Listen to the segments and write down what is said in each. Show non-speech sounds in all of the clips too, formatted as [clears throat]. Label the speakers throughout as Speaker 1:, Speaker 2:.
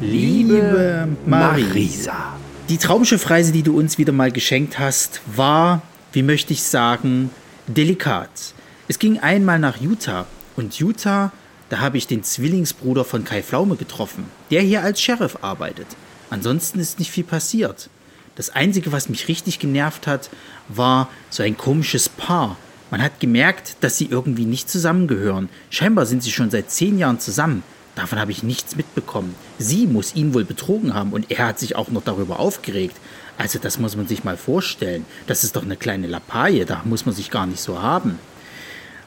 Speaker 1: Liebe Marisa, die Traumschiffreise, die du uns wieder mal geschenkt hast, war, wie möchte ich sagen, delikat. Es ging einmal nach Utah und Utah, da habe ich den Zwillingsbruder von Kai Pflaume getroffen, der hier als Sheriff arbeitet. Ansonsten ist nicht viel passiert. Das Einzige, was mich richtig genervt hat, war so ein komisches Paar. Man hat gemerkt, dass sie irgendwie nicht zusammengehören. Scheinbar sind sie schon seit zehn Jahren zusammen. Davon habe ich nichts mitbekommen. Sie muss ihn wohl betrogen haben und er hat sich auch noch darüber aufgeregt. Also das muss man sich mal vorstellen. Das ist doch eine kleine Lappalie, da muss man sich gar nicht so haben.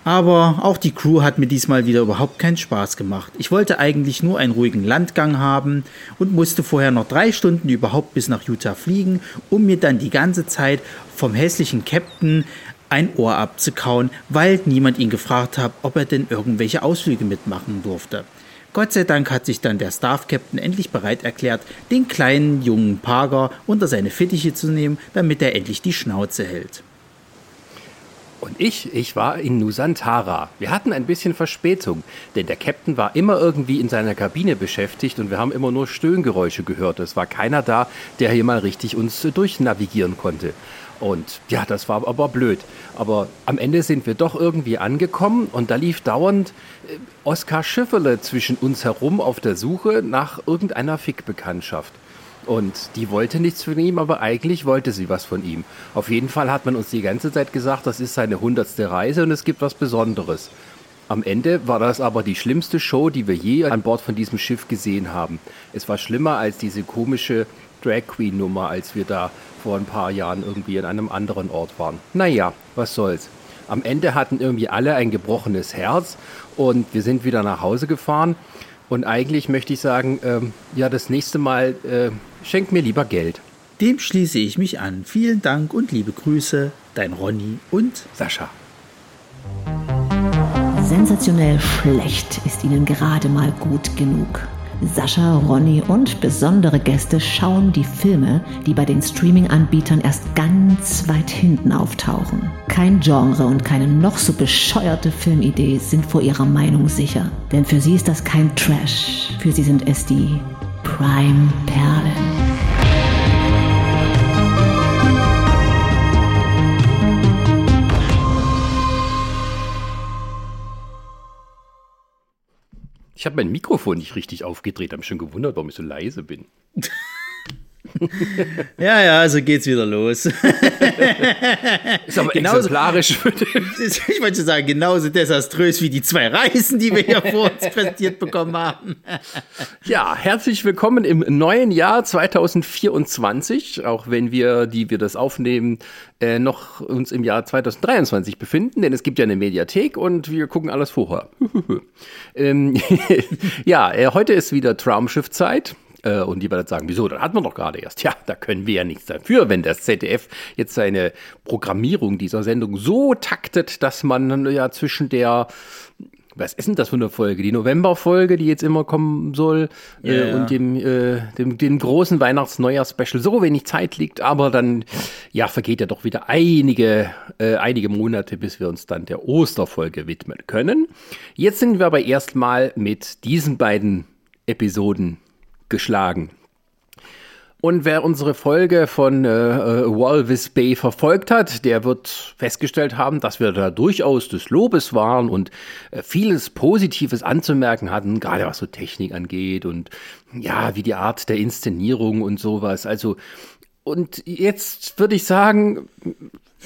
Speaker 1: Aber auch die Crew hat mir diesmal wieder überhaupt keinen Spaß gemacht. Ich wollte eigentlich nur einen ruhigen Landgang haben und musste vorher noch drei Stunden überhaupt bis nach Utah fliegen, um mir dann die ganze Zeit vom hässlichen Captain ein Ohr abzukauen, weil niemand ihn gefragt hat, ob er denn irgendwelche Ausflüge mitmachen durfte. Gott sei Dank hat sich dann der Staff Captain endlich bereit erklärt, den kleinen jungen Parker unter seine Fittiche zu nehmen, damit er endlich die Schnauze hält.
Speaker 2: Und ich, ich war in Nusantara. Wir hatten ein bisschen Verspätung, denn der Captain war immer irgendwie in seiner Kabine beschäftigt und wir haben immer nur Stöhngeräusche gehört. Es war keiner da, der hier mal richtig uns durchnavigieren konnte. Und ja, das war aber blöd. Aber am Ende sind wir doch irgendwie angekommen und da lief dauernd äh, Oskar Schifferle zwischen uns herum auf der Suche nach irgendeiner Fickbekanntschaft. Und die wollte nichts von ihm, aber eigentlich wollte sie was von ihm. Auf jeden Fall hat man uns die ganze Zeit gesagt, das ist seine hundertste Reise und es gibt was Besonderes. Am Ende war das aber die schlimmste Show, die wir je an Bord von diesem Schiff gesehen haben. Es war schlimmer als diese komische Drag Queen Nummer, als wir da vor ein paar Jahren irgendwie an einem anderen Ort waren. Naja, was soll's. Am Ende hatten irgendwie alle ein gebrochenes Herz und wir sind wieder nach Hause gefahren. Und eigentlich möchte ich sagen, ähm, ja, das nächste Mal äh, schenkt mir lieber Geld.
Speaker 1: Dem schließe ich mich an. Vielen Dank und liebe Grüße, dein Ronny und Sascha.
Speaker 3: Sensationell schlecht ist Ihnen gerade mal gut genug. Sascha, Ronny und besondere Gäste schauen die Filme, die bei den Streaming-Anbietern erst ganz weit hinten auftauchen. Kein Genre und keine noch so bescheuerte Filmidee sind vor ihrer Meinung sicher. Denn für sie ist das kein Trash. Für sie sind es die Prime-Perlen.
Speaker 2: Ich habe mein Mikrofon nicht richtig aufgedreht, habe mich schon gewundert, warum ich so leise bin. [laughs] [laughs]
Speaker 1: ja, ja, so geht's wieder los.
Speaker 2: ist aber genauso, exemplarisch. [laughs]
Speaker 1: ich wollte sagen, genauso desaströs wie die zwei Reisen, die wir hier vor uns präsentiert bekommen haben.
Speaker 2: ja, herzlich willkommen im neuen Jahr 2024, auch wenn wir, die wir das aufnehmen, äh, noch uns im Jahr 2023 befinden, denn es gibt ja eine Mediathek und wir gucken alles vorher. [laughs] ähm, ja, äh, heute ist wieder Traumschiff-Zeit. Äh, und die werden sagen, wieso, das hatten wir doch gerade erst. Ja, da können wir ja nichts dafür, wenn das ZDF jetzt seine Programmierung dieser Sendung so taktet, dass man ja zwischen der was ist denn das für eine Folge? Die November-Folge, die jetzt immer kommen soll, yeah, äh, und dem, äh, dem, dem großen Weihnachts-Neujahr-Special so wenig Zeit liegt, aber dann, ja, vergeht ja doch wieder einige, äh, einige Monate, bis wir uns dann der Osterfolge widmen können. Jetzt sind wir aber erstmal mit diesen beiden Episoden geschlagen. Und wer unsere Folge von äh, äh, Walvis Bay verfolgt hat, der wird festgestellt haben, dass wir da durchaus des Lobes waren und äh, vieles Positives anzumerken hatten, gerade was so Technik angeht und ja, wie die Art der Inszenierung und sowas. Also, und jetzt würde ich sagen,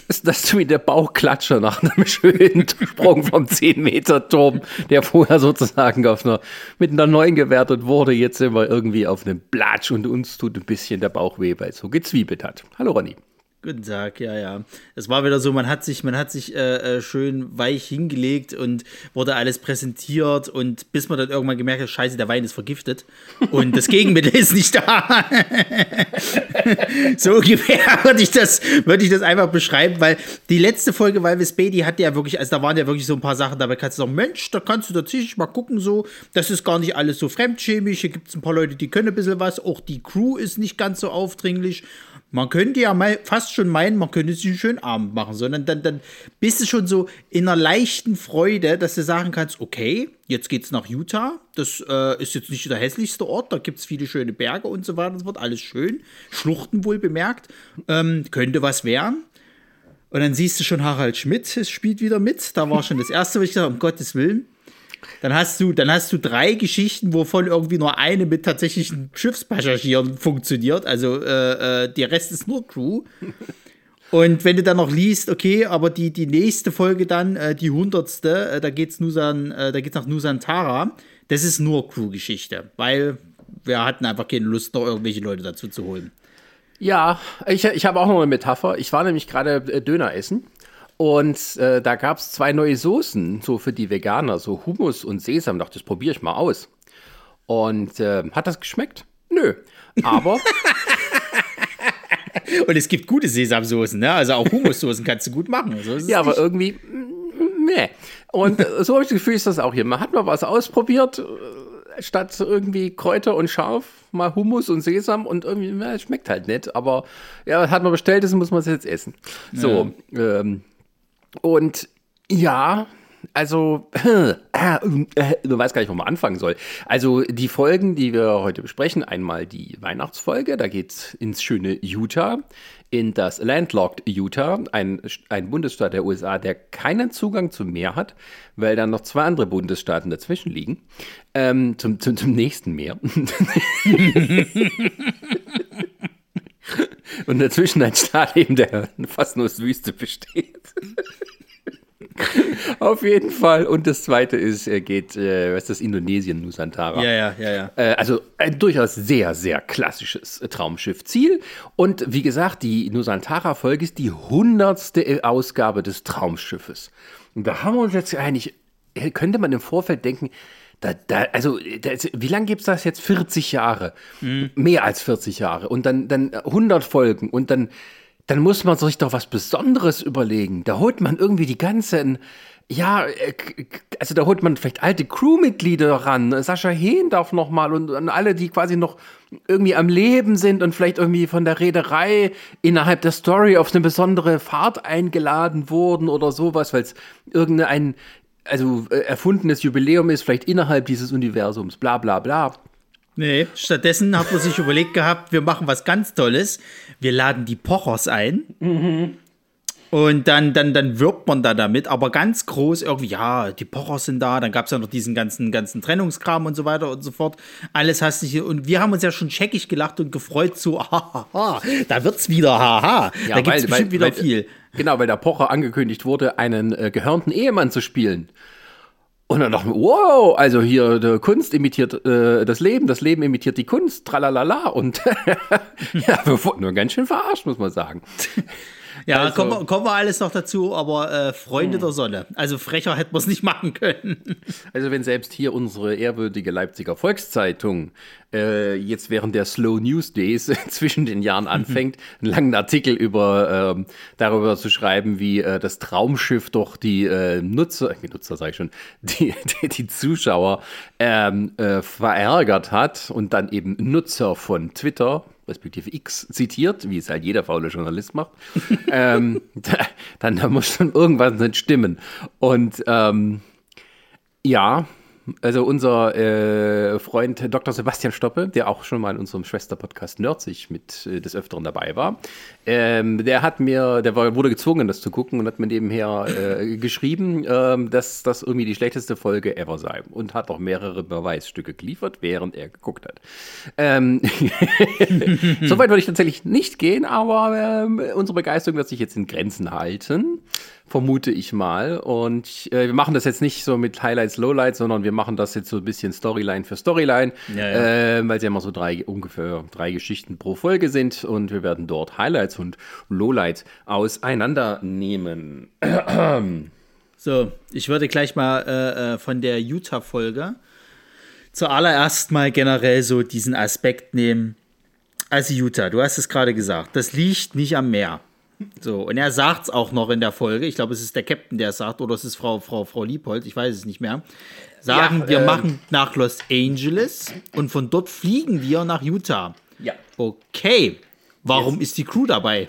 Speaker 2: ist das wie der Bauchklatscher nach einem schönen [laughs] Sprung vom 10-Meter-Turm, der vorher sozusagen auf einer, mit einer 9 gewertet wurde. Jetzt sind wir irgendwie auf einem Platsch und uns tut ein bisschen der Bauch weh, weil es so gezwiebelt hat. Hallo Ronny.
Speaker 1: Guten Tag, ja, ja. Es war wieder so, man hat sich, man hat sich äh, äh, schön weich hingelegt und wurde alles präsentiert und bis man dann irgendwann gemerkt hat, scheiße, der Wein ist vergiftet und das Gegenmittel [laughs] ist nicht da. [laughs] so ungefähr würde ich das, würde ich das einfach beschreiben, weil die letzte Folge Valvis die hatte ja wirklich, also da waren ja wirklich so ein paar Sachen dabei, kannst du sagen, Mensch, da kannst du tatsächlich mal gucken, so, das ist gar nicht alles so fremdchemisch, hier gibt es ein paar Leute, die können ein bisschen was, auch die Crew ist nicht ganz so aufdringlich Man könnte ja mal fast schon meinen, man könnte sich einen schönen Abend machen, sondern dann, dann bist du schon so in einer leichten Freude, dass du sagen kannst, okay, jetzt geht's nach Utah. Das äh, ist jetzt nicht der hässlichste Ort, da gibt es viele schöne Berge und so weiter. Das wird alles schön. Schluchten wohl bemerkt. Ähm, könnte was werden. Und dann siehst du schon Harald Schmidt, es spielt wieder mit. Da war schon das erste, was ich dachte, um Gottes Willen. Dann hast du, dann hast du drei Geschichten, wovon irgendwie nur eine mit tatsächlichen Schiffspassagieren funktioniert. Also äh, äh, der Rest ist nur Crew. [laughs] Und wenn du dann noch liest, okay, aber die, die nächste Folge dann, äh, die hundertste, äh, da geht's Nusan, äh, da geht's nach Nusantara, das ist nur Crew-Geschichte, weil wir hatten einfach keine Lust, noch irgendwelche Leute dazu zu holen.
Speaker 2: Ja, ich, ich habe auch noch eine Metapher. Ich war nämlich gerade äh, Döner essen und äh, da gab es zwei neue Soßen, so für die Veganer, so Hummus und Sesam. Dachte, das probiere ich mal aus. Und äh, hat das geschmeckt? Nö. Aber. [laughs]
Speaker 1: und es gibt gute Sesamsoßen, ne? Also auch Hummussoßen kannst du gut machen.
Speaker 2: Also ja, aber irgendwie. Nee. Und so habe ich das Gefühl, ist das auch hier. Man hat mal was ausprobiert, äh, statt irgendwie Kräuter und Scharf, mal Hummus und Sesam und irgendwie, na, schmeckt halt nett. Aber ja, hat man bestellt, das muss man jetzt essen. So, ja. ähm, und ja, also, äh, [laughs] äh, du weißt gar nicht, wo man anfangen soll. Also, die Folgen, die wir heute besprechen, einmal die Weihnachtsfolge, da geht es ins schöne Utah, in das Landlocked Utah, ein, ein Bundesstaat der USA, der keinen Zugang zum Meer hat, weil dann noch zwei andere Bundesstaaten dazwischen liegen, ähm, zum, zum, zum nächsten Meer. [laughs] Und dazwischen ein Staat eben, der fast nur aus Wüste besteht. [laughs] Auf jeden Fall. Und das zweite ist, er geht, äh, was ist das, Indonesien, Nusantara.
Speaker 1: Ja, ja, ja, ja.
Speaker 2: Äh, also ein durchaus sehr, sehr klassisches Traumschiff-Ziel. Und wie gesagt, die Nusantara-Folge ist die hundertste Ausgabe des Traumschiffes. Und da haben wir uns jetzt eigentlich, könnte man im Vorfeld denken, da, da, also, da, wie lange gibt es das jetzt? 40 Jahre. Mhm. Mehr als 40 Jahre. Und dann, dann 100 Folgen. Und dann, dann muss man sich doch was Besonderes überlegen. Da holt man irgendwie die ganzen, ja, äh, also da holt man vielleicht alte Crewmitglieder ran. Sascha Hehn darf noch mal und, und alle, die quasi noch irgendwie am Leben sind und vielleicht irgendwie von der Reederei innerhalb der Story auf eine besondere Fahrt eingeladen wurden oder sowas, weil es irgendein also äh, erfundenes Jubiläum ist, vielleicht innerhalb dieses Universums, bla bla bla.
Speaker 1: Nee, stattdessen hat man sich überlegt gehabt, wir machen was ganz Tolles. Wir laden die Pochers ein. Mhm. Und dann, dann, dann wirbt man da damit, aber ganz groß irgendwie, ja, die Pochers sind da, dann gab es ja noch diesen ganzen, ganzen Trennungskram und so weiter und so fort. Alles hast du Und wir haben uns ja schon checkig gelacht und gefreut, so, [laughs] haha, da wird's wieder, haha. Ja, da gibt's weil, bestimmt weil, wieder
Speaker 2: weil,
Speaker 1: viel.
Speaker 2: Genau, weil der Pocher angekündigt wurde, einen äh, gehörnten Ehemann zu spielen. Und dann dachten wir, wow, also hier die Kunst imitiert äh, das Leben, das Leben imitiert die Kunst, tralalala. Und [laughs] ja, wir wurden nur ganz schön verarscht, muss man sagen.
Speaker 1: Ja, also, kommen, kommen wir alles noch dazu, aber äh, Freunde hm. der Sonne. Also frecher hätten wir es nicht machen können.
Speaker 2: Also wenn selbst hier unsere ehrwürdige Leipziger Volkszeitung äh, jetzt während der Slow News Days [laughs] zwischen den Jahren anfängt, einen langen Artikel über ähm, darüber zu schreiben, wie äh, das Traumschiff doch die äh, Nutzer, die Nutzer sage ich schon, [laughs] die, die, die Zuschauer ähm, äh, verärgert hat und dann eben Nutzer von Twitter respektive X zitiert, wie es halt jeder faule Journalist macht, [laughs] ähm, da, dann da muss schon irgendwas nicht stimmen. Und ähm, ja, also unser äh, Freund Dr. Sebastian Stoppe, der auch schon mal in unserem Schwesterpodcast Nerdsig mit äh, des Öfteren dabei war, ähm, der hat mir, der war, wurde gezwungen, das zu gucken und hat mir nebenher äh, geschrieben, ähm, dass das irgendwie die schlechteste Folge ever sei und hat auch mehrere Beweisstücke geliefert, während er geguckt hat. Ähm, [laughs] Soweit würde ich tatsächlich nicht gehen, aber ähm, unsere Begeisterung wird sich jetzt in Grenzen halten vermute ich mal. Und äh, wir machen das jetzt nicht so mit Highlights, Lowlights, sondern wir machen das jetzt so ein bisschen Storyline für Storyline, ja, ja. Äh, weil es ja immer so drei, ungefähr drei Geschichten pro Folge sind und wir werden dort Highlights und Lowlights auseinandernehmen. [clears throat]
Speaker 1: so, ich würde gleich mal äh, äh, von der Utah-Folge zuallererst mal generell so diesen Aspekt nehmen. Also Utah, du hast es gerade gesagt, das liegt nicht am Meer. So, und er sagt es auch noch in der Folge. Ich glaube, es ist der Captain, der es sagt, oder es ist Frau, Frau, Frau Liebhold, ich weiß es nicht mehr. Sagen, ja, wir äh, machen nach Los Angeles und von dort fliegen wir nach Utah.
Speaker 2: Ja.
Speaker 1: Okay. Warum yes. ist die Crew dabei?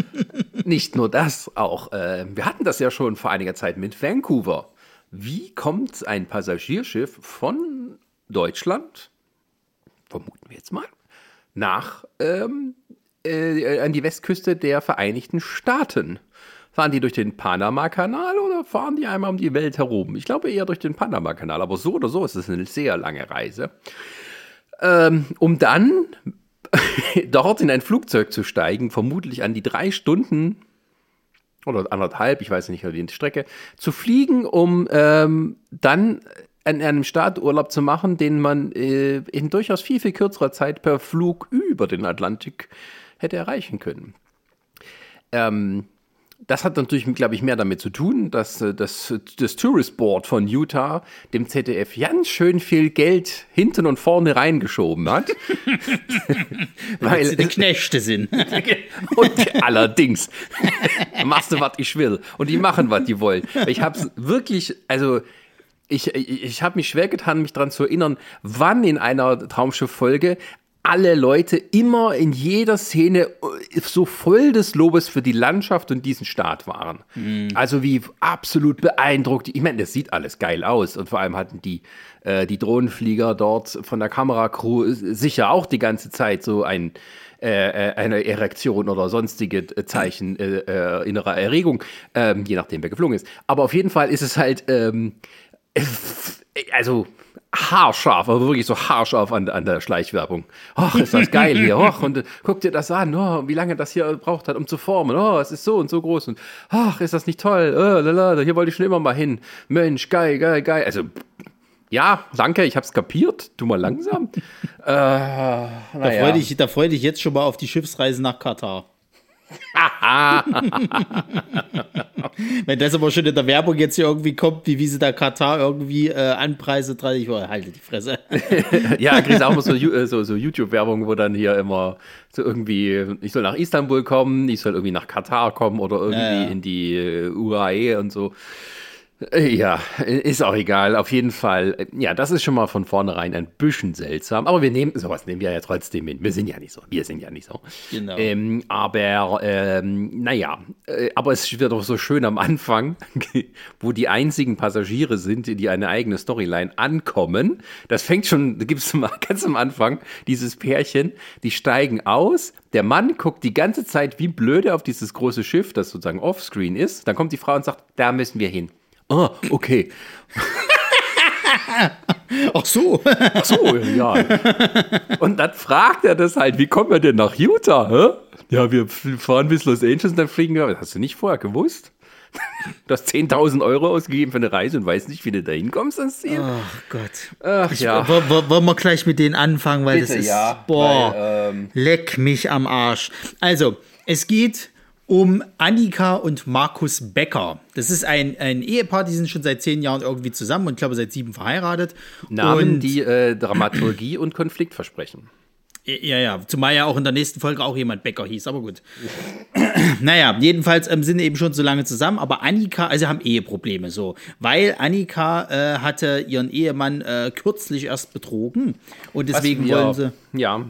Speaker 1: [laughs]
Speaker 2: Nicht nur das, auch äh, wir hatten das ja schon vor einiger Zeit mit Vancouver. Wie kommt ein Passagierschiff von Deutschland, vermuten wir jetzt mal, nach ähm, äh, an die Westküste der Vereinigten Staaten? Fahren die durch den Panama-Kanal oder fahren die einmal um die Welt herum? Ich glaube eher durch den Panama-Kanal, aber so oder so ist es eine sehr lange Reise. Ähm, um dann [laughs] dort in ein Flugzeug zu steigen, vermutlich an die drei Stunden oder anderthalb, ich weiß nicht, die Strecke, zu fliegen, um ähm, dann an einem Staat Urlaub zu machen, den man äh, in durchaus viel, viel kürzerer Zeit per Flug über den Atlantik hätte erreichen können. Ähm, das hat natürlich, glaube ich, mehr damit zu tun, dass äh, das, das Tourist Board von Utah dem ZDF ganz schön viel Geld hinten und vorne reingeschoben hat. [laughs]
Speaker 1: Weil sie die Knechte sind. [laughs]
Speaker 2: und allerdings [laughs] machst du, was ich will. Und die machen, was die wollen. Ich habe es wirklich, also ich, ich, ich habe mich schwer getan, mich daran zu erinnern, wann in einer Traumschiff-Folge alle Leute immer in jeder Szene äh, so voll des Lobes für die Landschaft und diesen Staat waren. Mhm. Also wie absolut beeindruckt. Ich meine, das sieht alles geil aus. Und vor allem hatten die, äh, die Drohnenflieger dort von der Kameracrew sicher auch die ganze Zeit so ein, äh, äh eine Erektion oder sonstige Zeichen äh, äh, innerer Erregung, ähm, je nachdem, wer geflogen ist. Aber auf jeden Fall ist es halt, ähm, also haarscharf, aber wirklich so haarscharf an, an der Schleichwerbung. Ach, ist das geil hier. Och, und äh, guck dir das an, oh, wie lange das hier gebraucht hat, um zu formen. Oh, es ist so und so groß. Und ach, ist das nicht toll? Oh, lala, hier wollte ich schon immer mal hin. Mensch, geil, geil, geil. Also, ja, danke, ich hab's kapiert. Tu mal langsam. [laughs] äh,
Speaker 1: da freue ich, freu dich jetzt schon mal auf die Schiffsreise nach Katar. Wenn das aber schon in der Werbung jetzt hier irgendwie kommt, wie, wie sie da Katar irgendwie äh, anpreist, ich oh, halte die Fresse. [laughs]
Speaker 2: ja, kriegst auch mal so, äh, so, so YouTube-Werbung, wo dann hier immer so irgendwie, ich soll nach Istanbul kommen, ich soll irgendwie nach Katar kommen oder irgendwie ja, ja. in die äh, UAE und so. Ja, ist auch egal. Auf jeden Fall, ja, das ist schon mal von vornherein ein bisschen seltsam. Aber wir nehmen, sowas nehmen wir ja trotzdem hin. Wir sind ja nicht so. Wir sind ja nicht so. Genau. Ähm, aber, ähm, naja, äh, aber es wird doch so schön am Anfang, [laughs] wo die einzigen Passagiere sind, die eine eigene Storyline ankommen. Das fängt schon, da gibt es [laughs] ganz am Anfang dieses Pärchen, die steigen aus. Der Mann guckt die ganze Zeit wie blöde auf dieses große Schiff, das sozusagen offscreen ist. Dann kommt die Frau und sagt, da müssen wir hin. Ah, okay. [laughs]
Speaker 1: Ach so.
Speaker 2: Ach so, ja. Und dann fragt er das halt, wie kommen wir denn nach Utah? Hä? Ja, wir fahren bis Los Angeles und dann fliegen wir. Hast du nicht vorher gewusst? Du hast 10.000 Euro ausgegeben für eine Reise und weißt nicht, wie du da hinkommst ans Ziel.
Speaker 1: Ach Gott. Ach ich, ja. Wollen wir gleich mit denen anfangen, weil Bitte, das ist, ja, boah, weil, ähm, leck mich am Arsch. Also, es geht um Annika und Markus Becker. Das ist ein, ein Ehepaar, die sind schon seit zehn Jahren irgendwie zusammen und ich glaube seit sieben verheiratet.
Speaker 2: Namen, und die äh, Dramaturgie [clears throat] und Konflikt versprechen.
Speaker 1: Ja, ja, zumal ja auch in der nächsten Folge auch jemand Becker hieß, aber gut. [clears throat] naja, jedenfalls ähm, sind eben schon so lange zusammen, aber Annika, also haben Eheprobleme so, weil Annika äh, hatte ihren Ehemann äh, kürzlich erst betrogen und deswegen wir, wollen sie.
Speaker 2: Ja,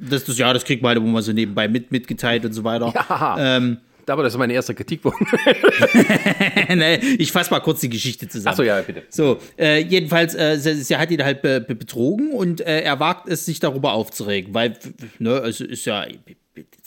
Speaker 1: das, das, ja, das kriegt man halt immer so nebenbei mit, mitgeteilt und so weiter. Ja.
Speaker 2: Ähm, aber das ist mein erster Kritikpunkt. [laughs]
Speaker 1: nee, ich fasse mal kurz die Geschichte zusammen.
Speaker 2: Achso, ja, bitte.
Speaker 1: So, äh, jedenfalls, äh, sie, sie, hat ihn halt be, be betrogen und äh, er wagt es, sich darüber aufzuregen, weil, ne, es ist ja,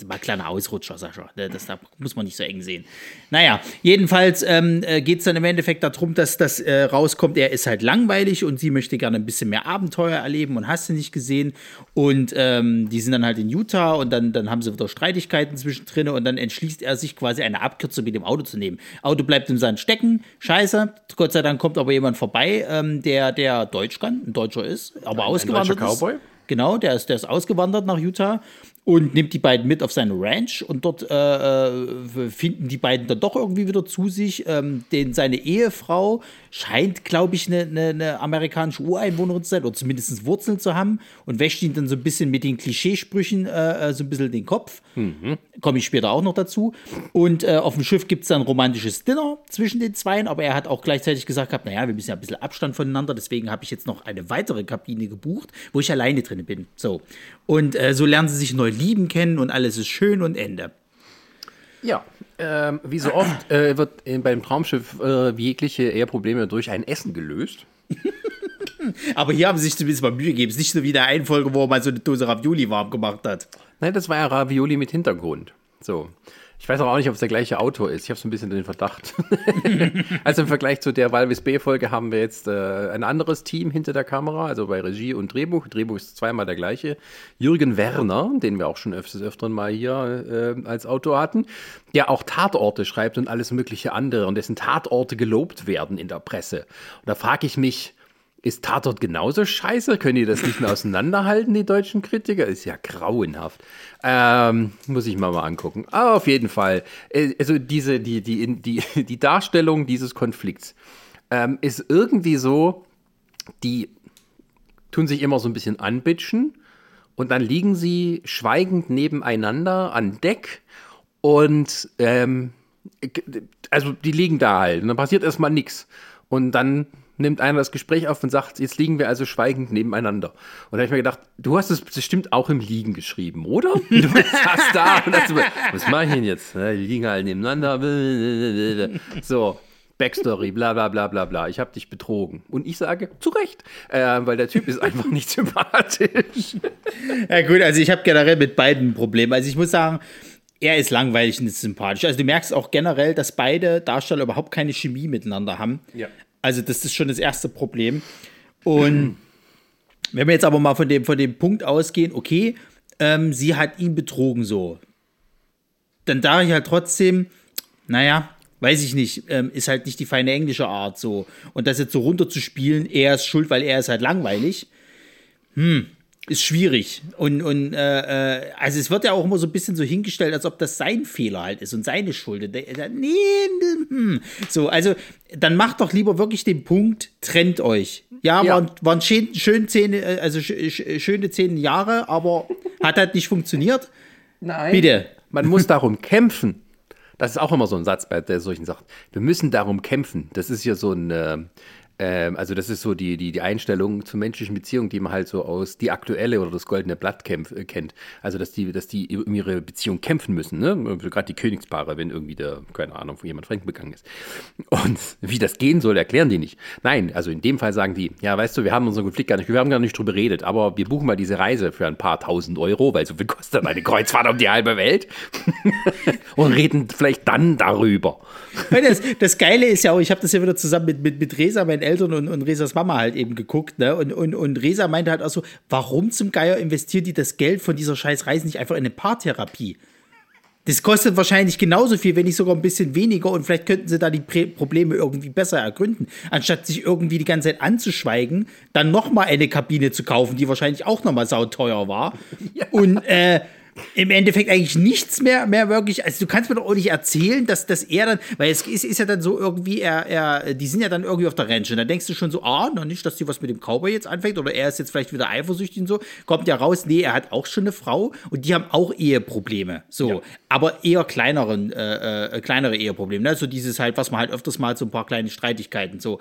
Speaker 1: mal kleiner Ausrutscher, Sascha. Das da muss man nicht so eng sehen. Naja, jedenfalls ähm, äh, geht es dann im Endeffekt darum, dass das äh, rauskommt, er ist halt langweilig und sie möchte gerne ein bisschen mehr Abenteuer erleben und hast du nicht gesehen. Und ähm, die sind dann halt in Utah und dann, dann haben sie wieder Streitigkeiten zwischendrin und dann entschließt er sich quasi eine Abkürzung mit dem Auto zu nehmen. Auto bleibt im Sand stecken, scheiße. Gott sei Dank kommt aber jemand vorbei, ähm, der, der Deutsch kann, ein Deutscher ist, aber ein, ausgewandert ein Cowboy? Genau, der ist, der ist ausgewandert nach Utah und nimmt die beiden mit auf seine Ranch und dort äh, äh, finden die beiden dann doch irgendwie wieder zu sich. Ähm, denn seine Ehefrau scheint, glaube ich, eine, eine, eine, amerikanische Ureinwohnerin zu sein oder zumindest Wurzeln zu haben und wäscht ihn dann so ein bisschen mit den Klischeesprüchen äh, äh so ein bisschen den Kopf. Mhm. Komme ich später auch noch dazu. Und äh, auf dem Schiff gibt es dann ein romantisches Dinner zwischen den Zweien, aber er hat auch gleichzeitig gesagt gehabt, naja, wir müssen ja ein bisschen Abstand voneinander, deswegen habe ich jetzt noch eine weitere Kabine gebucht, wo ich alleine drin bin. So. Und äh, so lernen sie sich neu lieben kennen und alles ist schön und Ende.
Speaker 2: Ja, ähm, wie so oft äh, wird äh, beim Traumschiff äh, jegliche Eheprobleme durch ein Essen gelöst. [laughs]
Speaker 1: Aber hier haben sie sich zumindest mal Mühe gegeben. Es ist nicht so wie der einen Folge, wo mal so eine Dose Ravioli warm gemacht hat.
Speaker 2: Nein, das war ja Ravioli mit Hintergrund. So. Ich weiß auch nicht, ob es der gleiche Autor ist. Ich habe so ein bisschen den Verdacht. [laughs] also im Vergleich zu der Walvis B-Folge haben wir jetzt äh, ein anderes Team hinter der Kamera, also bei Regie und Drehbuch. Drehbuch ist zweimal der gleiche. Jürgen Werner, den wir auch schon öfters öfteren mal hier äh, als Autor hatten, der auch Tatorte schreibt und alles mögliche andere und dessen Tatorte gelobt werden in der Presse. Und da frage ich mich, ist Tatort genauso scheiße? Können die das nicht mehr auseinanderhalten, die deutschen Kritiker? Ist ja grauenhaft. Ähm, muss ich mal mal angucken. Aber auf jeden Fall, äh, also diese, die, die, die, [laughs] die Darstellung dieses Konflikts ähm, ist irgendwie so, die tun sich immer so ein bisschen anbitschen und dann liegen sie schweigend nebeneinander an Deck und ähm, also die liegen da halt und dann passiert erstmal nichts. Und dann nimmt einer das Gespräch auf und sagt, jetzt liegen wir also schweigend nebeneinander. Und da habe ich mir gedacht, du hast es bestimmt auch im Liegen geschrieben, oder? [laughs] Du saß da und hast, was mache ich denn jetzt? Die liegen halt nebeneinander. So, Backstory, bla bla bla bla bla. Ich habe dich betrogen. Und ich sage, zu Recht, äh, weil der Typ ist einfach nicht sympathisch.
Speaker 1: Ja gut, also ich habe generell mit beiden Probleme. Also ich muss sagen, er ist langweilig und ist sympathisch. Also du merkst auch generell, dass beide Darsteller überhaupt keine Chemie miteinander haben. Ja. Also das ist schon das erste Problem. Und [clears throat] wenn wir jetzt aber mal von dem, von dem Punkt ausgehen, okay, ähm, sie hat ihn betrogen so, dann darf ich halt trotzdem, naja, weiß ich nicht, ähm, ist halt nicht die feine englische Art so. Und das jetzt so runterzuspielen, er ist schuld, weil er ist halt langweilig. Hm, ist schwierig. Und, und äh, äh, also es wird ja auch immer so ein bisschen so hingestellt, als ob das sein Fehler halt ist und seine Schuld. Nee, hm. So, also dann macht doch lieber wirklich den Punkt, trennt euch. Ja, ja. waren, waren schön, schön zehn, äh, also schöne zehn Jahre, aber hat halt nicht funktioniert.
Speaker 2: Nein. Bitte. Man muss darum kämpfen. Das ist auch immer so ein Satz bei solchen Sachen. Wir müssen darum kämpfen. Das ist ja so ein, äh, ähm, also das ist so die, die, die Einstellung zur menschlichen Beziehung, die man halt so aus die aktuelle oder das goldene Blatt kämpf, äh, kennt. Also dass die, dass die um ihre Beziehung kämpfen müssen, ne? Gerade die Königspaare, wenn irgendwie der, keine Ahnung, wo jemand Fremden begangen ist. Und wie das gehen soll, erklären die nicht. Nein, also in dem Fall sagen die, ja, weißt du, wir haben unseren Konflikt gar nicht, wir haben gar nicht drüber geredet, aber wir buchen mal diese Reise für ein paar tausend Euro, weil so viel kostet eine Kreuzfahrt um die halbe Welt. [laughs] und reden vielleicht dann darüber.
Speaker 1: Das, das Geile ist ja auch, ich habe das ja wieder zusammen mit, mit, mit Resa, mein Eltern und, und Resas Mama halt eben geguckt, ne? Und, und, und Resa meinte halt auch so, warum zum Geier investiert die das Geld von dieser scheiß Reise nicht einfach in eine Paartherapie? Das kostet wahrscheinlich genauso viel, wenn nicht sogar ein bisschen weniger und vielleicht könnten sie da die Prä Probleme irgendwie besser ergründen, anstatt sich irgendwie die ganze Zeit anzuschweigen, dann nochmal eine Kabine zu kaufen, die wahrscheinlich auch nochmal sauteuer war. [laughs] Ja. Und äh, im Endeffekt eigentlich nichts mehr, mehr wirklich. Also du kannst mir doch auch nicht erzählen, dass, dass er dann, weil es ist, ist ja dann so irgendwie, er, er, die sind ja dann irgendwie auf der Ranch und da denkst du schon so, ah, noch nicht, dass die was mit dem Cowboy jetzt anfängt oder er ist jetzt vielleicht wieder eifersüchtig und so. Kommt ja raus, nee, er hat auch schon eine Frau und die haben auch Eheprobleme. So, ja. aber eher kleineren, äh, äh, kleinere Eheprobleme. Ne? So dieses halt, was man halt öfters mal so ein paar kleine Streitigkeiten so.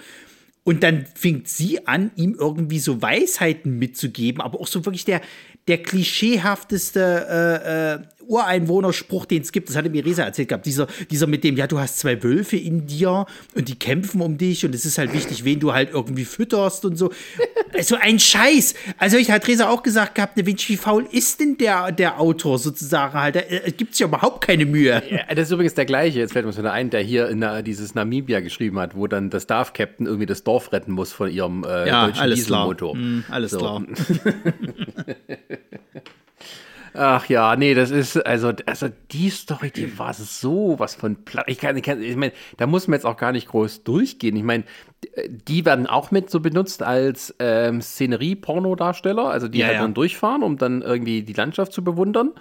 Speaker 1: Und dann fängt sie an, ihm irgendwie so Weisheiten mitzugeben, aber auch so wirklich der, der klischeehafteste äh, äh, Ureinwohnerspruch, den es gibt, das hatte mir Resa erzählt gehabt, dieser, dieser mit dem, ja, du hast zwei Wölfe in dir und die kämpfen um dich und es ist halt wichtig, wen du halt irgendwie fütterst und so. so ein Scheiß. Also ich hat Resa auch gesagt gehabt, ne, Mensch, wie faul ist denn der, der Autor sozusagen halt? Da äh, gibt es ja überhaupt keine Mühe.
Speaker 2: Ja, das ist übrigens der gleiche, jetzt fällt mir so ein, der hier in der, dieses Namibia geschrieben hat, wo dann das Staff Captain irgendwie das Dorf retten muss von ihrem äh, ja, deutschen alles Dieselmotor.
Speaker 1: Klar. Mm, alles so. klar. [laughs] [laughs]
Speaker 2: Ach ja, nee, das ist, also, also die Story, die war so was von platt. Ich kann, ich, kann, ich meine, da muss man jetzt auch gar nicht groß durchgehen. Ich meine, die werden auch mit so benutzt als ähm, Szenerie-Pornodarsteller, also die ja, halt ja. dann durchfahren, um dann irgendwie die Landschaft zu bewundern.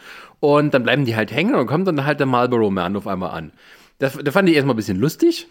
Speaker 2: Und dann bleiben die halt hängen und kommt dann halt der Marlboro Man auf einmal an. Das, das fand ich erstmal ein bisschen lustig,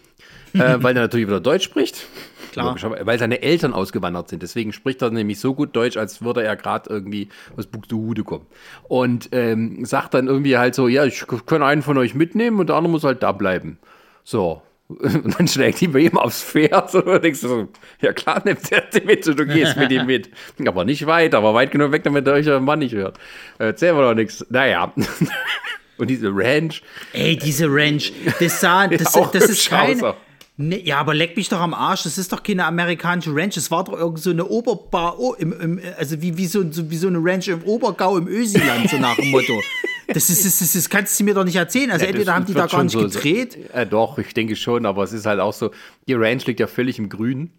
Speaker 2: äh, weil er natürlich wieder Deutsch spricht. Klar. Weil seine Eltern ausgewandert sind. Deswegen spricht er nämlich so gut Deutsch, als würde er gerade irgendwie aus Buxtehude kommen. Und ähm, sagt dann irgendwie halt so, ja, ich kann einen von euch mitnehmen und der andere muss halt da bleiben. So. [laughs] Und dann schlägt die bei ihm aufs Pferd [laughs] und denkst so, ja klar, nimmst du mit und du gehst mit ihm mit. Aber nicht weit, aber weit genug weg, damit der euch Mann nicht hört. Erzählen wir doch nichts. Naja. [laughs] Und diese Ranch.
Speaker 1: Ey, diese Ranch. Das, sah, das,
Speaker 2: auch
Speaker 1: das ist keine.
Speaker 2: Auch.
Speaker 1: Ne, ja, aber leck mich doch am Arsch. Das ist doch keine amerikanische Ranch. Das war doch irgend so eine Oberbar, oh, im, im, also wie, wie, so, so, wie so eine Ranch im Obergau im Ösiland, so nach dem Motto. [laughs] Das, ist, das, ist, das kannst du mir doch nicht erzählen. Also
Speaker 2: Ja,
Speaker 1: entweder haben die da gar nicht
Speaker 2: so-
Speaker 1: gedreht.
Speaker 2: Äh, doch, ich denke schon, aber es ist halt auch so, die Ranch liegt ja völlig im Grün.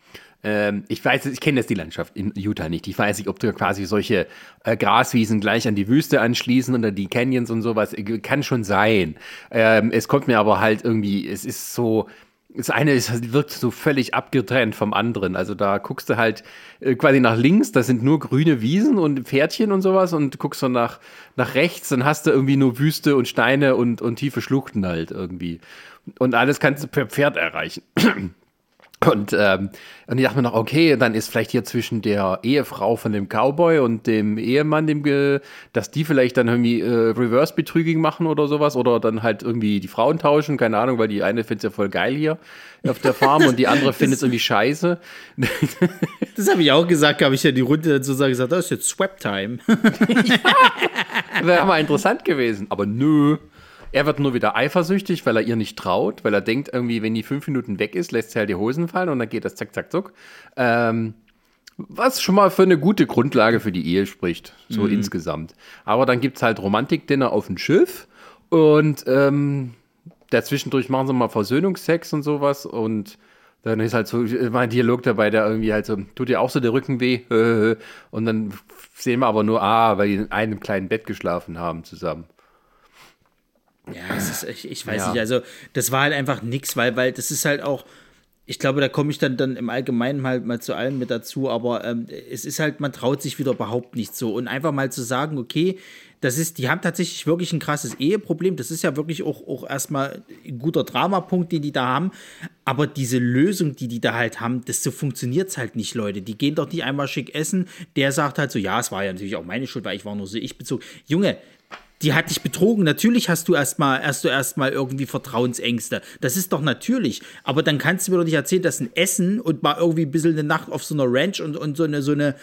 Speaker 2: Ähm, ich weiß, ich kenne jetzt die Landschaft in Utah nicht. Ich weiß nicht, ob da quasi solche äh, Graswiesen gleich an die Wüste anschließen oder die Canyons und sowas. Äh, Kann schon sein. Ähm, es kommt mir aber halt irgendwie, es ist so, das eine ist, wirkt so völlig abgetrennt vom anderen. Also da guckst du halt äh, quasi nach links, das sind nur grüne Wiesen und Pferdchen und sowas und guckst du nach, nach rechts, dann hast du irgendwie nur Wüste und Steine und, und tiefe Schluchten halt irgendwie. Und alles kannst du per Pferd erreichen. [clears throat] Und, ähm, und ich dachte mir noch, okay, dann ist vielleicht hier zwischen der Ehefrau von dem Cowboy und dem Ehemann, dem Ge dass die vielleicht dann irgendwie äh, Reverse-Betrüging machen oder sowas oder dann halt irgendwie die Frauen tauschen, keine Ahnung, weil die eine findet ja voll geil hier auf der Farm und die andere [laughs] findet es irgendwie scheiße. [laughs]
Speaker 1: Das habe ich auch gesagt, habe ich ja die Runde sozusagen gesagt, das ist jetzt Swap-Time. [laughs]
Speaker 2: Wäre mal interessant gewesen. Aber nö. Er wird nur wieder eifersüchtig, weil er ihr nicht traut, weil er denkt irgendwie, wenn die fünf Minuten weg ist, lässt sie halt die Hosen fallen und dann geht das zack, zack, zack. Ähm, was schon mal für eine gute Grundlage für die Ehe spricht, so insgesamt. Aber dann gibt es halt Romantik-Dinner auf dem Schiff und ähm, dazwischendurch machen sie mal Versöhnungsex und sowas und dann ist halt so immer ein Dialog dabei, der irgendwie halt so, tut dir auch so der Rücken weh? [laughs] Und dann sehen wir aber nur, ah, weil die in einem kleinen Bett geschlafen haben zusammen.
Speaker 1: Ja, es ist, ich, ich weiß
Speaker 2: Ja.
Speaker 1: nicht, also das war halt einfach nix, weil, weil das ist halt auch, ich glaube, da komme ich dann, dann im Allgemeinen halt mal zu allem mit dazu, aber ähm, es ist halt, man traut sich wieder überhaupt nicht so. Und einfach mal zu sagen, okay, das ist, die haben tatsächlich wirklich ein krasses Eheproblem, das ist ja wirklich auch, auch erstmal ein guter Dramapunkt, den die da haben, aber diese Lösung, die die da halt haben, das so funktioniert's halt nicht, Leute, die gehen doch nicht einmal schick essen, der sagt halt so, ja, es war ja natürlich auch meine Schuld, weil ich war nur so ich bezogen, Junge, die hat dich betrogen. Natürlich hast du erstmal hast du erstmal irgendwie Vertrauensängste. Das ist doch natürlich. Aber dann kannst du mir doch nicht erzählen, dass ein Essen und mal irgendwie ein bisschen eine Nacht auf so einer Ranch und, und so eine so eine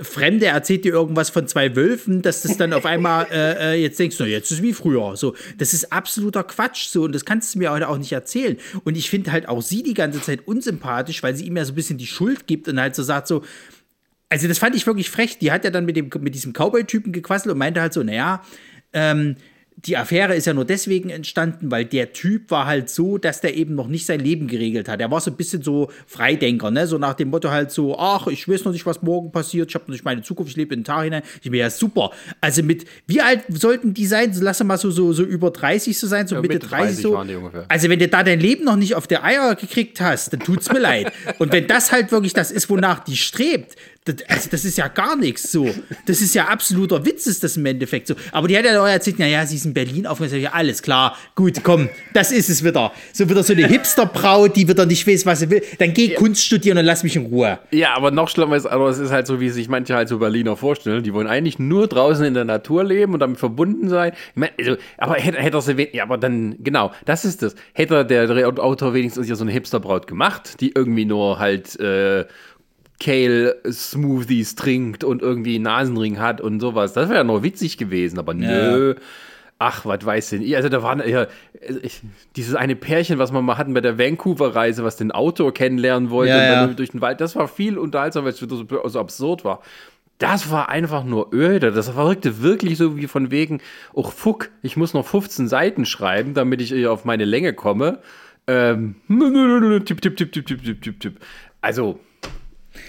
Speaker 1: Fremde erzählt dir irgendwas von zwei Wölfen, dass das dann auf einmal [laughs] äh, äh, jetzt denkst, na jetzt ist es wie früher. So, das ist absoluter Quatsch so und das kannst du mir heute auch nicht erzählen. Und ich finde halt auch sie die ganze Zeit unsympathisch, weil sie ihm ja so ein bisschen die Schuld gibt und halt so sagt so, also das fand ich wirklich frech. Die hat ja dann mit, dem, mit diesem Cowboy-Typen gequasselt und meinte halt so, naja, ähm, die Affäre ist ja nur deswegen entstanden, weil der Typ war halt so, dass der eben noch nicht sein Leben geregelt hat. Er war so ein bisschen so Freidenker, ne? So nach dem Motto halt so, ach, ich weiß noch nicht, was morgen passiert, ich habe noch nicht meine Zukunft, ich lebe in den Tag hinein. Ich bin ja super. Also mit, wie alt sollten die sein? Lass mal so, so, so über 30 so sein, so Mitte,
Speaker 2: Mitte
Speaker 1: 30,
Speaker 2: 30
Speaker 1: so.
Speaker 2: waren die ungefähr.
Speaker 1: Also wenn du da dein Leben noch nicht auf der Eier gekriegt hast, dann tut's mir [laughs] leid. Und wenn das halt wirklich das ist, wonach die strebt, das, also das ist ja gar nichts so. Das ist ja absoluter Witz, ist das im Endeffekt so. Aber die hat ja auch erzählt, naja, sie ist in Berlin aufgewachsen. Ja, alles klar, gut, komm, das ist es wieder. So wieder so eine Hipsterbraut, die wieder nicht weiß, was sie will. Dann geh Kunst studieren und lass mich in Ruhe.
Speaker 2: Ja, aber noch schlimmer ist, aber es ist halt so, wie sich manche halt so Berliner vorstellen. Die wollen eigentlich nur draußen in der Natur leben und damit verbunden sein. Ich meine, also, aber hätte, hätte er sie, wen- ja, aber dann, genau, das ist das. Hätte der Drehautor wenigstens ja so eine Hipsterbraut gemacht, die irgendwie nur halt, äh, Kale-Smoothies trinkt und irgendwie einen Nasenring hat und sowas. Das wäre ja noch witzig gewesen, aber nö. Ach, was weiß denn ich? Also da waren ja ich, dieses eine Pärchen, was wir mal hatten bei der Vancouver-Reise, was den Autor kennenlernen wollte
Speaker 1: Ja,
Speaker 2: durch den Wald. Das war viel unterhaltsamer, weil es so, so absurd war. Das war einfach nur öde. Das wirkte wirklich so wie von wegen, oh fuck, ich muss noch 15 Seiten schreiben, damit ich hier auf meine Länge komme. Ähm, tipp, tipp, tipp, tipp, tipp, tipp, tipp, tipp. Also,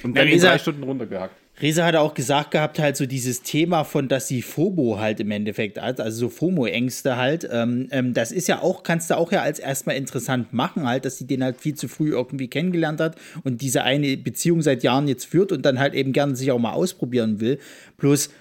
Speaker 2: und dann in drei Stunden runtergehackt.
Speaker 1: Reza hatte auch gesagt gehabt, halt so dieses Thema von, dass sie FOMO halt im Endeffekt hat, also so FOMO-Ängste halt. Ähm, ähm, das ist ja auch, kannst du auch ja als erstmal interessant machen, halt, dass sie den halt viel zu früh irgendwie kennengelernt hat und diese eine Beziehung seit Jahren jetzt führt und dann halt eben gerne sich auch mal ausprobieren will. Bloß,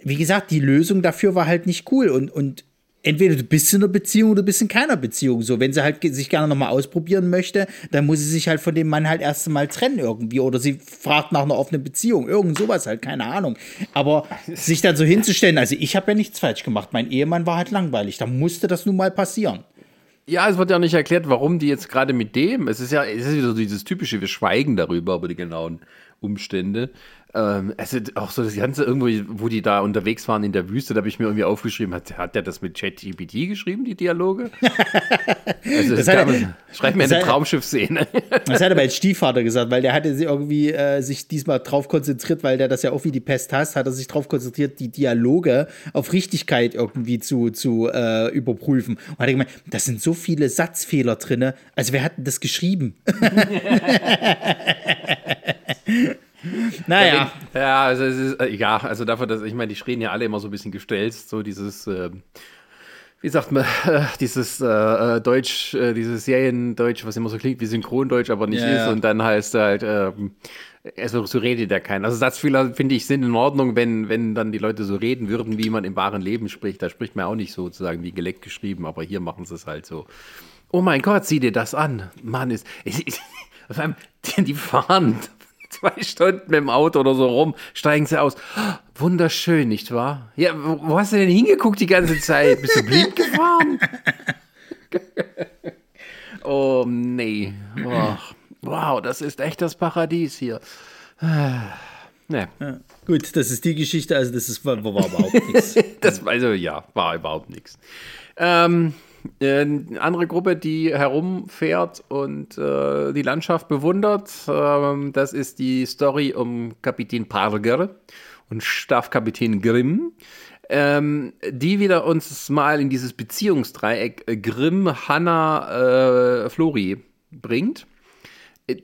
Speaker 1: wie gesagt, die Lösung dafür war halt nicht cool und, und entweder du bist in einer Beziehung oder du bist in keiner Beziehung. So, wenn sie halt sich gerne nochmal ausprobieren möchte, dann muss sie sich halt von dem Mann halt erst einmal trennen irgendwie. Oder sie fragt nach einer offenen Beziehung. Irgend sowas halt, keine Ahnung. Aber [laughs] sich dann so hinzustellen, also ich habe ja nichts falsch gemacht. Mein Ehemann war halt langweilig. Da musste das nun mal passieren.
Speaker 2: Ja, es wird ja nicht erklärt, warum die jetzt gerade mit dem. Es ist ja, es ist wieder so dieses typische, wir schweigen darüber, über die genauen Umstände. Ähm, ist auch so das Ganze irgendwo, wo die da unterwegs waren in der Wüste, da habe ich mir irgendwie aufgeschrieben, hat, hat der das mit ChatGPT geschrieben, die Dialoge? [laughs] also, [laughs] das hat er, schreibt mir eine Traumschiff-Szene.
Speaker 1: das hat er mein Stiefvater gesagt, weil der hatte irgendwie äh, sich diesmal drauf konzentriert, weil der das ja auch wie die Pest hasst, hat er sich drauf konzentriert, die Dialoge auf Richtigkeit irgendwie zu, zu äh, überprüfen. Und hat er gemeint, da sind so viele Satzfehler drin. Also wer hat denn das geschrieben? [laughs]
Speaker 2: Naja. Ja, also es ist, äh, ja, also dafür, dass, ich meine, die stehen ja alle immer so ein bisschen gestelzt, so dieses, äh, wie sagt man, [laughs] äh, dieses äh, äh, Deutsch, äh, dieses Seriendeutsch, was immer so klingt wie Synchrondeutsch, aber nicht ja, ist, und dann heißt halt, ähm, also so redet ja keiner. Also Satzfehler, finde ich, sind in Ordnung, wenn, wenn dann die Leute so reden würden, wie man im wahren Leben spricht. Da spricht man auch nicht sozusagen wie geleckt geschrieben, aber hier machen sie es halt so. Oh mein Gott, sieh dir das an. Mann, ist. Vor allem, die, die fahren zwei Stunden mit dem Auto oder so rum, steigen sie aus. wunderschön, nicht wahr? Ja, wo hast du denn hingeguckt die ganze Zeit? Bist du blind gefahren? [laughs] oh, nee. Oh, wow, das ist echt das Paradies hier. [sighs]
Speaker 1: Nee. Ja, gut, das ist die Geschichte, also das ist, war, war überhaupt nichts. [laughs]
Speaker 2: das, also ja, war überhaupt nichts. Ähm, eine andere Gruppe, die herumfährt und äh, die Landschaft bewundert. Ähm, das ist die Story um Kapitän Parger und Stabskapitän Grimm. Ähm, die wieder uns mal in dieses Beziehungsdreieck Grimm, Hanna, äh, Flori bringt. Äh,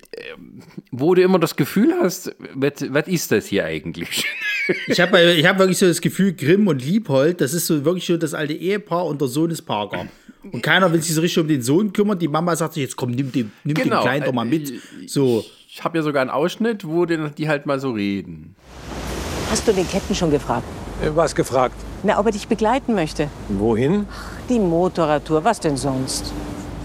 Speaker 2: wo du immer das Gefühl hast, was ist das hier eigentlich? [laughs]
Speaker 1: Ich habe ich hab wirklich so das Gefühl, Grimm und Liebhold, das ist so wirklich so das alte Ehepaar und der Sohn ist Parker. Und keiner will sich so richtig um den Sohn kümmern. Die Mama sagt sich, jetzt komm, nimm den, nimm genau. den Kleinen doch mal mit. So.
Speaker 2: Ich habe ja sogar einen Ausschnitt, wo die halt mal so reden.
Speaker 4: Hast du den Ketten schon gefragt?
Speaker 5: Äh, was gefragt?
Speaker 4: Na, ob er dich begleiten möchte.
Speaker 5: Wohin?
Speaker 4: Die Motorradtour, was denn sonst?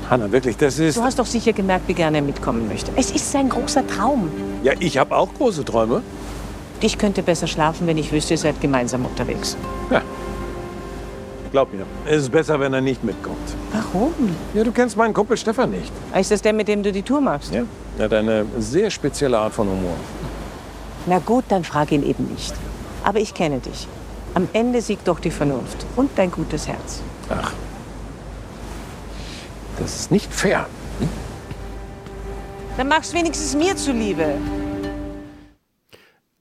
Speaker 5: Hanna, wirklich, das ist...
Speaker 4: Du hast doch sicher gemerkt, wie gerne er mitkommen möchte. Es ist sein großer Traum.
Speaker 5: Ja, ich habe auch große Träume.
Speaker 4: Ich könnte besser schlafen, wenn ich wüsste, ihr seid gemeinsam unterwegs.
Speaker 5: Ja, Glaub mir, es ist besser, wenn er nicht mitkommt.
Speaker 4: Warum?
Speaker 5: Ja, du kennst meinen Kumpel Stefan nicht.
Speaker 4: Ist das der, mit dem du die Tour machst?
Speaker 5: Ja, er hat eine sehr spezielle Art von Humor.
Speaker 4: Na gut, dann frag ihn eben nicht. Aber ich kenne dich. Am Ende siegt doch die Vernunft und dein gutes Herz.
Speaker 5: Ach, das ist nicht fair. Hm?
Speaker 4: Dann mach's wenigstens mir zuliebe.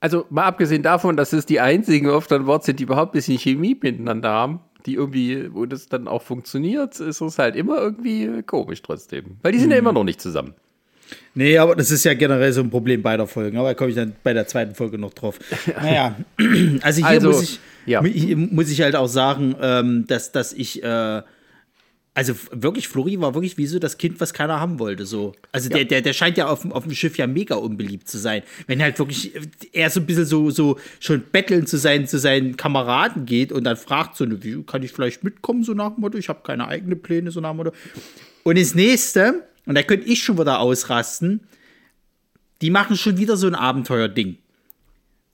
Speaker 2: Also mal abgesehen davon, dass es die einzigen oft an Wort sind, die überhaupt ein bisschen Chemie miteinander haben, die irgendwie, wo das dann auch funktioniert, ist es halt immer irgendwie komisch trotzdem. Weil die sind hm. ja immer noch nicht zusammen.
Speaker 1: Nee, aber das ist ja generell so ein Problem beider Folgen. Aber da komme ich dann bei der zweiten Folge noch drauf. [laughs] Naja, [clears throat] also hier also, muss, ich, ja. muss ich halt auch sagen, ähm, dass, dass ich äh, also wirklich, Flori war wirklich wie so das Kind, was keiner haben wollte. So. Also ja. der, der, der scheint ja auf, auf dem Schiff ja mega unbeliebt zu sein. Wenn halt wirklich er so ein bisschen so, so schon betteln zu sein, zu seinen Kameraden geht und dann fragt so, wie kann ich vielleicht mitkommen, so nach dem Motto, ich habe keine eigenen Pläne, so nach dem Motto. Und das nächste, und da könnte ich schon wieder ausrasten, die machen schon wieder so ein Abenteuerding.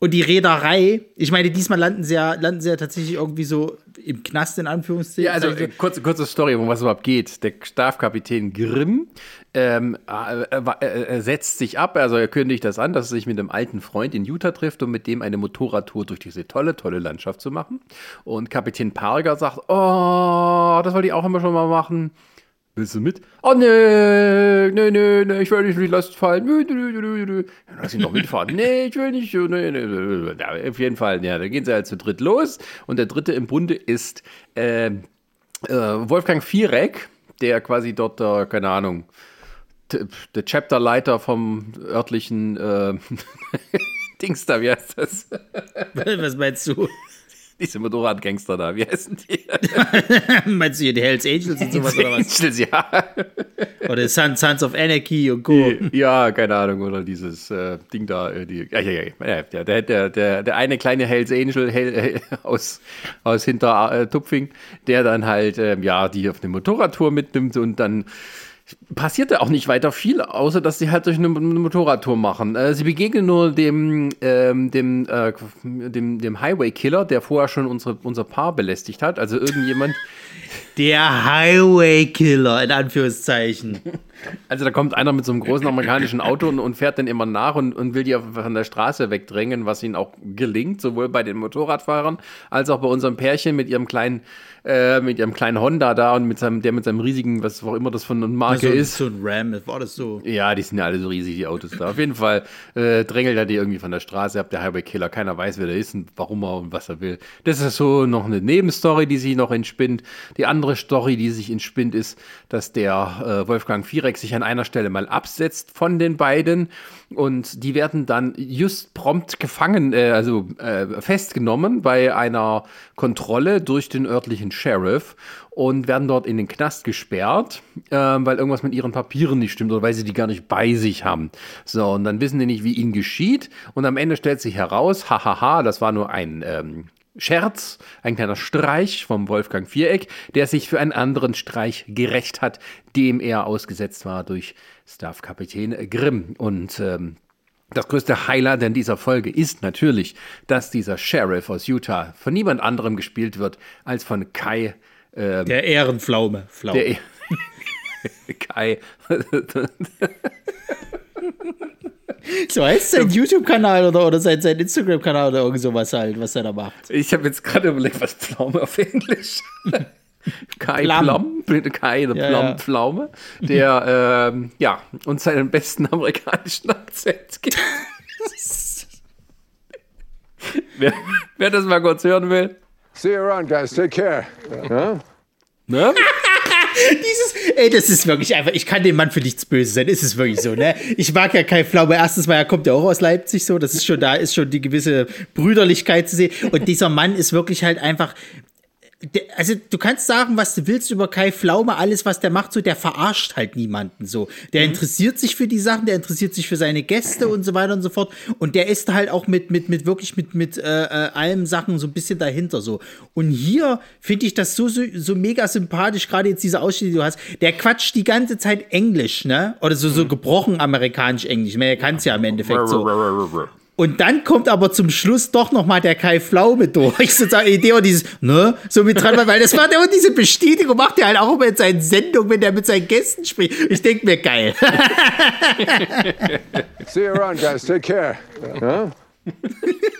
Speaker 1: Und die Reederei, ich meine, diesmal landen sie ja, landen sie ja tatsächlich irgendwie so im Knast, in Anführungszeichen.
Speaker 2: Ja, also äh, kurze, kurze Story, um was überhaupt geht. Der Stabskapitän Grimm ähm, äh, äh, setzt sich ab, also er kündigt das an, dass er sich mit einem alten Freund in Utah trifft, um mit dem eine Motorradtour durch diese tolle, tolle Landschaft zu machen. Und Kapitän Parger sagt, oh, das wollte ich auch immer schon mal machen. Willst du mit? Oh, nee, nee, nee, nee, ich will nicht in die Last fallen. Nö, nö, nö, nö. Dann lass ihn doch mitfahren. nee, ich will nicht. Nee, nee, nee. Ja, auf jeden Fall, ja, dann gehen sie halt zu dritt los. Und der dritte im Bunde ist äh, äh, Wolfgang Viereck, der quasi dort, äh, keine Ahnung, der Chapterleiter vom örtlichen äh, [laughs] Dings da, wie heißt das? [laughs]
Speaker 1: Was meinst du?
Speaker 2: Diese Motorradgangster da, wie heißen die? [laughs]
Speaker 1: Meinst du hier die Hells Angels und sowas oder was? Angels, ja. Oder Sons, Sons of Anarchy und Co.
Speaker 2: Ja, keine Ahnung, oder dieses äh, Ding da, äh, die, ja, ja, ja, der, der, der, der eine kleine Hells Angel Hell, äh, aus, aus hinter äh, Tupfing, der dann halt, ähm, ja, die auf eine Motorradtour mitnimmt und dann passierte auch nicht weiter viel, außer dass sie halt durch eine, Motorradtour machen. Äh, sie begegnen nur dem, ähm, dem, äh, dem, dem Highway-Killer, der vorher schon unsere, unser Paar belästigt hat. Also irgendjemand.
Speaker 1: Der Highway Killer, in Anführungszeichen.
Speaker 2: Also da kommt einer mit so einem großen amerikanischen Auto und, und fährt dann immer nach und, und will die von der Straße wegdrängen, was ihnen auch gelingt, sowohl bei den Motorradfahrern als auch bei unserem Pärchen mit ihrem kleinen äh, mit ihrem kleinen Honda da und mit seinem, der mit seinem riesigen, was auch immer das von einer Marke
Speaker 1: so,
Speaker 2: ist.
Speaker 1: So ein Ram, war das so?
Speaker 2: Ja, die sind ja alle so riesig, die Autos da. Auf jeden Fall äh, drängelt er die irgendwie von der Straße ab, der Highway Killer. Keiner weiß, wer der ist und warum er und was er will. Das ist so noch eine Nebenstory, die sich noch entspinnt. Die andere Story, die sich entspinnt, ist, dass der äh, Wolfgang Viereck sich an einer Stelle mal absetzt von den beiden und die werden dann just prompt gefangen, äh, also äh, festgenommen bei einer Kontrolle durch den örtlichen Sheriff und werden dort in den Knast gesperrt, äh, weil irgendwas mit ihren Papieren nicht stimmt oder weil sie die gar nicht bei sich haben. So, und dann wissen die nicht, wie ihnen geschieht. Und am Ende stellt sich heraus, hahaha, das war nur ein ähm, Scherz, ein kleiner Streich vom Wolfgang Viereck, der sich für einen anderen Streich gerecht hat, dem er ausgesetzt war durch Staff-Kapitän Grimm. Und ähm, das größte Highlight in dieser Folge ist natürlich, dass dieser Sheriff aus Utah von niemand anderem gespielt wird als von Kai.
Speaker 1: Ähm, der Ehrenpflaume. Pflaume. Der
Speaker 2: e [laughs] Kai. [laughs]
Speaker 1: So heißt sein YouTube-Kanal oder, oder sein, sein Instagram-Kanal oder irgend sowas halt, was er da macht.
Speaker 2: Ich habe jetzt gerade überlegt, was Pflaume auf Englisch. [laughs] Kai Plum, Plum Kai the ja, Plum ja. Pflaume, [laughs] der ähm, ja, uns seinen besten amerikanischen [laughs] Akzent gibt. wer, wer das mal kurz hören will.
Speaker 5: See you around, guys. Take care. Huh?
Speaker 2: Ne?
Speaker 1: Dieses, ey, das ist wirklich einfach, ich kann dem Mann für nichts böse sein, ist es wirklich so, ne? Ich mag ja Kai Pflaume, erstens mal, er kommt ja auch aus Leipzig so, das ist schon, da ist schon die gewisse Brüderlichkeit zu sehen und dieser Mann ist wirklich halt einfach, also du kannst sagen, was du willst über Kai Pflaume, alles, was der macht, so, der verarscht halt niemanden so. Der mhm. interessiert sich für die Sachen, der interessiert sich für seine Gäste und so weiter und so fort. Und der ist halt auch mit, mit, mit wirklich mit, mit äh, äh allem Sachen so ein bisschen dahinter so. Und hier finde ich das so, so, so mega sympathisch, gerade jetzt diese Ausschnitte, die du hast. Der quatscht die ganze Zeit Englisch, ne? Oder so, so mhm. gebrochen amerikanisch Englisch. Ich meine, er kann es ja im Endeffekt so. Und dann kommt aber zum Schluss doch noch mal der Kai Pflaume durch. Sozusagen Idee und dieses, ne, so mit dran, weil das macht er und diese Bestätigung macht er halt auch immer in seinen Sendungen, wenn er mit seinen Gästen spricht. Ich denke mir, geil. [laughs]
Speaker 5: See you around, guys. Take care. Huh? [laughs]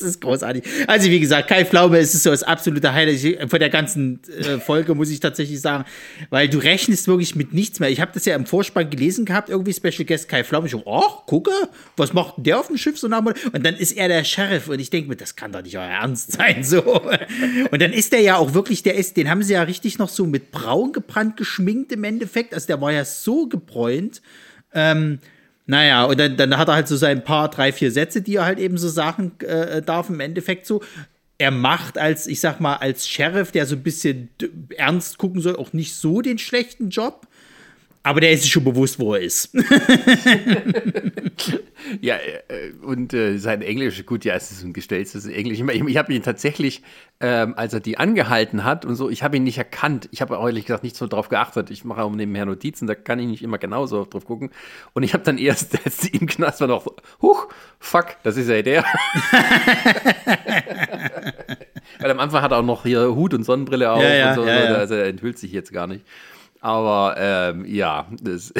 Speaker 1: das ist großartig. Also, wie gesagt, Kai Pflaume ist so das absolute Highlight von der ganzen äh, Folge, muss ich tatsächlich sagen. Weil du rechnest wirklich mit nichts mehr. Ich habe das ja im Vorspann gelesen gehabt, irgendwie Special Guest Kai Pflaume. Ich so, ach, gucke, was macht der auf dem Schiff so nach Und dann ist er der Sheriff. Und ich denke mir, das kann doch nicht euer Ernst sein. So. Und dann ist der ja auch wirklich, der ist, den haben sie ja richtig noch so mit braun gebrannt geschminkt im Endeffekt. Also, der war ja so gebräunt. Ähm, naja, und dann, dann hat er halt so sein paar, drei, vier Sätze, die er halt eben so sagen äh, darf, im Endeffekt so. Er macht als, ich sag mal, als Sheriff, der so ein bisschen ernst gucken soll, auch nicht so den schlechten Job. Aber der ist sich schon bewusst, wo er ist. [laughs]
Speaker 2: ja, äh, und äh, sein Englisch, gut, ja, es ist ein gestelltes Englisch. Ich, ich habe ihn tatsächlich, ähm, als er die angehalten hat und so, ich habe ihn nicht erkannt. Ich habe ehrlich gesagt nicht so drauf geachtet. Ich mache auch nebenher Notizen, da kann ich nicht immer genauso drauf gucken. Und ich habe dann erst, [laughs] als sie im Knast war, noch, huch, fuck, das ist ja der. [laughs] Weil am Anfang hat er auch noch hier Hut und Sonnenbrille auf
Speaker 1: ja, ja,
Speaker 2: und so,
Speaker 1: ja,
Speaker 2: also er enthüllt sich jetzt gar nicht. Aber ähm, ja, das,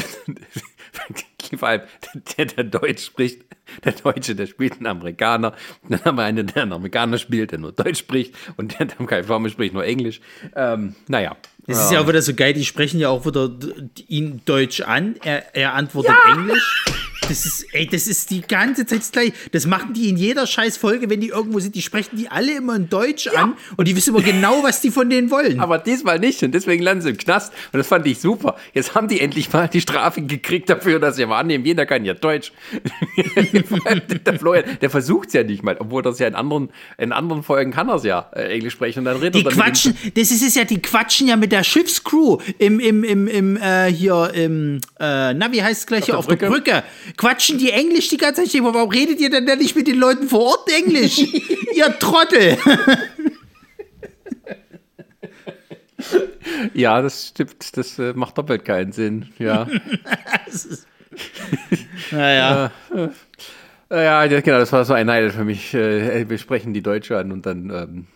Speaker 2: [laughs] vor allem der, der Deutsch spricht, der Deutsche, der spielt einen Amerikaner. Dann haben wir einen, der einen Amerikaner spielt, der nur Deutsch spricht und der dann keine Formel spricht, nur Englisch. Ähm, naja.
Speaker 1: Es ist ja auch wieder so geil, die sprechen ja auch wieder ihn Deutsch an, er, er antwortet ja. Englisch. Das ist, ey, das ist die ganze Zeit das gleiche. Das machen die in jeder scheiß Folge, wenn die irgendwo sind. Die sprechen die alle immer in Deutsch ja. an und die wissen immer genau, was die von denen wollen.
Speaker 2: Aber diesmal nicht und deswegen landen sie im Knast und das fand ich super. Jetzt haben die endlich mal die Strafe gekriegt dafür, dass sie mal annehmen, jeder kann ja Deutsch. [laughs] der Florian, der versucht es ja nicht mal, obwohl das ja in anderen, in anderen Folgen kann er es ja äh, Englisch sprechen und dann redet
Speaker 1: die er quatschen, das ist es ja, die quatschen ja mit der Schiffscrew im, im, im, im äh, hier im, äh, na, wie heißt es gleich auf hier, auf Brücke? der Brücke quatschen die Englisch die ganze Zeit. Warum redet ihr denn da nicht mit den Leuten vor Ort Englisch? [laughs] ihr Trottel! [laughs]
Speaker 2: ja, das stimmt. Das äh, macht doppelt keinen Sinn. Ja. [laughs]
Speaker 1: naja.
Speaker 2: Äh, Ja, genau, das war so ein Highlight für mich. Äh, wir sprechen die Deutsche an und dann ähm,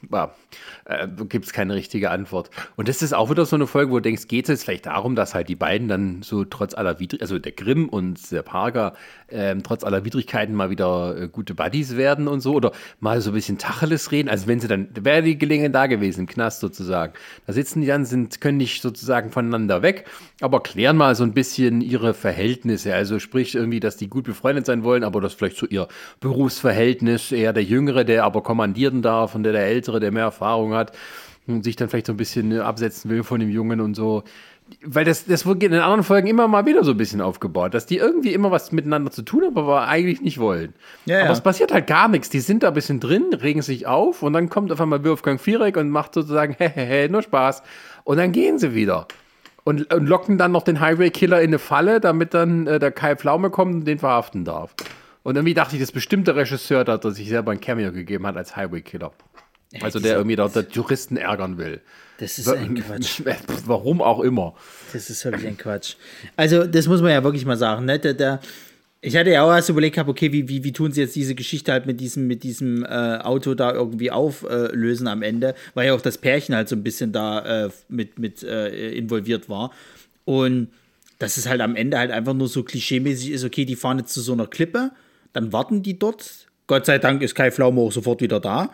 Speaker 2: äh, gibt es keine richtige Antwort. Und das ist auch wieder so eine Folge, wo du denkst, geht es jetzt vielleicht darum, dass halt die beiden dann so trotz aller Widrigkeiten, also der Grimm und der Parker, ähm, trotz aller Widrigkeiten mal wieder äh, gute Buddies werden und so oder mal so ein bisschen Tacheles reden. Also wenn sie dann, wäre die Gelegenheit da gewesen, im Knast sozusagen. Da sitzen die dann, sind, können nicht sozusagen voneinander weg, aber klären mal so ein bisschen ihre Verhältnisse. Also sprich irgendwie, dass die gut befreundet sein wollen, aber das vielleicht so ihr Berufsverhältnis, eher der Jüngere, der aber kommandieren darf und der der Ältere, der mehr Erfahrung hat und sich dann vielleicht so ein bisschen äh, absetzen will von dem Jungen und so weil das, das wird in den anderen Folgen immer mal wieder so ein bisschen aufgebaut, dass die irgendwie immer was miteinander zu tun haben, aber eigentlich nicht wollen. Ja, aber ja. es passiert halt gar nichts. Die sind da ein bisschen drin, regen sich auf und dann kommt auf einmal Wolfgang Viereck und macht sozusagen, [laughs] hehehe, nur Spaß. Und dann gehen sie wieder. Und, und locken dann noch den Highway-Killer in eine Falle, damit dann äh, der Kai Pflaume kommt und den verhaften darf. Und irgendwie dachte ich, das bestimmte Regisseur, der sich selber ein Cameo gegeben hat als Highway-Killer. Also der irgendwie dort der Juristen ärgern will.
Speaker 1: Das ist ein Quatsch. [laughs]
Speaker 2: Warum auch immer.
Speaker 1: Das ist wirklich ein Quatsch. Also, das muss man ja wirklich mal sagen. Ne? Der, der, ich hatte ja auch erst überlegt, okay, wie, wie, wie tun sie jetzt diese Geschichte halt mit diesem, mit diesem äh, Auto da irgendwie auflösen äh, am Ende, weil ja auch das Pärchen halt so ein bisschen da äh, mit, mit äh, involviert war. Und dass es halt am Ende halt einfach nur so klischeemäßig ist, okay, die fahren jetzt zu so einer Klippe, dann warten die dort. Gott sei Dank ist Kai Pflaume auch sofort wieder da.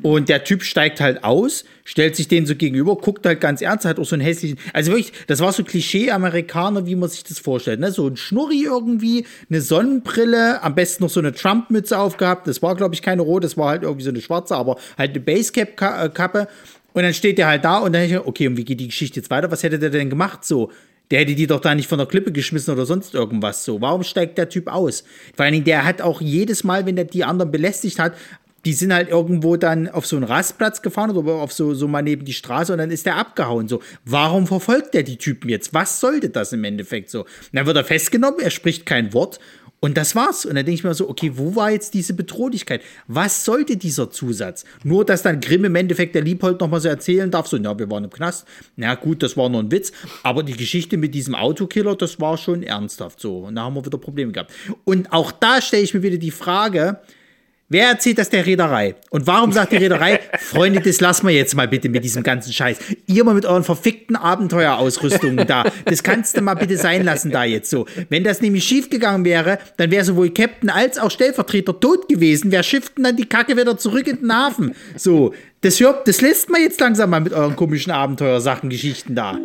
Speaker 1: Und der Typ steigt halt aus, stellt sich denen so gegenüber, guckt halt ganz ernst, hat auch so einen hässlichen. Also wirklich, das war so Klischee-Amerikaner, wie man sich das vorstellt. Ne? So ein Schnurri irgendwie, eine Sonnenbrille, am besten noch so eine Trump-Mütze aufgehabt. Das war, glaube ich, keine rote, das war halt irgendwie so eine schwarze, aber halt eine Basecap-Kappe. Und dann steht der halt da und dann denke ich, okay, und wie geht die Geschichte jetzt weiter? Was hätte der denn gemacht? So, der hätte die doch da nicht von der Klippe geschmissen oder sonst irgendwas so. Warum steigt der Typ aus? Vor allen Dingen, der hat auch jedes Mal, wenn der die anderen belästigt hat, die sind halt irgendwo dann auf so einen Rastplatz gefahren oder auf so, so mal neben die Straße und dann ist der abgehauen. So, warum verfolgt der die Typen jetzt? Was sollte das im Endeffekt so? Und dann wird er festgenommen, er spricht kein Wort und das war's. Und dann denke ich mir so, okay, wo war jetzt diese Bedrohlichkeit? Was sollte dieser Zusatz? Nur, dass dann Grimm im Endeffekt der Liebhold nochmal so erzählen darf, so, ja, wir waren im Knast. Na gut, das war nur ein Witz. Aber die Geschichte mit diesem Autokiller, das war schon ernsthaft so. Und da haben wir wieder Probleme gehabt. Und auch da stelle ich mir wieder die Frage, Wer erzählt das der Reederei? Und warum sagt die Reederei, [laughs] Freunde, das lassen wir jetzt mal bitte mit diesem ganzen Scheiß. Ihr mal mit euren verfickten Abenteuerausrüstungen da. Das kannst du mal bitte sein lassen da jetzt so. Wenn das nämlich schiefgegangen wäre, dann wäre sowohl Captain als auch Stellvertreter tot gewesen. Wer schifften dann die Kacke wieder zurück in den Hafen? So, das, hört, das lässt man jetzt langsam mal mit euren komischen Abenteuersachen, Geschichten da.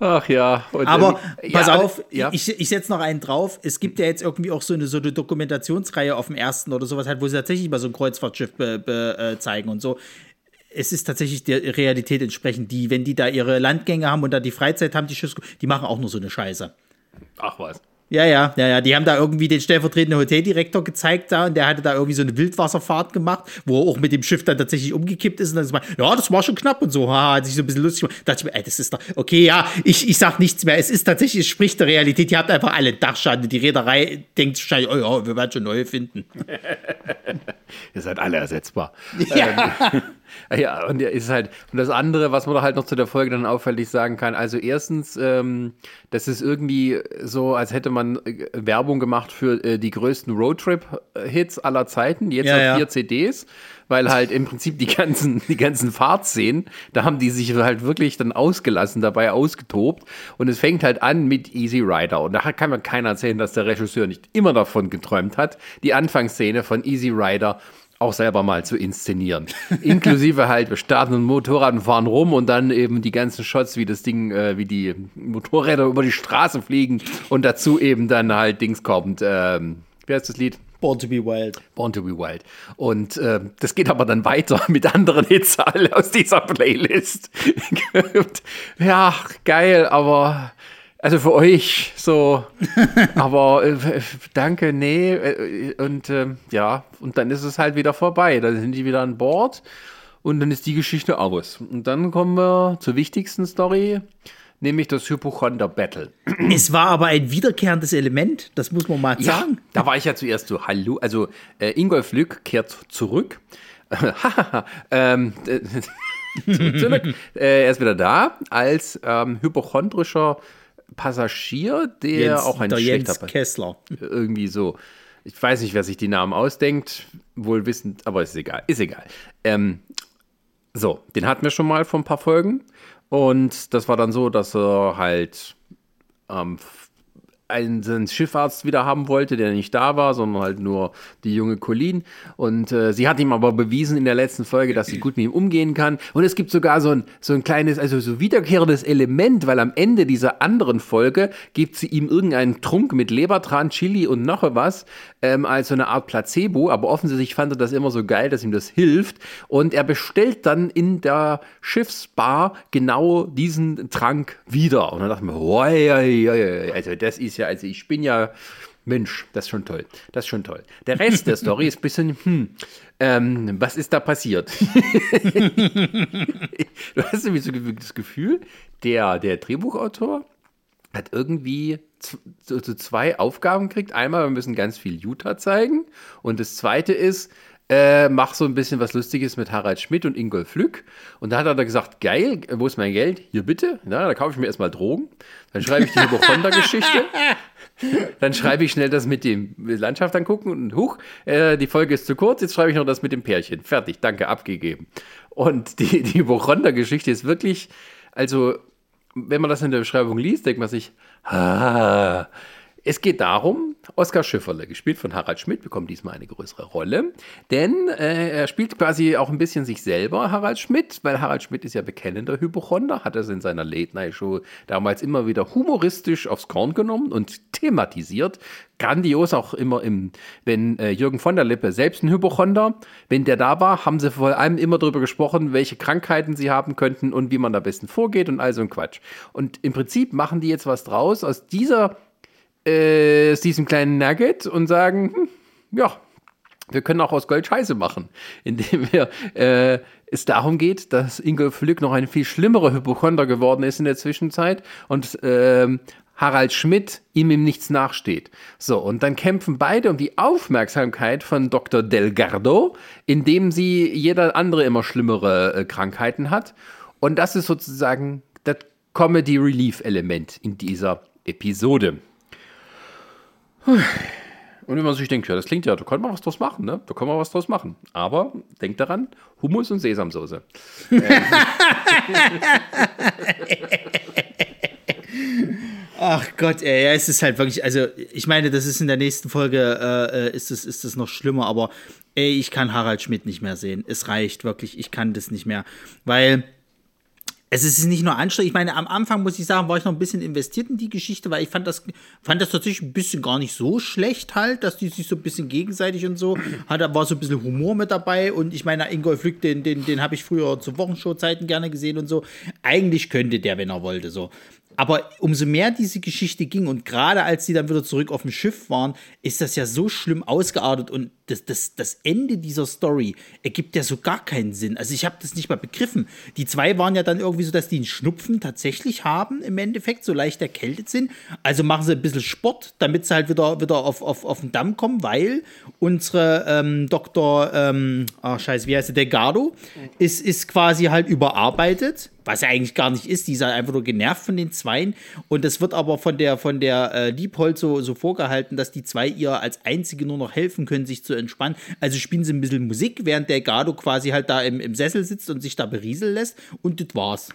Speaker 2: Ach ja.
Speaker 1: Aber ähm, pass ja, auf, ja. ich, ich setze noch einen drauf. Es gibt ja jetzt irgendwie auch so eine, so eine Dokumentationsreihe auf dem ersten oder sowas, halt, wo sie tatsächlich mal so ein Kreuzfahrtschiff be, be, äh, zeigen und so. Es ist tatsächlich der Realität entsprechend, die, wenn die da ihre Landgänge haben und da die Freizeit haben, die Schüsse, die machen auch nur so eine Scheiße.
Speaker 2: Ach was.
Speaker 1: Ja, ja, ja, ja. Die haben da irgendwie den stellvertretenden Hoteldirektor gezeigt da und der hatte da irgendwie so eine Wildwasserfahrt gemacht, wo er auch mit dem Schiff dann tatsächlich umgekippt ist und dann ist mal, ja, das war schon knapp und so, ha, hat sich so ein bisschen lustig gemacht. Da dachte ich mir, ey, das ist doch, okay, ja, ich, ich sag nichts mehr. Es ist tatsächlich, es spricht der Realität. Ihr habt einfach alle Dachschaden. Die Reederei denkt wahrscheinlich, oh ja, wir werden schon neue finden. [laughs]
Speaker 2: Ihr seid alle ersetzbar. Ja. Ähm, ja, und ist halt, und das andere, was man da halt noch zu der Folge dann auffällig sagen kann, also erstens, ähm, das ist irgendwie so, als hätte man äh, Werbung gemacht für äh, die größten Roadtrip-Hits aller Zeiten, jetzt ja, auf vier ja. CDs, weil halt im Prinzip die ganzen, die ganzen Fahrtszenen, da haben die sich halt wirklich dann ausgelassen, dabei ausgetobt. Und es fängt halt an mit Easy Rider. Und da kann mir keiner erzählen, dass der Regisseur nicht immer davon geträumt hat, die Anfangsszene von Easy Rider auch selber mal zu inszenieren. [laughs] Inklusive halt, wir starten ein Motorrad und fahren rum und dann eben die ganzen Shots, wie das Ding, äh, wie die Motorräder über die Straße fliegen und dazu eben dann halt Dings kommt. Ähm, wie heißt das Lied?
Speaker 1: Born to be Wild.
Speaker 2: Born to be Wild. Und äh, das geht aber dann weiter [laughs] mit anderen Hits alle aus dieser Playlist. [laughs] ja, geil, aber also für euch so, [laughs] aber äh, danke, nee. Äh, und äh, ja, und dann ist es halt wieder vorbei. Dann sind die wieder an Bord und dann ist die Geschichte aus. Und dann kommen wir zur wichtigsten Story, nämlich das Hypochonder Battle. [clears throat]
Speaker 1: Es war aber ein wiederkehrendes Element, das muss man mal sagen. Ja,
Speaker 2: da war ich ja zuerst so, hallo, also äh, Ingolf Lück kehrt zurück. [laughs] ähm, [laughs] zurück. Äh, er ist wieder da als ähm, hypochondrischer Passagier, der Jens, auch ein
Speaker 1: der Jens Kessler. [laughs]
Speaker 2: Irgendwie so. Ich weiß nicht, wer sich die Namen ausdenkt, wohl wissend, aber ist egal. Ist egal. Ähm, so, den hatten wir schon mal vor ein paar Folgen. Und das war dann so, dass er halt ähm, einen Schiffarzt wieder haben wollte, der nicht da war, sondern halt nur die junge Colleen. Und äh, sie hat ihm aber bewiesen in der letzten Folge, dass sie gut mit ihm umgehen kann. Und es gibt sogar so ein, so ein kleines, also so wiederkehrendes Element, weil am Ende dieser anderen Folge gibt sie ihm irgendeinen Trunk mit Lebertran, Chili und noch was, ähm, als so eine Art Placebo. Aber offensichtlich fand er das immer so geil, dass ihm das hilft. Und er bestellt dann in der Schiffsbar genau diesen Trank wieder. Und dann dachte oh, also das ist ja also ich bin ja Mensch, das ist schon toll. Das ist schon toll. Der Rest der Story ist ein bisschen, hm, ähm, was ist da passiert? [laughs] du hast irgendwie so das Gefühl, der, der Drehbuchautor hat irgendwie so, so zwei Aufgaben gekriegt. Einmal, wir müssen ganz viel Utah zeigen. Und das zweite ist, äh, mach so ein bisschen was Lustiges mit Harald Schmidt und Ingolf Lück. Und da hat er gesagt, geil, wo ist mein Geld? Hier bitte. Ja, da kaufe ich mir erstmal Drogen. Dann schreibe ich die Hypochonder-Geschichte. [laughs] Dann schreibe ich schnell das mit dem Landschaft angucken und huch, äh, die Folge ist zu kurz, jetzt schreibe ich noch das mit dem Pärchen. Fertig, danke, abgegeben. Und die, die Hypochonder-Geschichte ist wirklich, also, wenn man das in der Beschreibung liest, denkt man sich, ah, es geht darum, Oskar Schifferle, gespielt von Harald Schmidt, bekommt diesmal eine größere Rolle, denn äh, er spielt quasi auch ein bisschen sich selber, Harald Schmidt, weil Harald Schmidt ist ja bekennender Hypochonder, hat es in seiner Late-Night-Show damals immer wieder humoristisch aufs Korn genommen und thematisiert. Grandios auch immer im, wenn äh, Jürgen von der Lippe selbst ein Hypochonder, wenn der da war, haben sie vor allem immer darüber gesprochen, welche Krankheiten sie haben könnten und wie man am besten vorgeht und all so ein Quatsch. Und im Prinzip machen die jetzt was draus aus dieser äh, aus diesem kleinen Nugget und sagen, hm, ja, wir können auch aus Gold Scheiße machen, [laughs] indem wir äh, es darum geht, dass Ingolf Lück noch ein viel schlimmerer Hypochonder geworden ist in der Zwischenzeit und äh, Harald Schmidt ihm im Nichts nachsteht. So, und dann kämpfen beide um die Aufmerksamkeit von Dr. Delgardo, indem sie jeder andere immer schlimmere äh, Krankheiten hat. Und das ist sozusagen das Comedy Relief Element in dieser Episode. Und wenn man sich denkt, ja, das klingt ja, da kann man was draus machen, ne? Da kann man was draus machen. Aber denkt daran, Hummus und Sesamsoße. [laughs]
Speaker 1: Ach Gott, ey, es ist halt wirklich, also ich meine, das ist in der nächsten Folge, äh, äh ist es ist das noch schlimmer, aber ey, ich kann Harald Schmidt nicht mehr sehen. Es reicht wirklich, ich kann das nicht mehr, weil es ist nicht nur anstrengend. Ich meine, am Anfang muss ich sagen, war ich noch ein bisschen investiert in die Geschichte, weil ich fand das, fand das tatsächlich ein bisschen gar nicht so schlecht halt, dass die sich so ein bisschen gegenseitig und so, [clears throat] hat, da war so ein bisschen Humor mit dabei und ich meine, Ingolf Lück, den, den, den habe ich früher zu Wochenshow-Zeiten gerne gesehen und so. Eigentlich könnte der, wenn er wollte, so. Aber umso mehr diese Geschichte ging und gerade als sie dann wieder zurück auf dem Schiff waren, ist das ja so schlimm ausgeartet und das, das, das Ende dieser Story ergibt ja so gar keinen Sinn. Also ich habe das nicht mal begriffen. Die zwei waren ja dann irgendwie so, dass die einen Schnupfen tatsächlich haben, im Endeffekt, so leicht erkältet sind. Also machen sie ein bisschen Sport, damit sie halt wieder, wieder auf, auf, auf den Damm kommen, weil unsere ähm, Doktor, ähm, ach scheiße, wie heißt der, Delgado, ist, ist quasi halt überarbeitet was er eigentlich gar nicht ist, die ist halt einfach nur genervt von den Zweien. Und das wird aber von der, von der äh, Liebhold so, so vorgehalten, dass die zwei ihr als einzige nur noch helfen können, sich zu entspannen. Also spielen sie ein bisschen Musik, während der Gado quasi halt da im, im Sessel sitzt und sich da berieseln lässt. Und das war's.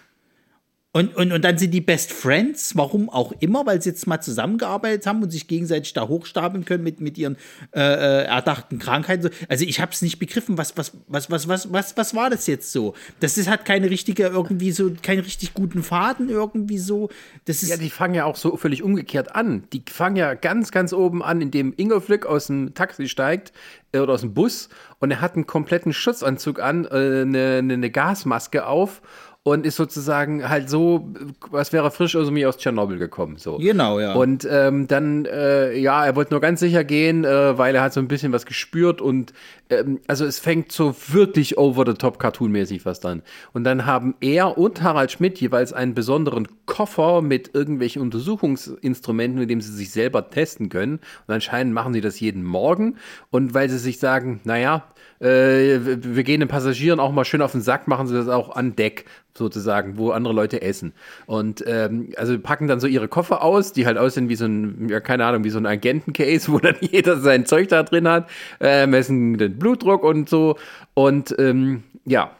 Speaker 1: Und, und, und dann sind die Best Friends, warum auch immer, weil sie jetzt mal zusammengearbeitet haben und sich gegenseitig da hochstapeln können mit, mit ihren äh, äh erdachten Krankheiten. Also ich habe es nicht begriffen, was, was, was, was, was, was, was war das jetzt so? Das ist, hat keine richtige, irgendwie so, keinen richtig guten Faden irgendwie so. Das ist
Speaker 2: ja, die fangen ja auch so völlig umgekehrt an. Die fangen ja ganz, ganz oben an, indem Ingo Flick aus dem Taxi steigt äh, oder aus dem Bus und er hat einen kompletten Schutzanzug an, äh, eine, eine Gasmaske auf und ist sozusagen halt so, was wäre frisch aus mir aus Tschernobyl gekommen. So.
Speaker 1: Genau, ja.
Speaker 2: Und ähm, dann, äh, ja, er wollte nur ganz sicher gehen, äh, weil er hat so ein bisschen was gespürt und ähm, also es fängt so wirklich over the top Cartoon-mäßig was dann. Und dann haben er und Harald Schmidt jeweils einen besonderen Koffer mit irgendwelchen Untersuchungsinstrumenten, mit dem sie sich selber testen können. Und anscheinend machen sie das jeden Morgen. Und weil sie sich sagen, naja, äh, wir gehen den Passagieren auch mal schön auf den Sack, machen sie das auch an Deck sozusagen, wo andere Leute essen. Und ähm, also packen dann so ihre Koffer aus, die halt aussehen wie so ein, ja, keine Ahnung, wie so ein Agentencase, [laughs] wo dann jeder sein Zeug da drin hat, äh, messen den Blutdruck und so. Und ähm, ja,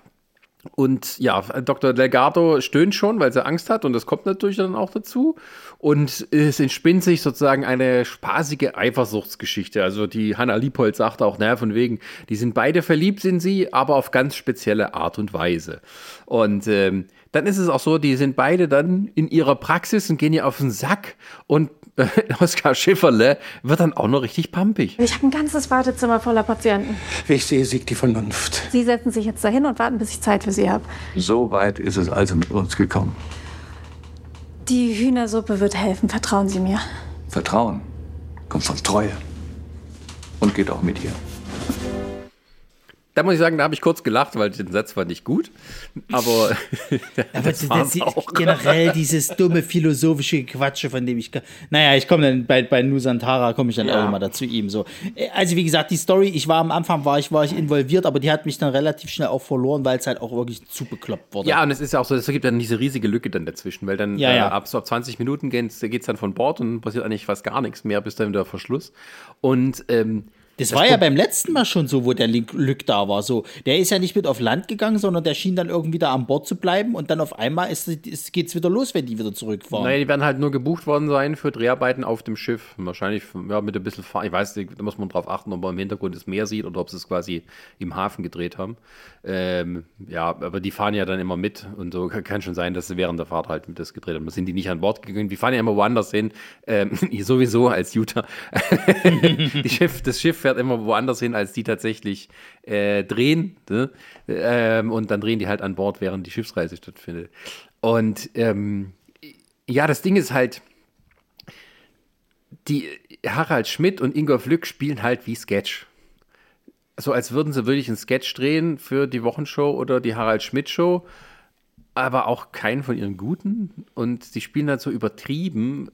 Speaker 2: und ja, Dr. Delgado stöhnt schon, weil sie Angst hat und das kommt natürlich dann auch dazu. Und es entspinnt sich sozusagen eine spaßige Eifersuchtsgeschichte. Also die Hanna Liebold sagt auch, naja, von wegen, die sind beide verliebt, sind sie, aber auf ganz spezielle Art und Weise. Und ähm, dann ist es auch so, die sind beide dann in ihrer Praxis und gehen ihr auf den Sack und [laughs] Oskar Schifferle wird dann auch noch richtig pampig.
Speaker 6: Ich habe ein ganzes Wartezimmer voller Patienten.
Speaker 7: Wie ich sehe, siegt die Vernunft.
Speaker 6: Sie setzen sich jetzt dahin und warten, bis ich Zeit für Sie habe.
Speaker 8: So weit ist es also mit uns gekommen.
Speaker 6: Die Hühnersuppe wird helfen, vertrauen Sie mir.
Speaker 8: Vertrauen kommt von Treue und geht auch mit ihr.
Speaker 2: Da muss ich sagen, da habe ich kurz gelacht, weil den Satz war nicht gut. Aber, [laughs]
Speaker 1: aber das das, auch. [laughs] generell dieses dumme philosophische Quatsche, von dem ich. Naja, ich komme dann bei, bei Nusantara komme ich dann ja. auch immer dazu ihm so. Also wie gesagt, die Story, ich war am Anfang war ich, war ich involviert, aber die hat mich dann relativ schnell auch verloren, weil es halt auch wirklich zu bekloppt wurde.
Speaker 2: Ja, und es ist ja auch so, es gibt dann diese riesige Lücke dann dazwischen, weil dann
Speaker 1: ja, ja.
Speaker 2: Äh, ab so ab 20 Minuten geht es dann von Bord und passiert eigentlich fast gar nichts mehr, bis dann wieder Verschluss. Und ähm,
Speaker 1: das, das war ja beim letzten Mal schon so, wo der Lück da war. So, der ist ja nicht mit auf Land gegangen, sondern der schien dann irgendwie da an Bord zu bleiben und dann auf einmal ist, ist, geht's wieder los, wenn die wieder zurückfahren.
Speaker 2: Nein, die werden halt nur gebucht worden sein für Dreharbeiten auf dem Schiff. Wahrscheinlich ja, mit ein bisschen Fahr Ich weiß nicht, da muss man drauf achten, ob man im Hintergrund das Meer sieht oder ob sie es quasi im Hafen gedreht haben. Ähm, ja, aber die fahren ja dann immer mit und so kann schon sein, dass sie während der Fahrt halt mit das gedreht haben. Da sind die nicht an Bord gegangen. Die fahren ja immer woanders hin. Ähm, [laughs] sowieso als Utah. [laughs] Schiff, das Schiff fährt immer woanders hin als die tatsächlich äh, drehen. Ne? Ähm, und dann drehen die halt an Bord, während die Schiffsreise stattfindet. Und ähm, ja, das Ding ist halt, die Harald Schmidt und Ingolf Lück spielen halt wie Sketch. So als würden sie wirklich einen Sketch drehen für die Wochenshow oder die Harald Schmidt Show, aber auch keinen von ihren guten. Und sie spielen halt so übertrieben,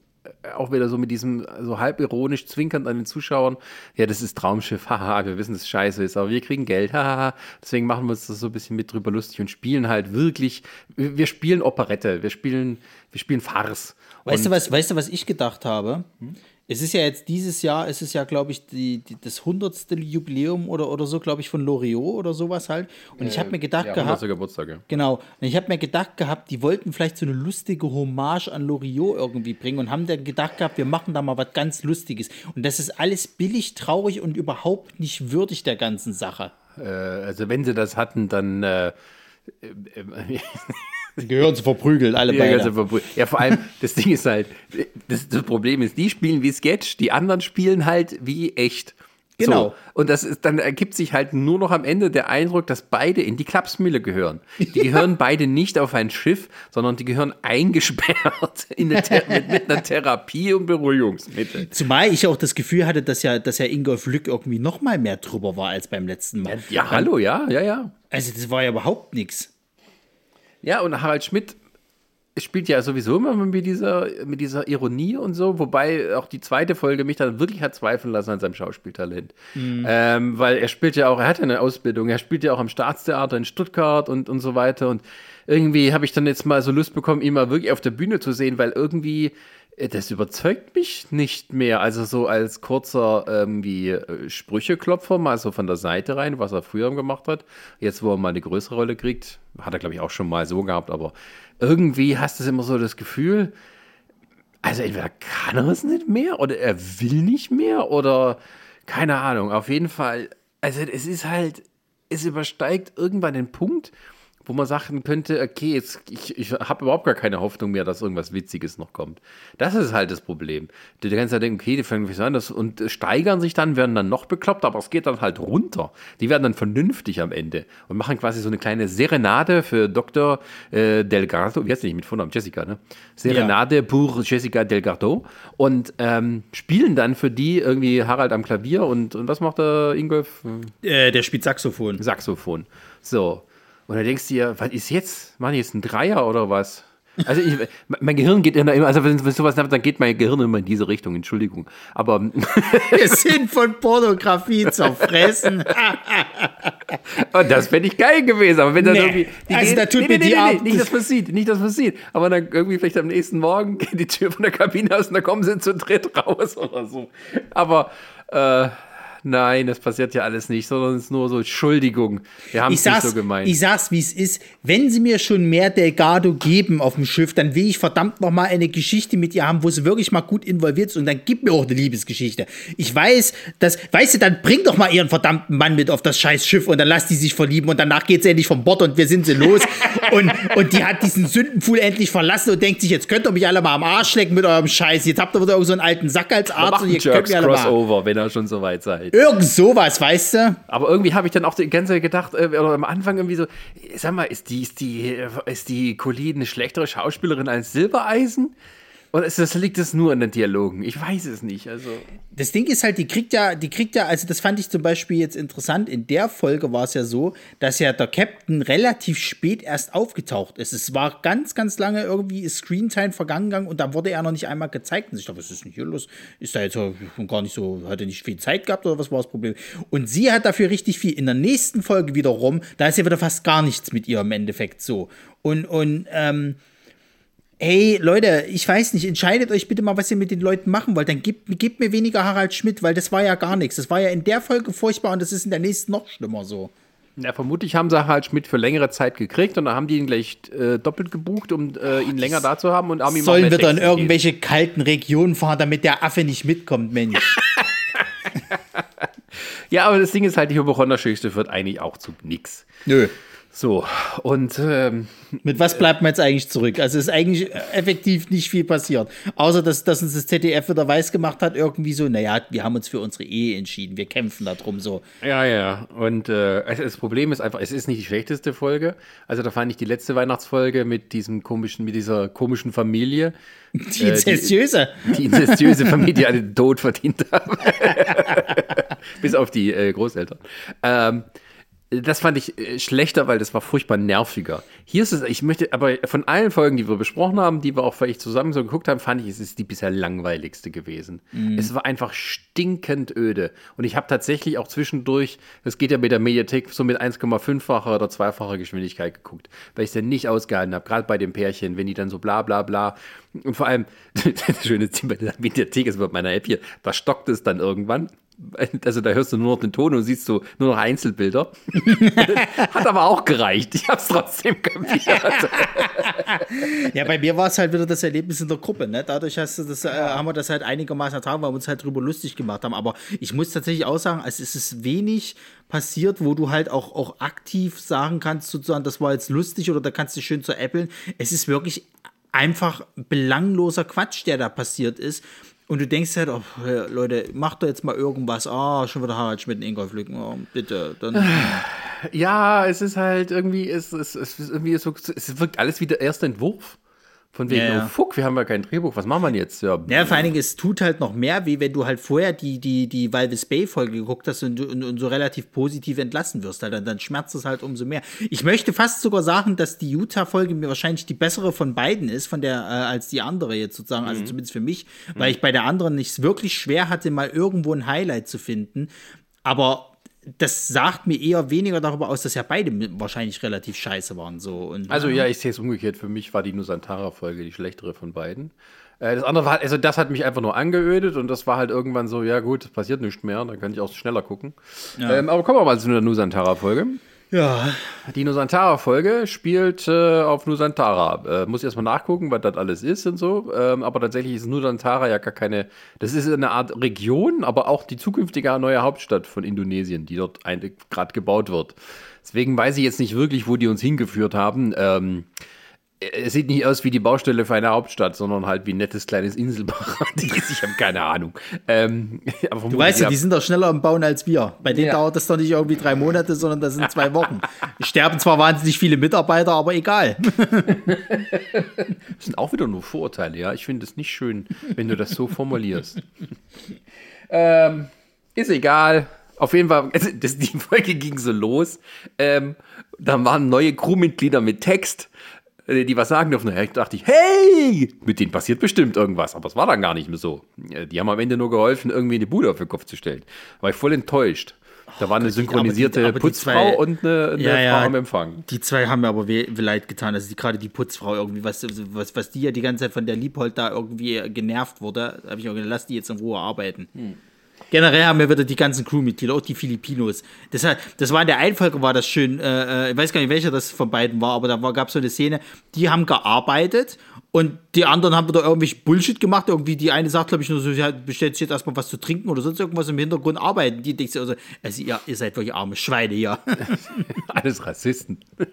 Speaker 2: auch wieder so mit diesem so halb ironisch zwinkernd an den Zuschauern, ja, das ist Traumschiff, [laughs] haha, wir wissen, dass es scheiße ist, aber wir kriegen Geld, [laughs] haha, deswegen machen wir uns das so ein bisschen mit drüber lustig und spielen halt wirklich, wir spielen Operette, wir spielen, wir spielen Farce.
Speaker 1: Weißt du was, weißt du, was ich gedacht habe? Hm? Es ist ja jetzt dieses Jahr, es ist ja, glaube ich, die, die, das hundertste Jubiläum oder, oder so, glaube ich, von Loriot oder sowas halt. Und äh, ich habe mir gedacht ja, gehabt.
Speaker 2: Geburtstag, ja.
Speaker 1: Genau. Und ich habe mir gedacht gehabt, die wollten vielleicht so eine lustige Hommage an Loriot irgendwie bringen und haben dann gedacht gehabt, wir machen da mal was ganz Lustiges. Und das ist alles billig, traurig und überhaupt nicht würdig der ganzen Sache.
Speaker 2: Äh, also, wenn sie das hatten, dann. Äh,
Speaker 1: Die gehören zu verprügeln, alle
Speaker 2: beide. Verprügeln. Ja, vor allem, das Ding ist halt, das, das, Problem ist, die spielen wie Sketch, die anderen spielen halt wie echt.
Speaker 1: Genau. So.
Speaker 2: Und das ist, dann ergibt sich halt nur noch am Ende der Eindruck, dass beide in die Klapsmühle gehören. Die ja. [laughs] gehören beide nicht auf ein Schiff, sondern die gehören eingesperrt [laughs] in eine mit, mit, einer Therapie und Beruhigungsmittel.
Speaker 1: Zumal ich auch das Gefühl hatte, dass ja, dass ja Ingolf Lück irgendwie noch mal mehr drüber war als beim letzten Mal.
Speaker 2: Ja, ja hallo, ja, ja, ja.
Speaker 1: Also das war ja überhaupt nichts.
Speaker 2: Ja, und Harald Schmidt spielt ja sowieso immer mit dieser, mit dieser Ironie und so, wobei auch die zweite Folge mich dann wirklich hat zweifeln lassen an seinem Schauspieltalent. Mhm. Ähm, weil er spielt ja auch, er hat ja eine Ausbildung, er spielt ja auch am Staatstheater in Stuttgart und, und so weiter. Und irgendwie habe ich dann jetzt mal so Lust bekommen, ihn mal wirklich auf der Bühne zu sehen, weil irgendwie äh, das überzeugt mich nicht mehr. Also so als kurzer irgendwie äh, Sprücheklopfer mal so von der Seite rein, was er früher gemacht hat. Jetzt, wo er mal eine größere Rolle kriegt, hat er glaube ich auch schon mal so gehabt, aber irgendwie hast du immer so das Gefühl, also entweder kann er es nicht mehr oder er will nicht mehr oder keine Ahnung. Auf jeden Fall, also es ist halt, es übersteigt irgendwann den Punkt, wo man sagen könnte, okay, jetzt, ich, ich habe überhaupt gar keine Hoffnung mehr, dass irgendwas Witziges noch kommt. Das ist halt das Problem. Du, kannst ja denken, okay, die fangen an das, und steigern sich dann, werden dann noch bekloppt, aber es geht dann halt runter. Die werden dann vernünftig am Ende und machen quasi so eine kleine Serenade für Dr. Äh, Delgado, wie heißt nicht mit Vornamen, Jessica, ne? Serenade ja. pour Jessica Delgado und ähm, spielen dann für die irgendwie Harald am Klavier und, und was macht der Ingolf?
Speaker 1: Äh, der spielt Saxophon.
Speaker 2: Saxophon. So. Und dann denkst du dir, was ist jetzt? Mann, jetzt ein Dreier oder was? Also ich, mein Gehirn geht immer, also wenn, wenn sowas dann geht mein Gehirn immer in diese Richtung, Entschuldigung. Aber [laughs]
Speaker 1: wir sind von Pornografie zerfressen.
Speaker 2: Und das fände ich geil gewesen. Aber wenn dann
Speaker 1: Nee.
Speaker 2: irgendwie.
Speaker 1: Also da tut
Speaker 2: nee,
Speaker 1: mir
Speaker 2: nee,
Speaker 1: die
Speaker 2: nee, nee, Nicht das passiert, nicht das passiert. Aber dann irgendwie vielleicht am nächsten Morgen [laughs] geht die Tür von der Kabine aus und dann kommen sie zu dritt raus oder so. Aber. Äh, Nein, das passiert ja alles nicht, sondern es ist nur so Entschuldigung. Wir haben es nicht so gemeint.
Speaker 1: ich sag's, wie es ist. Wenn sie mir schon mehr Delgado geben auf dem Schiff, dann will ich verdammt noch mal eine Geschichte mit ihr haben, wo sie wirklich mal gut involviert ist. Und dann gib mir auch eine Liebesgeschichte. Ich weiß, dass, weißt du, dann bring doch mal ihren verdammten Mann mit auf das scheiß Schiff und dann lass die sich verlieben und danach geht sie endlich vom Bord und wir sind sie los. [laughs] und, und die hat diesen Sündenpfuhl endlich verlassen und denkt sich, jetzt könnt ihr mich alle mal am Arsch lecken mit eurem Scheiß. Jetzt habt ihr wieder irgend so einen alten Sack als Arzt und ihr könnt mir alle mal.
Speaker 2: Crossover, wenn ihr schon so weit seid.
Speaker 1: Irgend sowas, weißt du?
Speaker 2: Aber irgendwie habe ich dann auch die ganze Zeit gedacht, äh, oder am Anfang irgendwie so, sag mal, ist die, ist die, äh, ist die Colleen eine schlechtere Schauspielerin als Silbereisen? Oder ist das, liegt es nur an den Dialogen? Ich weiß es nicht. Also.
Speaker 1: Das Ding ist halt, die kriegt ja, die kriegt ja, also das fand ich zum Beispiel jetzt interessant. In der Folge war es ja so, dass ja der Captain relativ spät erst aufgetaucht ist. Es war ganz, ganz lange irgendwie Screentime vergangen gegangen und da wurde er noch nicht einmal gezeigt. Und ich dachte, was ist denn hier los? Ist da jetzt gar nicht so, hat er nicht viel Zeit gehabt oder was war das Problem? Und sie hat dafür richtig viel. In der nächsten Folge wiederum, da ist ja wieder fast gar nichts mit ihr im Endeffekt so. Und, und, ähm, Ey, Leute, ich weiß nicht, entscheidet euch bitte mal, was ihr mit den Leuten machen wollt. Dann gebt, gebt mir weniger Harald Schmidt, weil das war ja gar nichts. Das war ja in der Folge furchtbar und das ist in der nächsten noch schlimmer so.
Speaker 2: Ja, vermutlich haben sie halt Schmidt für längere Zeit gekriegt und dann haben die ihn gleich äh, doppelt gebucht, um äh, ihn länger da zu haben und haben ihm
Speaker 1: Sollen wir dann irgendwelche kalten Regionen fahren, damit der Affe nicht mitkommt, Mensch? [laughs] [laughs]
Speaker 2: Ja, aber das Ding ist halt, die Hypochondergeschichte führt eigentlich auch zu nix.
Speaker 1: Nö.
Speaker 2: So, und ähm,
Speaker 1: Mit was bleibt man jetzt eigentlich zurück? Also ist eigentlich effektiv nicht viel passiert. Außer, dass, dass uns das ZDF wieder weiß gemacht hat, irgendwie so, naja, wir haben uns für unsere Ehe entschieden, wir kämpfen darum so.
Speaker 2: Ja, ja. Und äh, also das Problem ist einfach, es ist nicht die schlechteste Folge. Also da fand ich die letzte Weihnachtsfolge mit diesem komischen, mit dieser komischen Familie.
Speaker 1: Die inzestiöse.
Speaker 2: Die inzestiöse Familie, die den Tod verdient haben. [laughs] Bis auf die äh, Großeltern. Ähm, das fand ich äh, schlechter, weil das war furchtbar nerviger. Hier ist es, ich möchte, aber von allen Folgen, die wir besprochen haben, die wir auch vielleicht zusammen so geguckt haben, fand ich, es ist die bisher langweiligste gewesen. Es war einfach stinkend öde. Und ich habe tatsächlich auch zwischendurch, das geht ja mit der Mediathek, so mit 1,5-facher oder zweifacher Geschwindigkeit geguckt, weil ich es dann nicht ausgehalten habe, gerade bei dem Pärchen, wenn die dann so bla bla bla. Und vor allem, [laughs] das schöne Ding bei der Mediathek ist bei meiner App hier, da stockt es dann irgendwann. [laughs] Also da hörst du nur noch den Ton und siehst so nur noch Einzelbilder. [laughs] Hat aber auch gereicht. Ich habe es trotzdem kapiert. [laughs]
Speaker 1: Ja, bei mir war es halt wieder das Erlebnis in der Gruppe. Ne? Dadurch das, äh, haben wir das halt einigermaßen ertragen, weil wir uns halt drüber lustig gemacht haben. Aber ich muss tatsächlich auch sagen, es ist wenig passiert, wo du halt auch, auch aktiv sagen kannst, sozusagen, das war jetzt lustig oder da kannst du schön zu äppeln. Es ist wirklich einfach belangloser Quatsch, der da passiert ist. Und du denkst halt, oh, Leute, macht doch jetzt mal irgendwas. Ah, schon wieder Harald Schmidt und Ingolf Lücken. Oh, bitte. Dann,
Speaker 2: Ja, es ist halt irgendwie, es, es, es, irgendwie so, es wirkt alles wie der erste Entwurf. Von wegen,
Speaker 1: Ja, ja.
Speaker 2: oh fuck, wir haben ja kein Drehbuch, was machen wir jetzt? Ja,
Speaker 1: Ja, vor allen Dingen, es tut halt noch mehr weh, wenn du halt vorher die, die, die Valvis Bay-Folge geguckt hast und, und, und so relativ positiv entlassen wirst. Halt, dann, dann schmerzt es halt umso mehr. Ich möchte fast sogar sagen, dass die Utah-Folge mir wahrscheinlich die bessere von beiden ist, von der, äh, als die andere jetzt sozusagen, also zumindest für mich, weil ich bei der anderen nicht wirklich schwer hatte, mal irgendwo ein Highlight zu finden. Aber das sagt mir eher weniger darüber aus, dass ja beide wahrscheinlich relativ scheiße waren. So. Und,
Speaker 2: Also ja, ich sehe es umgekehrt. Für mich war die Nusantara-Folge die schlechtere von beiden. Äh, das andere war, also das hat mich einfach nur angeödet und das war halt irgendwann so, ja gut, passiert nichts mehr, dann kann ich auch schneller gucken. Ähm, aber kommen wir mal zu der Nusantara-Folge.
Speaker 1: Ja,
Speaker 2: Die Nusantara-Folge spielt äh, auf Nusantara. Äh, muss ich erstmal nachgucken, was das alles ist und so. Ähm, aber tatsächlich ist Nusantara ja gar keine. Das ist eine Art Region, aber auch die zukünftige neue Hauptstadt von Indonesien, die dort gerade gebaut wird. Deswegen weiß ich jetzt nicht wirklich, wo die uns hingeführt haben. Ähm, es sieht nicht aus wie die Baustelle für eine Hauptstadt, sondern halt wie ein nettes kleines Inselparadies. [laughs] Ich habe keine Ahnung. Ähm, aber
Speaker 1: Du weißt ja, die sind doch schneller im Bauen als wir. Bei denen
Speaker 2: Ja.
Speaker 1: dauert das doch nicht irgendwie drei Monate, sondern das sind zwei Wochen. Sterben zwar wahnsinnig viele Mitarbeiter, aber egal.
Speaker 2: Das sind auch wieder nur Vorurteile, ja. Ich finde es nicht schön, wenn du das so formulierst. ähm, ist egal. Auf jeden Fall, also das, die Folge ging so los. Ähm, da waren neue Crewmitglieder mit Text, die was sagen durften. Da dachte ich, hey, mit denen passiert bestimmt irgendwas. Aber es war dann gar nicht mehr so. Äh, Die haben am Ende nur geholfen, irgendwie eine Bude auf den Kopf zu stellen. War ich voll enttäuscht. Da war eine synchronisierte
Speaker 1: aber die- aber
Speaker 2: Putzfrau
Speaker 1: zwei-
Speaker 2: und eine, eine
Speaker 1: Ja, ja.
Speaker 2: Frau am Empfang.
Speaker 1: Die zwei haben mir aber weh, leid getan. Also die, gerade die Putzfrau irgendwie, was, was, was die ja die ganze Zeit von der Liebhold da irgendwie genervt wurde, habe ich auch gedacht, lass die jetzt in Ruhe arbeiten. Generell haben wir wieder die ganzen Crewmitglieder, auch die Filipinos. Das, hat, das war in der Einfolge, war das schön, äh, äh, ich weiß gar nicht, welcher das von beiden war, aber da gab es so eine Szene, die haben gearbeitet und die anderen haben wieder irgendwie Bullshit gemacht. Irgendwie die eine sagt, glaube ich, nur so, sie bestellt sich jetzt erstmal was zu trinken oder sonst irgendwas im Hintergrund arbeiten. Die denkt sich also, also ihr, ihr seid wirklich arme Schweine hier. [laughs]
Speaker 2: Alles Rassisten. [laughs]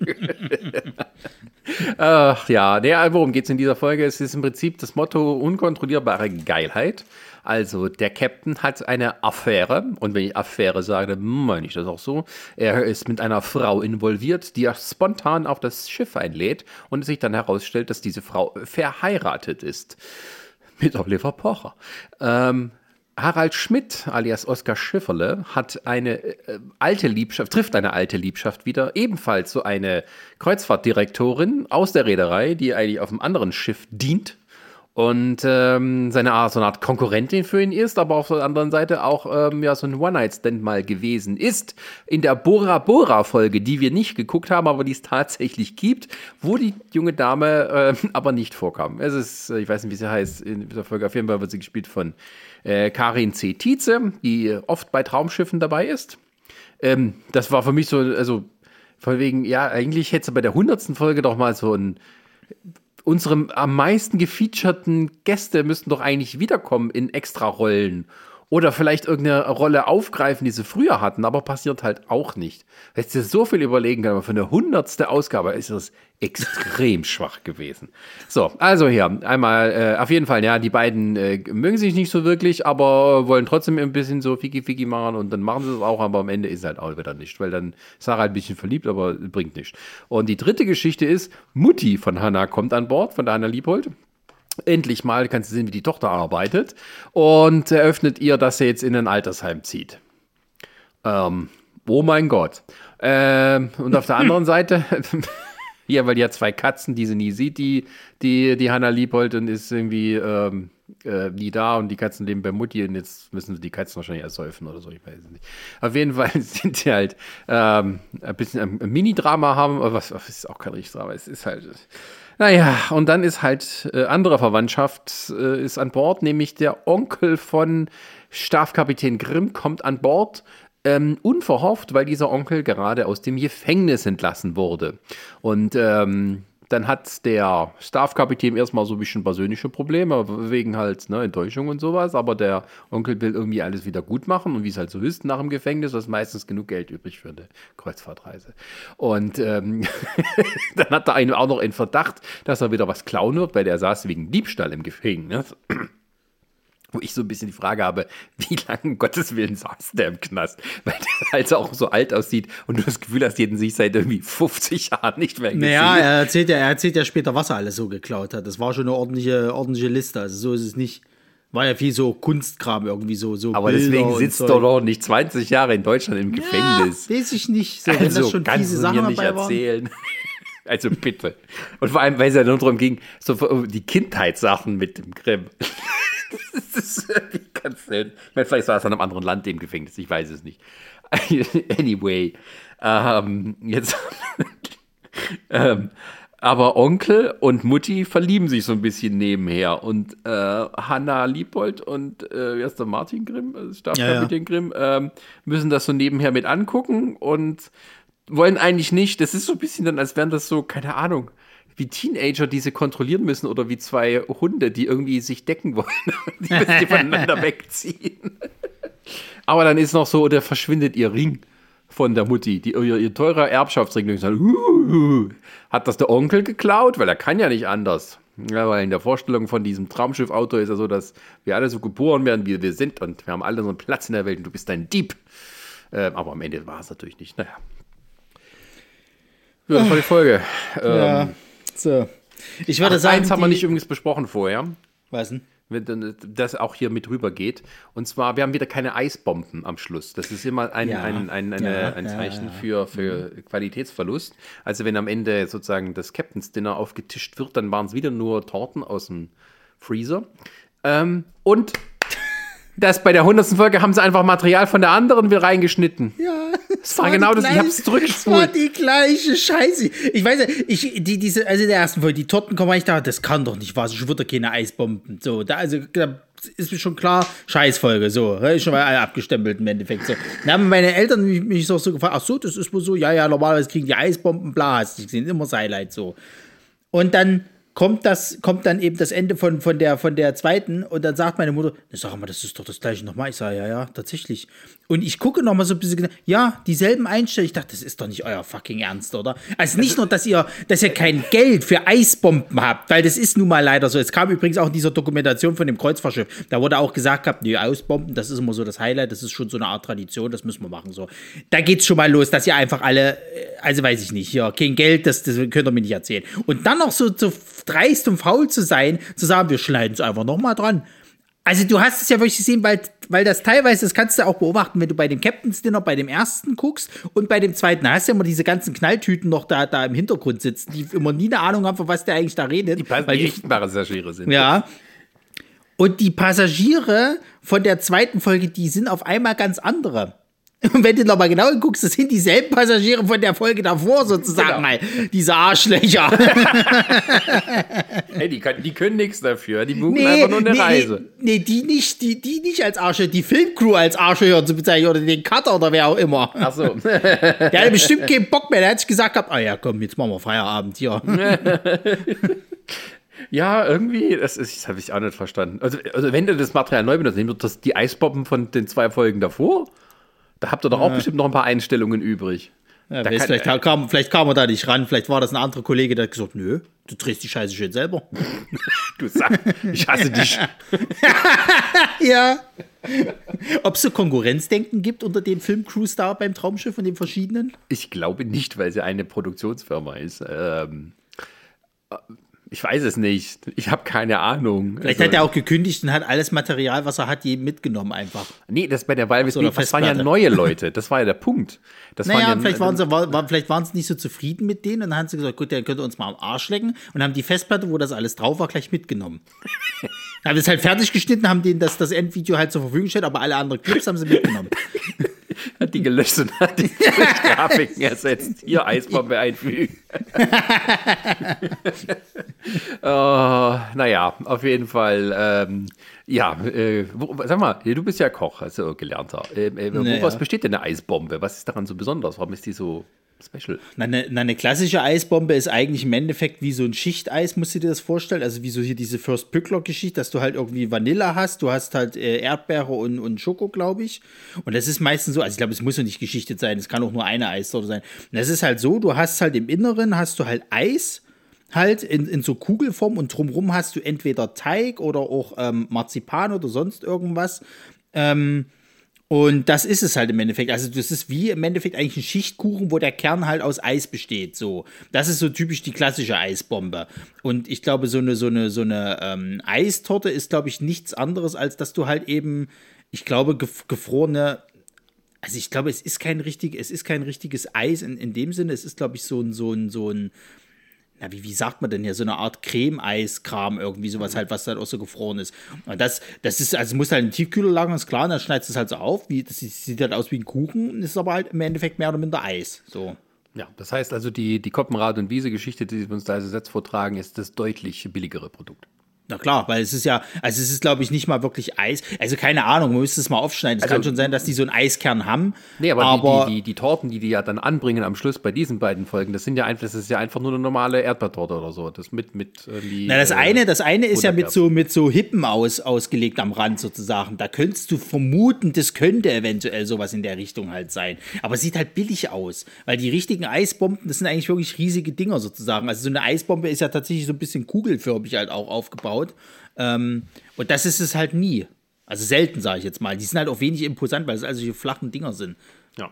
Speaker 2: Ach ja, der, worum geht es in dieser Folge? Es ist im Prinzip das Motto unkontrollierbare Geilheit. Also der Captain hat eine Affäre und wenn ich Affäre sage, dann meine ich das auch so. Er ist mit einer Frau involviert, die er spontan auf das Schiff einlädt und es sich dann herausstellt, dass diese Frau verheiratet ist. Mit Oliver Pocher. Ähm, Harald Schmidt alias Oskar Schifferle hat eine äh, alte Liebschaft, trifft eine alte Liebschaft wieder, ebenfalls so eine Kreuzfahrtdirektorin aus der Reederei, die eigentlich auf einem anderen Schiff dient und ähm, seine Art, so eine Art Konkurrentin für ihn ist, aber auf der anderen Seite auch ähm, ja, so ein One-Night-Stand mal gewesen ist. In der Bora Bora-Folge, die wir nicht geguckt haben, aber die es tatsächlich gibt, wo die junge Dame äh, [laughs] aber nicht vorkam. Es ist, äh, ich weiß nicht, wie sie heißt, in dieser Folge auf jeden Fall wird sie gespielt von äh, Karin C. Tietze, die oft bei Traumschiffen dabei ist. Ähm, das war für mich so, also von wegen, ja, eigentlich hätte sie bei der hundertsten Folge doch mal so ein unsere am meisten gefeaturten Gäste müssten doch eigentlich wiederkommen in Extra-Rollen. Oder vielleicht irgendeine Rolle aufgreifen, die sie früher hatten, aber passiert halt auch nicht. Hättest du so viel überlegen können, aber für eine hundertste Ausgabe ist das extrem [laughs] schwach gewesen. So, also hier, einmal, äh, auf jeden Fall, ja, die beiden äh, mögen sich nicht so wirklich, aber wollen trotzdem ein bisschen so Fiki-Fiki machen und dann machen sie es auch, aber am Ende ist halt auch wieder nicht, weil dann ist Sarah ein bisschen verliebt, aber bringt nichts. Und die dritte Geschichte ist, Mutti von Hannah kommt an Bord, von der Hannah Liebhold. Endlich mal kannst du sehen, wie die Tochter arbeitet und eröffnet ihr, dass sie jetzt in ein Altersheim zieht. Ähm, oh mein Gott. Ähm, und auf der [laughs] anderen Seite, [laughs] ja, weil die hat zwei Katzen, die sie nie sieht, die, die, die Hannah Liebold und ist irgendwie ähm, äh, nie da und die Katzen leben bei Mutti und jetzt müssen sie die Katzen wahrscheinlich ersäufen oder so, ich weiß es nicht. Auf jeden Fall [laughs] sind sie halt ähm, ein bisschen ein, ein Mini-Drama haben, aber was, was ist auch kein richtiges Drama, es ist halt. Naja, und dann ist halt äh, andere Verwandtschaft äh, ist an Bord, nämlich der Onkel von Stabskapitän Grimm kommt an Bord. Ähm, unverhofft, weil dieser Onkel gerade aus dem Gefängnis entlassen wurde. Und ähm, dann hat der Stabskapitän erstmal so ein bisschen persönliche Probleme, wegen halt ne, Enttäuschung und sowas, aber der Onkel will irgendwie alles wieder gut machen und wie es halt so ist nach dem Gefängnis, ist meistens genug Geld übrig für eine Kreuzfahrtreise. Und ähm, [laughs] dann hat er einen auch noch einen Verdacht, dass er wieder was klauen wird, weil der saß wegen Diebstahl im Gefängnis. Wo ich so ein bisschen die Frage habe, [laughs] wie lange um Gottes Willen saß der im Knast? [laughs] Weil der halt auch so alt aussieht und du das Gefühl hast, jeden sich seit irgendwie 50 Jahren nicht mehr gesehen.
Speaker 1: Naja, er erzählt ja, er erzählt ja später, was er alles so geklaut hat. Das war schon eine ordentliche, ordentliche Liste. Also so ist es nicht. War ja viel so Kunstkram irgendwie so. so
Speaker 2: Aber
Speaker 1: Bilder
Speaker 2: deswegen sitzt er doch nicht 20 Jahre in Deutschland im Gefängnis.
Speaker 1: Ja, weiß ich nicht. So, wenn
Speaker 2: also
Speaker 1: das schon
Speaker 2: kannst
Speaker 1: fiese
Speaker 2: du
Speaker 1: Sachen
Speaker 2: mir nicht
Speaker 1: waren.
Speaker 2: erzählen. [laughs] Also bitte. Und vor allem, weil es ja nur darum ging, so um die Kindheitssachen mit dem Grimm. Das ist, kannst du denn? Ich meine, vielleicht war es an einem anderen Land im Gefängnis, ich weiß es nicht. [laughs] Anyway, ähm, jetzt. [laughs] ähm, aber Onkel und Mutti verlieben sich so ein bisschen nebenher. Und äh, Hanna Liebold und äh, wie heißt der Martin Grimm, äh, Stabskapitän Grimm, ähm, müssen das so nebenher mit angucken und wollen eigentlich nicht. Das ist so ein bisschen dann, als wären das so, keine Ahnung, wie Teenager, die sie kontrollieren müssen oder wie zwei Hunde, die irgendwie sich decken wollen. [laughs] die müssen die voneinander [laughs] wegziehen. Aber dann ist noch so, oder verschwindet ihr Ring von der Mutti, die, ihr, ihr teurer Erbschaftsring. Und sagt, uh, hat das der Onkel geklaut? Weil er kann ja nicht anders. Ja, weil in der Vorstellung von diesem Traumschiff-Auto ist ja so, dass wir alle so geboren werden, wie wir sind und wir haben alle so einen Platz in der Welt und du bist ein Dieb. Ähm, aber am Ende war es natürlich nicht. Naja. Ja, das war die Folge.
Speaker 1: Ja,
Speaker 2: Ähm,
Speaker 1: so. Ich würde
Speaker 2: ach,
Speaker 1: sagen,
Speaker 2: eins haben wir nicht übrigens besprochen vorher,
Speaker 1: Was denn?
Speaker 2: das auch hier mit rüber geht. Und zwar, wir haben wieder keine Eisbomben am Schluss. Das ist immer ein,
Speaker 1: Ja.
Speaker 2: ein, ein, eine,
Speaker 1: Ja,
Speaker 2: ein Zeichen
Speaker 1: ja.
Speaker 2: für, für Qualitätsverlust. Also wenn am Ende sozusagen das Captain's Dinner aufgetischt wird, dann waren es wieder nur Torten aus dem Freezer. Ähm, und [laughs] Das bei der 100. Folge haben sie einfach Material von der anderen wieder reingeschnitten.
Speaker 1: Ja,
Speaker 2: Das war genau das, ich hab's
Speaker 1: Es war
Speaker 2: zurückgespult.
Speaker 1: die gleiche Scheiße. Ich weiß ja, ich, die, diese, also in der ersten Folge, die Torten kommen, ich dachte, das kann doch nicht wahr schon wieder keine Eisbomben. So, da, also, da ist mir schon klar, Scheißfolge, so, schon mal alle abgestempelt im Endeffekt. So. Dann haben meine Eltern mich, mich so, so gefragt, ach so, das ist wohl so, ja, ja, normalerweise kriegen die Eisbomben, bla, hast du gesehen, immer das Highlight so. Und dann kommt das, kommt dann eben das Ende von, von, der, von der zweiten und dann sagt meine Mutter, "Na, sag mal, das ist doch das gleiche nochmal. Ich sage, ja, ja, tatsächlich. Und ich gucke nochmal so ein bisschen, genau, ja, dieselben Einstellungen. Ich dachte, das ist doch nicht euer fucking Ernst, oder? Also nicht nur, dass ihr, dass ihr kein Geld für Eisbomben habt, weil das ist nun mal leider so. Es kam übrigens auch in dieser Dokumentation von dem Kreuzfahrtschiff. Da wurde auch gesagt gehabt, nee, Eisbomben, das ist immer so das Highlight, das ist schon so eine Art Tradition, das müssen wir machen. So. Da geht's schon mal los, dass ihr einfach alle, äh, also weiß ich nicht, ja, kein Geld, das, das könnt ihr mir nicht erzählen. Und dann noch so, so dreist und faul zu sein, zu sagen, wir schneiden es einfach nochmal dran. Also du hast es ja wirklich gesehen, weil, weil das teilweise, das kannst du auch beobachten, wenn du bei dem Captain's Dinner bei dem ersten guckst und bei dem zweiten, da hast du ja immer diese ganzen Knalltüten noch da, da im Hintergrund sitzen, die immer nie eine Ahnung haben, von was der eigentlich da redet.
Speaker 2: Die,
Speaker 1: weil
Speaker 2: die echten Passagiere sind.
Speaker 1: ja. Und die Passagiere von der zweiten Folge, die sind auf einmal ganz andere. Und [laughs] wenn du nochmal genau guckst, das sind dieselben Passagiere von der Folge davor sozusagen
Speaker 2: Genau.
Speaker 1: mal. Diese Arschlöcher. [laughs]
Speaker 2: Hey, die, können- die können nichts dafür. Die buchen einfach nur eine Reise.
Speaker 1: Nee, nee, die nicht, die, die nicht als Arschlöcher, die Filmcrew als Arschlöcher zu bezeichnen oder den Cutter oder wer auch immer.
Speaker 2: Ach so. [laughs]
Speaker 1: Der hatte bestimmt keinen Bock mehr. Der hat sich gesagt gehabt, ah ja, komm, jetzt machen wir Feierabend hier.
Speaker 2: Ja, irgendwie, das, ist- das habe ich auch nicht verstanden. Also, also wenn du das Material neu benutzt, nehmt ihr das die Eisbomben von den zwei Folgen davor? Da habt ihr doch auch bestimmt noch ein paar Einstellungen übrig.
Speaker 1: Ja,
Speaker 2: kann-
Speaker 1: vielleicht, kam, vielleicht kam er da nicht ran, vielleicht war das ein anderer Kollege, der hat gesagt, nö, du drehst die Scheiße schön selber. [laughs]
Speaker 2: Du sagst, ich hasse dich. [laughs]
Speaker 1: ja. Ob es so Konkurrenzdenken gibt unter den Filmcrews da beim Traumschiff und den verschiedenen?
Speaker 2: Ich glaube nicht, weil sie eine Produktionsfirma ist. Ähm, ich weiß es nicht. Ich habe keine Ahnung.
Speaker 1: Vielleicht
Speaker 2: Also-
Speaker 1: hat er auch gekündigt und hat alles Material, was er hat, jedem mitgenommen einfach.
Speaker 2: Nee, das bei der Walvis
Speaker 1: So, oder
Speaker 2: das waren ja neue Leute. Das war ja der Punkt. Das
Speaker 1: Naja,
Speaker 2: waren ja,
Speaker 1: vielleicht, waren sie, war, war, vielleicht waren sie nicht so zufrieden mit denen und dann haben sie gesagt, gut, dann könnt ihr uns mal am Arsch lecken und haben die Festplatte, wo das alles drauf war, gleich mitgenommen. [laughs] haben das halt fertig geschnitten, haben denen das, das Endvideo halt zur Verfügung gestellt, aber alle anderen Clips haben sie mitgenommen. [laughs]
Speaker 2: hat die gelöscht und hat die durch [laughs] Grafiken ersetzt. Hier Eisbombe einfügen. [laughs] oh, naja, auf jeden Fall. Ähm, ja, äh, wo, sag mal, du bist ja Koch, also gelernter. Ähm, äh,
Speaker 1: Naja.
Speaker 2: Woraus besteht denn eine Eisbombe? Was ist daran so besonders? Warum ist die so special?
Speaker 1: Na, eine, eine klassische Eisbombe ist eigentlich im Endeffekt wie so ein Schichteis, musst du dir das vorstellen. Also wie so hier diese First Picklock-Geschichte, dass du halt irgendwie Vanille hast, du hast halt äh, Erdbeere und, und Schoko, glaube ich. Und das ist meistens so, also ich glaube, es muss ja nicht geschichtet sein, es kann auch nur eine Eissorte sein. Und das ist halt so, du hast halt im Inneren, hast du halt Eis, halt in, in so Kugelform und drumrum hast du entweder Teig oder auch ähm, Marzipan oder sonst irgendwas. Ähm, und das ist es halt im Endeffekt. Also das ist wie im Endeffekt eigentlich ein Schichtkuchen, wo der Kern halt aus Eis besteht. So, das ist so typisch die klassische Eisbombe. Und ich glaube, so eine so eine so eine ähm, Eistorte ist, glaube ich, nichts anderes als dass du halt eben, ich glaube, gef gefrorene also ich glaube, es ist kein richtig, es ist kein richtiges Eis in, in dem Sinne. Es ist, glaube ich, so ein, so ein, so ein, na, wie, wie sagt man denn hier, so eine Art Creme-Eis-Kram, irgendwie sowas halt, was halt auch so gefroren ist. Und das, das ist, also muss halt im Tiefkühler lagern, ist klar, und dann schneidest du es halt so auf, wie, das sieht halt aus wie ein Kuchen, ist aber halt im Endeffekt mehr oder minder Eis. So.
Speaker 2: Ja, das heißt also, die, die Koppenrad- und Wiese-Geschichte, die Sie uns da als Satz vortragen, ist das deutlich billigere Produkt.
Speaker 1: Na klar, weil es ist ja, also es ist, glaube ich, nicht mal wirklich Eis. Also keine Ahnung, man müsste es mal aufschneiden. Es
Speaker 2: Also-
Speaker 1: kann schon sein, dass die so einen Eiskern haben.
Speaker 2: Nee, aber,
Speaker 1: aber
Speaker 2: die, die, die, Torten, die die ja dann anbringen am Schluss bei diesen beiden Folgen, das sind ja einfach, das ist ja einfach nur eine normale Erdbeertorte oder so. Das mit, mit irgendwie,
Speaker 1: Na, das
Speaker 2: äh,
Speaker 1: eine, das eine ist ja mit so, mit so Hippen aus, ausgelegt am Rand sozusagen. Da könntest du vermuten, das könnte eventuell sowas in der Richtung halt sein. Aber es sieht halt billig aus. Weil die richtigen Eisbomben, das sind eigentlich wirklich riesige Dinger sozusagen. Also so eine Eisbombe ist ja tatsächlich so ein bisschen kugelförmig halt auch aufgebaut. Ähm, und das ist es halt nie. Also selten, sage ich jetzt mal. Die sind halt auch wenig imposant, weil es also solche flachen Dinger sind.
Speaker 2: Ja.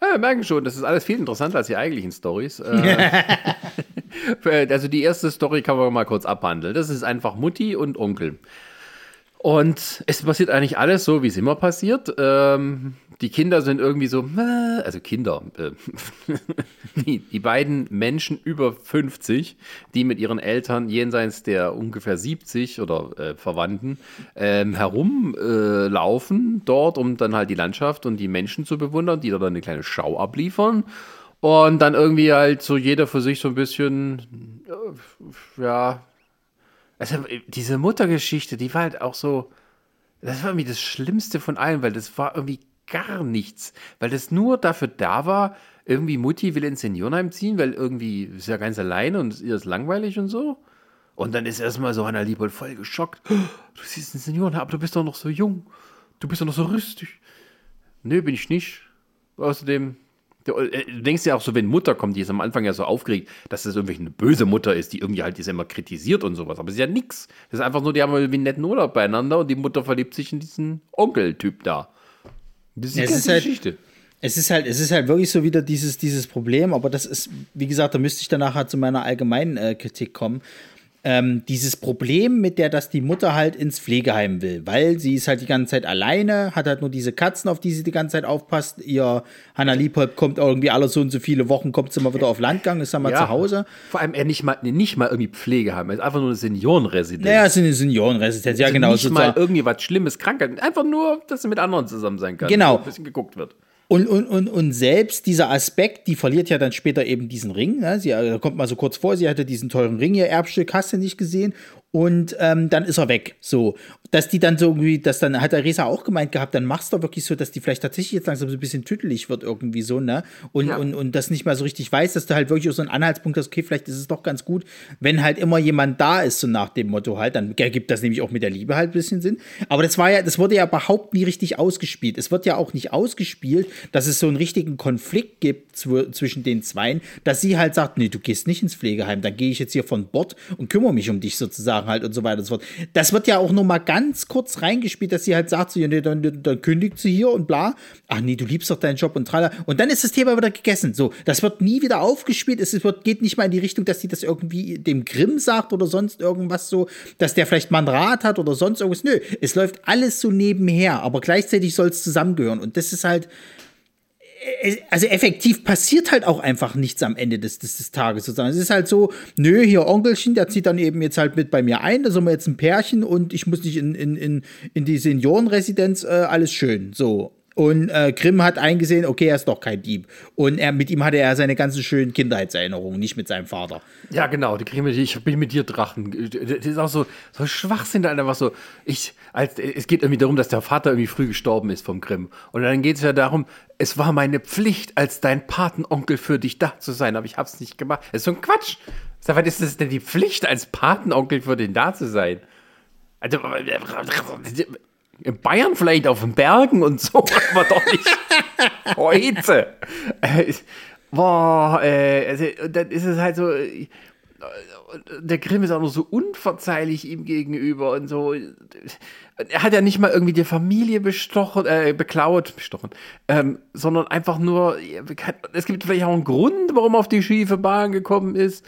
Speaker 2: Ja, wir merken schon, das ist alles viel interessanter als die eigentlichen Stories. Äh, [laughs] [laughs] also die erste Story kann man mal kurz abhandeln. Das ist einfach Mutti und Onkel. Und es passiert eigentlich alles so, wie es immer passiert. Ähm, die Kinder sind irgendwie so, äh, also Kinder, äh, [laughs] die, die, beiden Menschen über 50, die mit ihren Eltern jenseits der ungefähr 70 oder äh, Verwandten ähm, herumlaufen dort, um dann halt die Landschaft und die Menschen zu bewundern, die da dann eine kleine Schau abliefern. Und dann irgendwie halt so jeder für sich so ein bisschen, äh, ja, also diese Muttergeschichte, die war halt auch so, das war irgendwie das Schlimmste von allen, weil das war irgendwie gar nichts, weil das nur dafür da war, irgendwie Mutti will ins Seniorenheim ziehen, weil irgendwie ist ja ganz alleine und ihr ist langweilig und so. Und dann ist erstmal so Anna Liebold voll geschockt. Oh, du siehst ein Seniorenheim, aber du bist doch noch so jung. Du bist doch noch so rüstig. Nö, bin ich nicht. Außerdem, du denkst ja auch so, wenn Mutter kommt, die ist am Anfang ja so aufgeregt, dass das irgendwie eine böse Mutter ist, die irgendwie halt die immer kritisiert und sowas. Aber es ist ja nix. Das ist einfach nur, die haben irgendwie einen netten Urlaub beieinander und die Mutter verliebt sich in diesen Onkeltyp da.
Speaker 1: Das ist die ganze halt, Geschichte. Es ist halt, es ist halt wirklich so wieder dieses, dieses Problem, aber das ist, wie gesagt, da müsste ich danach halt zu meiner allgemeinen äh, Kritik kommen ähm, dieses Problem mit der, dass die Mutter halt ins Pflegeheim will, weil sie ist halt die ganze Zeit alleine, hat halt nur diese Katzen, auf die sie die ganze Zeit aufpasst. Ihr Hanna Liebhold kommt irgendwie alle so und so viele Wochen, kommt sie mal wieder auf Landgang, ist dann mal ja, zu Hause.
Speaker 2: Vor allem er nicht mal, nicht mal irgendwie Pflegeheim, er ist einfach nur eine Seniorenresidenz.
Speaker 1: Naja, es ist eine Seniorenresidenz, ja
Speaker 2: also
Speaker 1: genau.
Speaker 2: Nicht sozusagen. mal irgendwie was Schlimmes, Krankheit, einfach nur, dass sie mit anderen zusammen sein kann.
Speaker 1: Genau.
Speaker 2: Ein bisschen geguckt wird.
Speaker 1: Und, und, und, und selbst dieser Aspekt, die verliert ja dann später eben diesen Ring. Ne? Sie da kommt mal so kurz vor, sie hatte diesen teuren Ring, ihr Erbstück hast du nicht gesehen und ähm, dann ist er weg. So, dass die dann so irgendwie, dass dann hat der Resa auch gemeint gehabt, dann machst du wirklich so, dass die vielleicht tatsächlich jetzt langsam so ein bisschen tüttelig wird irgendwie so, ne? Und, ja. und, und das nicht mal so richtig weiß, dass du halt wirklich so einen Anhaltspunkt hast, okay, vielleicht ist es doch ganz gut, wenn halt immer jemand da ist, so nach dem Motto halt, dann ergibt das nämlich auch mit der Liebe halt ein bisschen Sinn. Aber das war ja, das wurde ja überhaupt nie richtig ausgespielt. Es wird ja auch nicht ausgespielt, dass es so einen richtigen Konflikt gibt zwischen den Zweien, dass sie halt sagt, nee, du gehst nicht ins Pflegeheim, dann gehe ich jetzt hier von Bord und kümmere mich um dich sozusagen Jahren halt und so weiter und so fort. Das wird ja auch nur mal ganz kurz reingespielt, dass sie halt sagt, so, nee, dann, dann kündigt sie hier und bla. Ach nee, du liebst doch deinen Job und tralla. Und dann ist das Thema wieder gegessen. So, das wird nie wieder aufgespielt. Es wird, geht nicht mal in die Richtung, dass sie das irgendwie dem Grimm sagt oder sonst irgendwas so, dass der vielleicht mal ein Rat hat oder sonst irgendwas. Nö, es läuft alles so nebenher, aber gleichzeitig soll es zusammengehören. Und das ist halt, also effektiv passiert halt auch einfach nichts am Ende des, des, des Tages sozusagen. Es ist halt so, nö, hier Onkelchen, der zieht dann eben jetzt halt mit bei mir ein, da sind wir jetzt ein Pärchen und ich muss nicht in, in, in, in die Seniorenresidenz, äh, alles schön. So. Und äh, Grimm hat eingesehen, okay, er ist doch kein Dieb. Und er, mit ihm hatte er seine ganzen schönen Kindheitserinnerungen, nicht mit seinem Vater.
Speaker 2: Ja, genau, die mit, ich bin mit dir Drachen. Das ist auch so, so Schwachsinn, Alter, was so, ich, als, es geht irgendwie darum, dass der Vater irgendwie früh gestorben ist vom Grimm. Und dann geht es ja darum, es war meine Pflicht, als dein Patenonkel für dich da zu sein, aber ich hab's nicht gemacht. Das ist so ein Quatsch. Sag, was ist das denn die Pflicht, als Patenonkel für den da zu sein? Also, in Bayern vielleicht auf den Bergen und so, [laughs] aber doch nicht heute. Äh, boah, äh, also, dann ist es halt so. Äh, der Grimm ist auch noch so unverzeihlich ihm gegenüber und so. Er hat ja nicht mal irgendwie die Familie bestochen, äh, beklaut, bestochen, ähm, sondern einfach nur, es gibt vielleicht auch einen Grund, warum er auf die schiefe Bahn gekommen ist.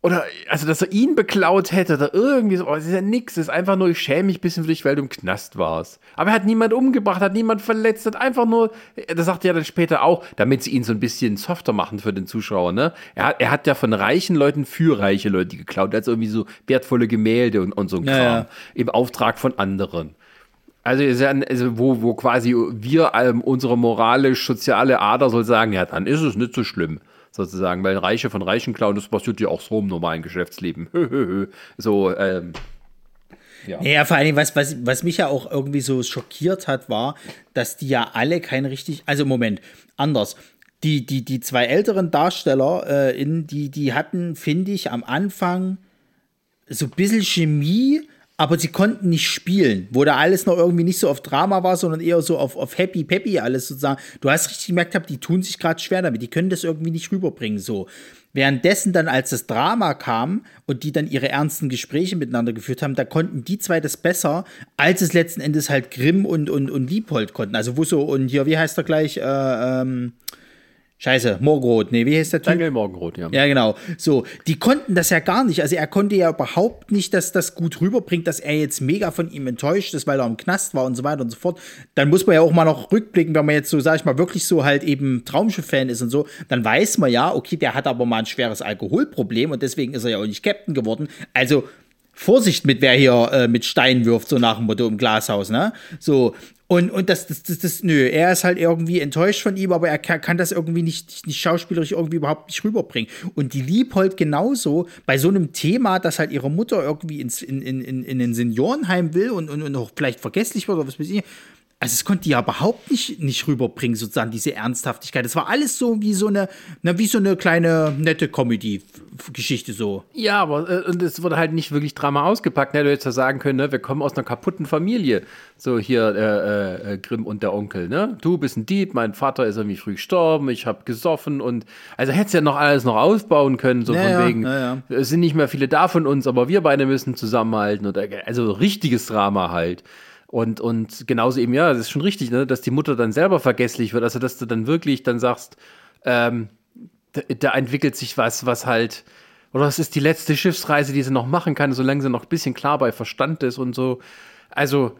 Speaker 2: Oder, also, dass er ihn beklaut hätte oder irgendwie so. Oh, das ist ja nix. Das ist einfach nur, ich schäme mich ein bisschen für dich, weil du im Knast warst. Aber er hat niemand umgebracht, hat niemand verletzt, hat einfach nur, das sagt er ja dann später auch, damit sie ihn so ein bisschen softer machen für den Zuschauer, ne? Er hat, er hat ja von reichen Leuten für reiche Leute geklaut, als irgendwie so wertvolle Gemälde und, und so ein Kram. Ja, ja. Im Auftrag von anderen. Also, also wo, wo quasi wir ähm, unsere moralisch-soziale Ader soll sagen, ja, dann ist es nicht so schlimm sozusagen, weil Reiche von Reichen klauen, das passiert ja auch so im normalen Geschäftsleben. [laughs] so, ähm,
Speaker 1: ja. ja, vor allem, was, was, was mich ja auch irgendwie so schockiert hat, war, dass die ja alle kein richtig, also Moment, anders. Die, die, die zwei älteren Darsteller, äh, in, die, die hatten, finde ich, am Anfang so ein bisschen Chemie, aber sie konnten nicht spielen, wo da alles noch irgendwie nicht so auf Drama war, sondern eher so auf, auf Happy Peppy alles sozusagen. Du hast richtig gemerkt, die tun sich gerade schwer damit, die können das irgendwie nicht rüberbringen so. Währenddessen dann, als das Drama kam und die dann ihre ernsten Gespräche miteinander geführt haben, da konnten die zwei das besser, als es letzten Endes halt Grimm und, und, und Liebhold konnten. Also wo so, und hier, wie heißt er gleich, äh, ähm, Scheiße, Morgenrot, nee, wie heißt der Typ?
Speaker 2: Daniel Morgenrot, ja.
Speaker 1: Ja, genau. So, die konnten das ja gar nicht. Also er konnte ja überhaupt nicht, dass das gut rüberbringt, dass er jetzt mega von ihm enttäuscht ist, weil er im Knast war und so weiter und so fort. Dann muss man ja auch mal noch rückblicken, wenn man jetzt so, sag ich mal, wirklich so halt eben Traumschiff-Fan ist und so, dann weiß man ja, okay, der hat aber mal ein schweres Alkoholproblem und deswegen ist er ja auch nicht Captain geworden. Also Vorsicht mit wer hier äh, mit Stein wirft, so nach dem Motto im Glashaus, ne? So. Und, und das, das, das, das, nö, er ist halt irgendwie enttäuscht von ihm, aber er kann, das irgendwie nicht, nicht schauspielerisch irgendwie überhaupt nicht rüberbringen. Und die Liebhold genauso bei so einem Thema, dass halt ihre Mutter irgendwie ins, in, in, in, in ein Seniorenheim will und, und, und auch vielleicht vergesslich wird oder was weiß ich. Also es konnte die ja überhaupt nicht, nicht rüberbringen, sozusagen, diese Ernsthaftigkeit. Das war alles so wie so eine, na, wie so eine kleine, nette Comedy-Geschichte so.
Speaker 2: Ja, aber äh, und es wurde halt nicht wirklich Drama ausgepackt. Ne? Du hättest ja sagen können, ne? wir kommen aus einer kaputten Familie. So hier äh, äh, Grimm und der Onkel. Ne? Du bist ein Dieb, mein Vater ist irgendwie früh gestorben, ich habe gesoffen und also hättest ja noch alles noch ausbauen können, so
Speaker 1: Ja,
Speaker 2: von wegen,
Speaker 1: ja, ja.
Speaker 2: es sind nicht mehr viele da von uns, aber wir beide müssen zusammenhalten. Und, äh, also richtiges Drama halt. Und, und genauso eben, ja, das ist schon richtig, ne, dass die Mutter dann selber vergesslich wird. Also, dass du dann wirklich dann sagst, ähm, da, da entwickelt sich was, was halt, oder es ist die letzte Schiffsreise, die sie noch machen kann, solange sie noch ein bisschen klar bei Verstand ist und so. Also,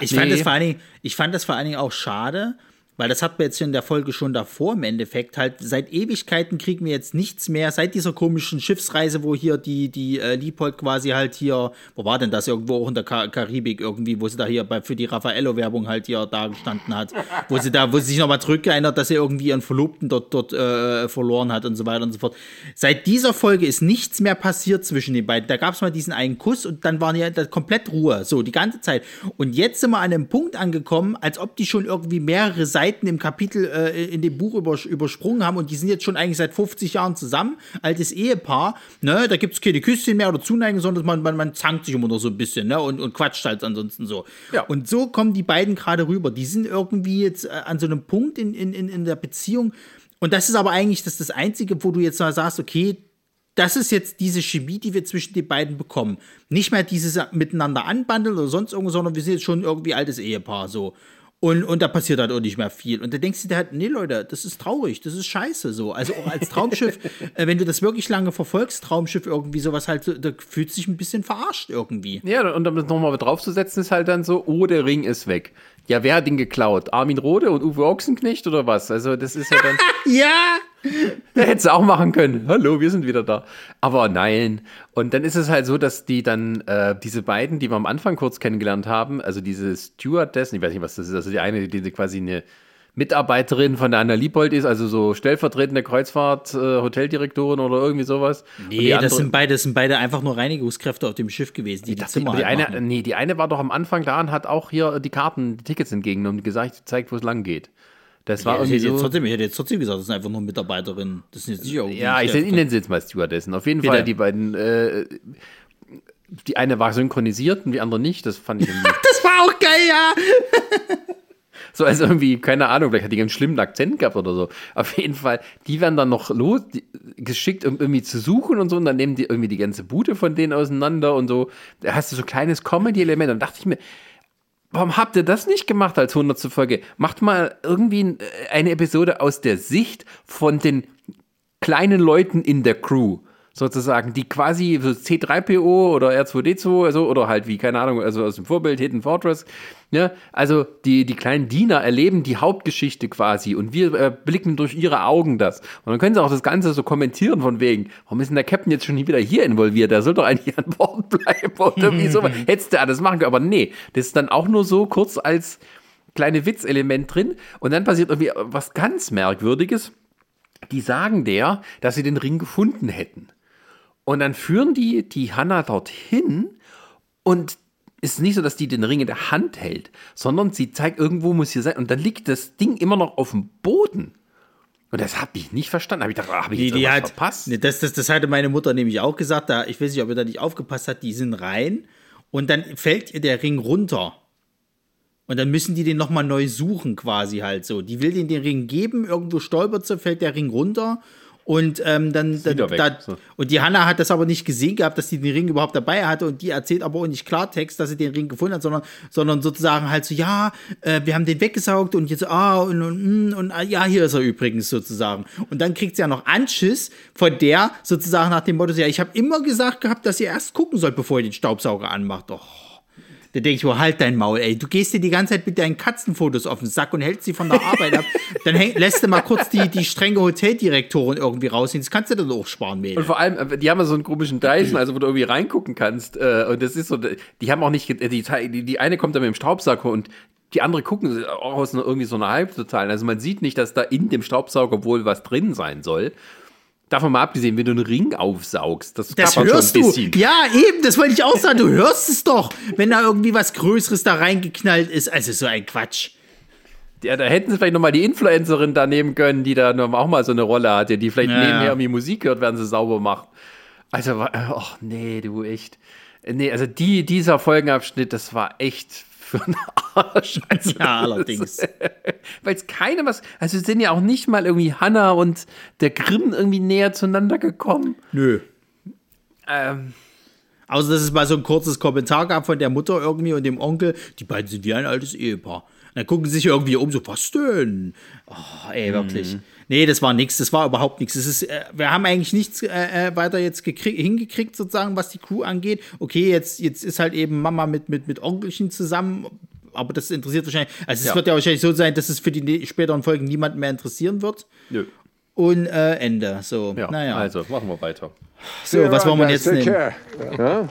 Speaker 1: Ich,
Speaker 2: Nee.
Speaker 1: fand das vor allen Dingen, ich fand das vor allen Dingen auch schade, weil das hat man jetzt in der Folge schon davor im Endeffekt halt. Seit Ewigkeiten kriegen wir jetzt nichts mehr. Seit dieser komischen Schiffsreise, wo hier die, die äh, Liebold quasi halt hier, wo war denn das? Irgendwo auch in der Ka Karibik irgendwie, wo sie da hier bei, für die Raffaello-Werbung halt hier da gestanden hat. wo sie da, wo sie sich nochmal zurückerinnert, dass sie irgendwie ihren Verlobten dort, dort äh, verloren hat und so weiter und so fort. Seit dieser Folge ist nichts mehr passiert zwischen den beiden. Da gab es mal diesen einen Kuss und dann war ja da komplett Ruhe. So, die ganze Zeit. Und jetzt sind wir an einem Punkt angekommen, als ob die schon irgendwie mehrere Seiten im Kapitel äh, in dem Buch übers übersprungen haben und die sind jetzt schon eigentlich seit 50 Jahren zusammen, altes Ehepaar. Ne? Da gibt es keine Küsschen mehr oder Zuneigung, sondern man, man, man zankt sich immer noch so ein bisschen ne? und, und quatscht halt ansonsten so.
Speaker 2: Ja.
Speaker 1: Und so kommen die beiden gerade rüber. Die sind irgendwie jetzt äh, an so einem Punkt in, in, in, in der Beziehung. Und das ist aber eigentlich das, das Einzige, wo du jetzt mal sagst, okay, das ist jetzt diese Chemie, die wir zwischen den beiden bekommen. Nicht mehr dieses miteinander anbandeln oder sonst irgendwas, sondern wir sind jetzt schon irgendwie altes Ehepaar so. Und, und da passiert halt auch nicht mehr viel. Und da denkst du dir halt, nee, Leute, das ist traurig, das ist scheiße so. Also auch als Traumschiff, [laughs] äh, wenn du das wirklich lange verfolgst, Traumschiff irgendwie sowas halt, so, da fühlt sich ein bisschen verarscht irgendwie.
Speaker 2: ja, und um das nochmal draufzusetzen, ist halt dann so, oh, der Ring ist weg. Ja, wer hat den geklaut? Armin Rohde und Uwe Ochsenknecht oder was? Also, das ist ja dann. [laughs]
Speaker 1: Ja!
Speaker 2: Der hätte es auch machen können. Hallo, wir sind wieder da. Aber nein. Und dann ist es halt so, dass die dann, äh, diese beiden, die wir am Anfang kurz kennengelernt haben, also diese Stewardess, ich weiß nicht, was das ist, also die eine, die, quasi eine Mitarbeiterin von der Anna Liebold ist, also so stellvertretende Kreuzfahrt, äh, Hoteldirektorin oder irgendwie sowas.
Speaker 1: Nee, das sind beide, das sind beide einfach nur Reinigungskräfte auf dem Schiff gewesen, die die
Speaker 2: dachte,
Speaker 1: Zimmer
Speaker 2: die
Speaker 1: halt
Speaker 2: eine, nee, die eine war doch am Anfang da und hat auch hier die Karten, die Tickets entgegengenommen und gesagt, zeigt, wo es lang geht. Das war
Speaker 1: Ja, ich,
Speaker 2: irgendwie
Speaker 1: hätte jetzt
Speaker 2: so.
Speaker 1: trotzdem, ich hätte jetzt trotzdem gesagt, das sind einfach nur Mitarbeiterinnen. Das sind jetzt nicht.
Speaker 2: Ja, ich, nenne sie jetzt mal Stewardessen. Auf jeden
Speaker 1: Bitte.
Speaker 2: Fall die beiden. Äh, die eine war synchronisiert und die andere nicht. Das fand ich [laughs]
Speaker 1: Das war auch geil, ja! [laughs]
Speaker 2: so, also irgendwie, keine Ahnung, vielleicht hat die einen schlimmen Akzent gehabt oder so. Auf jeden Fall, die werden dann noch los, die, geschickt, um irgendwie zu suchen und so. Und dann nehmen die irgendwie die ganze Bude von denen auseinander und so. Da hast du so ein kleines Comedy-Element. Und dachte ich mir, Warum habt ihr das nicht gemacht als 100. Folge? Macht mal irgendwie äh, eine Episode aus der Sicht von den kleinen Leuten in der Crew. Sozusagen, die quasi so C3PO oder R2D2, also, oder halt wie, keine Ahnung, also aus dem Vorbild Hidden Fortress. Ja, also die, die kleinen Diener erleben die Hauptgeschichte quasi und wir äh, blicken durch ihre Augen das. Und dann können sie auch das Ganze so kommentieren von wegen, warum ist denn der Captain jetzt schon wieder hier involviert? Der soll doch eigentlich an Bord [laughs] bleiben oder irgendwie so. Hättest du alles machen können, aber nee, das ist dann auch nur so kurz als kleine Witzelement drin und dann passiert irgendwie was ganz Merkwürdiges. Die sagen der, dass sie den Ring gefunden hätten. Und dann führen die die Hanna dorthin und es ist nicht so, dass die den Ring in der Hand hält, sondern sie zeigt, irgendwo muss hier sein. Und dann liegt das Ding immer noch auf dem Boden. Und das habe ich nicht verstanden. Habe ich gedacht, habe ich
Speaker 1: Die, die hat,
Speaker 2: verpasst?
Speaker 1: Nee, das, das, das hatte meine Mutter nämlich auch gesagt. Da, ich weiß nicht, ob ihr da nicht aufgepasst habt. Die sind rein und dann fällt ihr der Ring runter. Und dann müssen die den nochmal neu suchen, quasi halt so. Die will den den Ring geben, irgendwo stolpert sie, fällt der Ring runter. Und ähm, dann, dann da, und die Hanna hat das aber nicht gesehen gehabt, dass sie den Ring überhaupt dabei hatte und die erzählt aber auch nicht Klartext, dass sie den Ring gefunden hat, sondern, sondern sozusagen halt so, ja, äh, wir haben den weggesaugt und jetzt, ah, und, und, mm, und ah, ja, hier ist er übrigens sozusagen. Und dann kriegt sie ja noch Anschiss von der sozusagen nach dem Motto, ja, ich habe immer gesagt gehabt, dass ihr erst gucken sollt, bevor ihr den Staubsauger anmacht. Doch. Da denke ich, oh, halt dein Maul, ey. Du gehst dir die ganze Zeit mit deinen Katzenfotos auf den Sack und hältst sie von der Arbeit ab. [laughs] Dann häng, lässt du mal kurz die, die strenge Hoteldirektorin irgendwie rausziehen. Das kannst du dann auch sparen, Mädel.
Speaker 2: Und vor allem, äh, die haben ja so einen komischen Dyson, also wo du irgendwie reingucken kannst. Äh, und das ist so, die haben auch nicht, die, die, die eine kommt da mit dem Staubsauger und die andere gucken auch aus einer, irgendwie so einer Halbtotalen. Also man sieht nicht, dass da in dem Staubsauger wohl was drin sein soll. Davon mal abgesehen, wenn du einen Ring aufsaugst, das,
Speaker 1: Das hörst
Speaker 2: schon ein
Speaker 1: du.
Speaker 2: bisschen.
Speaker 1: Ja, eben, das wollte ich auch sagen. Du hörst es doch, wenn da irgendwie was Größeres da reingeknallt ist. Also so ein Quatsch.
Speaker 2: Ja, da hätten sie vielleicht nochmal die Influencerin da nehmen können, die da auch mal so eine Rolle hatte, die vielleicht
Speaker 1: Ja.
Speaker 2: nebenher irgendwie Musik hört, während sie sauber macht. Also, ach nee, du echt. Nee, also die, dieser Folgenabschnitt, das war echt für einen Arsch. Also,
Speaker 1: Ja, allerdings. [laughs]
Speaker 2: Weil es keine was, also sind ja auch nicht mal irgendwie Hannah und der Grimm irgendwie näher zueinander gekommen.
Speaker 1: Nö.
Speaker 2: Ähm,
Speaker 1: Außer, dass es mal so ein kurzes Kommentar gab von der Mutter irgendwie und dem Onkel. Die beiden sind wie ein altes Ehepaar. Und dann gucken sie sich irgendwie um, so, was denn? Oh, ey, wirklich. Nee, das war nichts, das war überhaupt nichts. Ist, äh, wir haben eigentlich nichts äh, äh, weiter jetzt gekrieg- hingekriegt, sozusagen, was die Crew angeht. Okay, jetzt, jetzt ist halt eben Mama mit, mit, mit Onkelchen zusammen, aber das interessiert wahrscheinlich, also es
Speaker 2: Ja.
Speaker 1: wird ja wahrscheinlich so sein, dass es für die späteren Folgen niemanden mehr interessieren wird.
Speaker 2: nö.
Speaker 1: Und äh, Ende. So,
Speaker 2: Ja,
Speaker 1: naja.
Speaker 2: also machen wir weiter.
Speaker 1: so, was wollen wir jetzt nehmen? [laughs]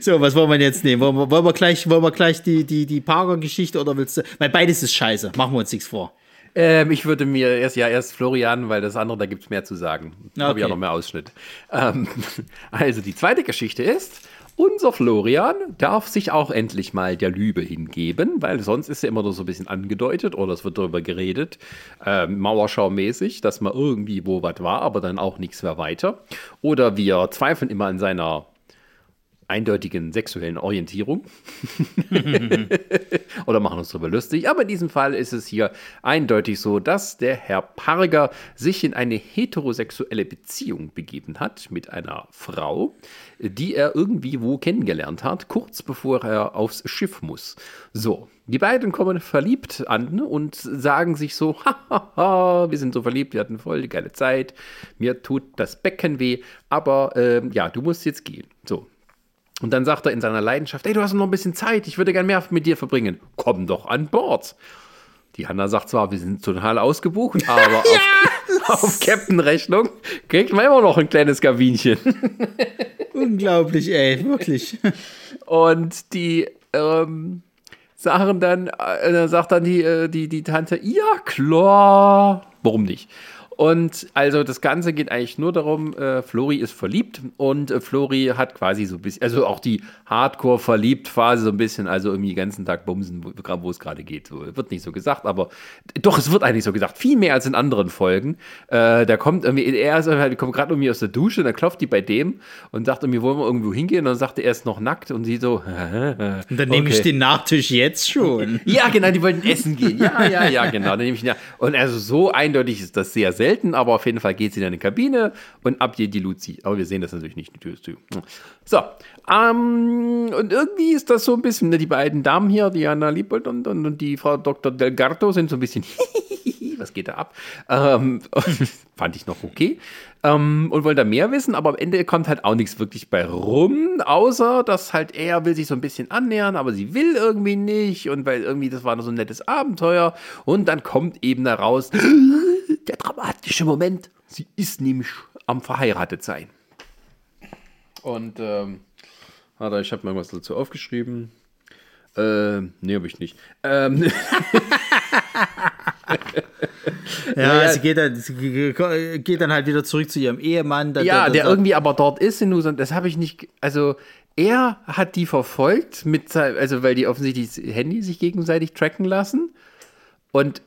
Speaker 1: So, was wollen wir jetzt nehmen? Wollen wir, wollen wir gleich, wollen wir gleich die, die, die Parker-Geschichte oder willst du. Weil beides ist scheiße. Machen wir uns nichts vor.
Speaker 2: Ähm, ich würde mir erst, ja, erst Florian, weil das andere, da gibt es mehr zu sagen. Da habe ich
Speaker 1: Okay.
Speaker 2: auch noch mehr Ausschnitt. Ähm, [laughs] also, die zweite Geschichte ist, unser Florian darf sich auch endlich mal der Lübe hingeben, weil sonst ist er immer nur so ein bisschen angedeutet oder es wird darüber geredet, ähm, Mauerschau-mäßig, dass mal irgendwie wo was war, aber dann auch nichts mehr weiter. Oder wir zweifeln immer an seiner eindeutigen sexuellen Orientierung [laughs] oder machen uns darüber lustig. Aber in diesem Fall ist es hier eindeutig so, dass der Herr Parger sich in eine heterosexuelle Beziehung begeben hat mit einer Frau, die er irgendwie wo kennengelernt hat, kurz bevor er aufs Schiff muss. So, die beiden kommen verliebt an und sagen sich so, hahaha, wir sind so verliebt, wir hatten voll die geile Zeit, mir tut das Becken weh, aber ähm, ja, du musst jetzt gehen. So, und dann sagt er in seiner Leidenschaft, ey, du hast noch ein bisschen Zeit, ich würde gern mehr mit dir verbringen. Komm doch an Bord. Die Hanna sagt zwar, wir sind total ausgebucht, aber [laughs] auf, auf Captain-Rechnung kriegt man immer noch ein kleines Kabinchen. [laughs] [laughs]
Speaker 1: Unglaublich, ey. Wirklich.
Speaker 2: Und die ähm, sagen dann, äh, sagt dann die, äh, die, die Tante, ja klar, warum nicht? Und also das Ganze geht eigentlich nur darum, äh, Flori ist verliebt und äh, Flori hat quasi so ein bisschen, also auch die Hardcore-Verliebt-Phase so ein bisschen, also irgendwie den ganzen Tag bumsen, wo, es gerade geht. So, wird nicht so gesagt, aber doch, es wird eigentlich so gesagt. Viel mehr als in anderen Folgen. Äh, da kommt irgendwie, er ist, halt, kommt gerade irgendwie aus der Dusche, dann klopft die bei dem und sagt irgendwie, wollen wir irgendwo hingehen? Und dann sagt er, er ist noch nackt und sie so, [laughs]
Speaker 1: Und dann nehme ich
Speaker 2: Okay.
Speaker 1: den Nachtisch jetzt schon.
Speaker 2: ja, genau, die wollten essen gehen. Ja, ja, ja, genau. Dann nehme ich ihn ja. Und also so eindeutig ist das sehr selten, aber auf jeden Fall geht sie in eine Kabine und ab geht die Luzi. Aber wir sehen das natürlich nicht. Die Tür ist zu. So. Ähm, und irgendwie ist das so ein bisschen, ne, die beiden Damen hier, Diana Liebold und, und, und die Frau Dr. Delgarto sind so ein bisschen, [laughs] was geht da ab? Ähm, [laughs] fand ich noch okay. Ähm, und wollen da mehr wissen, aber am Ende kommt halt auch nichts wirklich bei rum, außer dass halt er will sich so ein bisschen annähern, aber sie will irgendwie nicht und weil irgendwie das war noch so ein nettes Abenteuer und dann kommt eben da raus der dramatische Moment. Sie ist nämlich am verheiratet sein. Und ähm, warte, ich habe mal was dazu aufgeschrieben. Ähm, nee, habe ich nicht. Ähm, [laughs]
Speaker 1: Ja,
Speaker 2: ja.
Speaker 1: sie geht dann, sie geht dann halt wieder zurück zu ihrem Ehemann. Da-
Speaker 2: Ja,
Speaker 1: da-
Speaker 2: der
Speaker 1: da-
Speaker 2: irgendwie aber dort ist in Nusan, das habe ich nicht, also er hat die verfolgt mit also weil die offensichtlich das Handy sich gegenseitig tracken lassen und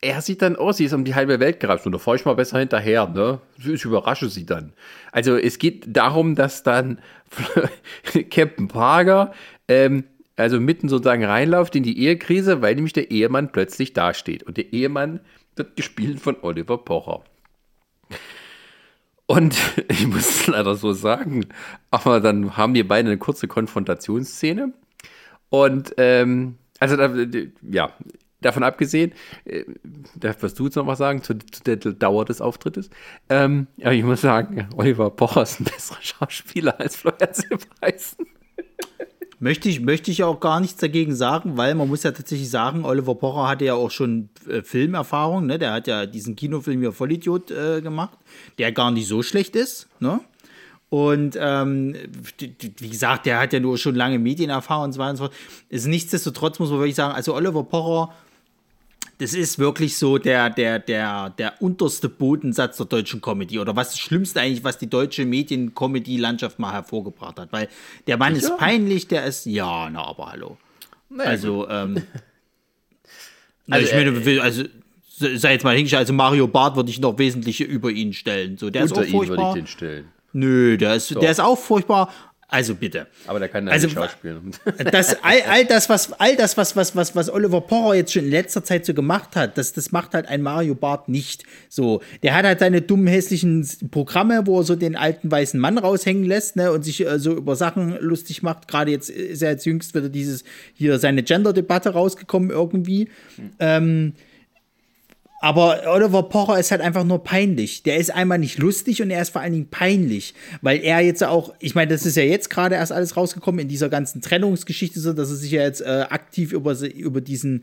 Speaker 2: er sieht dann, oh, sie ist um die halbe Welt gereist und da fahre ich mal besser hinterher, ne? Ich überrasche sie dann. Also es geht darum, dass dann [laughs] Captain Prager ähm, also mitten sozusagen reinläuft in die Ehekrise, weil nämlich der Ehemann plötzlich dasteht. Und der Ehemann wird gespielt von Oliver Pocher. Und [laughs] ich muss es leider so sagen, aber dann haben wir beide eine kurze Konfrontationsszene. Und ähm, also ja, davon abgesehen, äh, was du jetzt noch mal sagen zu, zu, der Dauer des Auftrittes. Ähm, aber ich muss sagen, Oliver Pocher ist ein besserer Schauspieler als Florian Silbereisen.
Speaker 1: Möchte ich, möchte ich auch gar nichts dagegen sagen, weil man muss ja tatsächlich sagen, Oliver Pocher hatte ja auch schon äh, Filmerfahrung, ne? Der hat ja diesen Kinofilm hier Vollidiot äh, gemacht, der gar nicht so schlecht ist, ne? Und ähm, wie gesagt, der hat ja nur schon lange Medienerfahrung und so weiter und so fort. Ist nichtsdestotrotz muss man wirklich sagen, also Oliver Pocher das ist wirklich so der, der, der, der unterste Bodensatz der deutschen Comedy oder was das Schlimmste eigentlich, was die deutsche Medien-Comedy-Landschaft mal hervorgebracht hat. Weil der Mann Sicher? ist peinlich, der ist, ja, na, aber hallo. Naja, also, ähm, [laughs] also, ich meine, äh, also, sei jetzt mal hingestellt, also Mario Barth würde ich noch wesentlich über ihn stellen. So, der ist auch furchtbar. würde ich den stellen. Nö, der ist, der ist auch furchtbar. Also bitte.
Speaker 2: Aber der kann ja
Speaker 1: also,
Speaker 2: nicht schauspielen. [laughs]
Speaker 1: Das, all, all das, was, all das, was, was, was, was Oliver Pocher jetzt schon in letzter Zeit so gemacht hat, das, das macht halt ein Mario Barth nicht. So, der hat halt seine dummen, hässlichen Programme, wo er so den alten weißen Mann raushängen lässt, ne, und sich äh, so über Sachen lustig macht. Gerade jetzt ist er jetzt jüngst wieder dieses, hier seine Gender-Debatte rausgekommen irgendwie. Hm. Ähm, aber Oliver Pocher ist halt einfach nur peinlich. Der ist einmal nicht lustig und er ist vor allen Dingen peinlich, weil er jetzt auch, ich meine, das ist ja jetzt gerade erst alles rausgekommen in dieser ganzen Trennungsgeschichte, so dass er sich ja jetzt äh, aktiv über, über diesen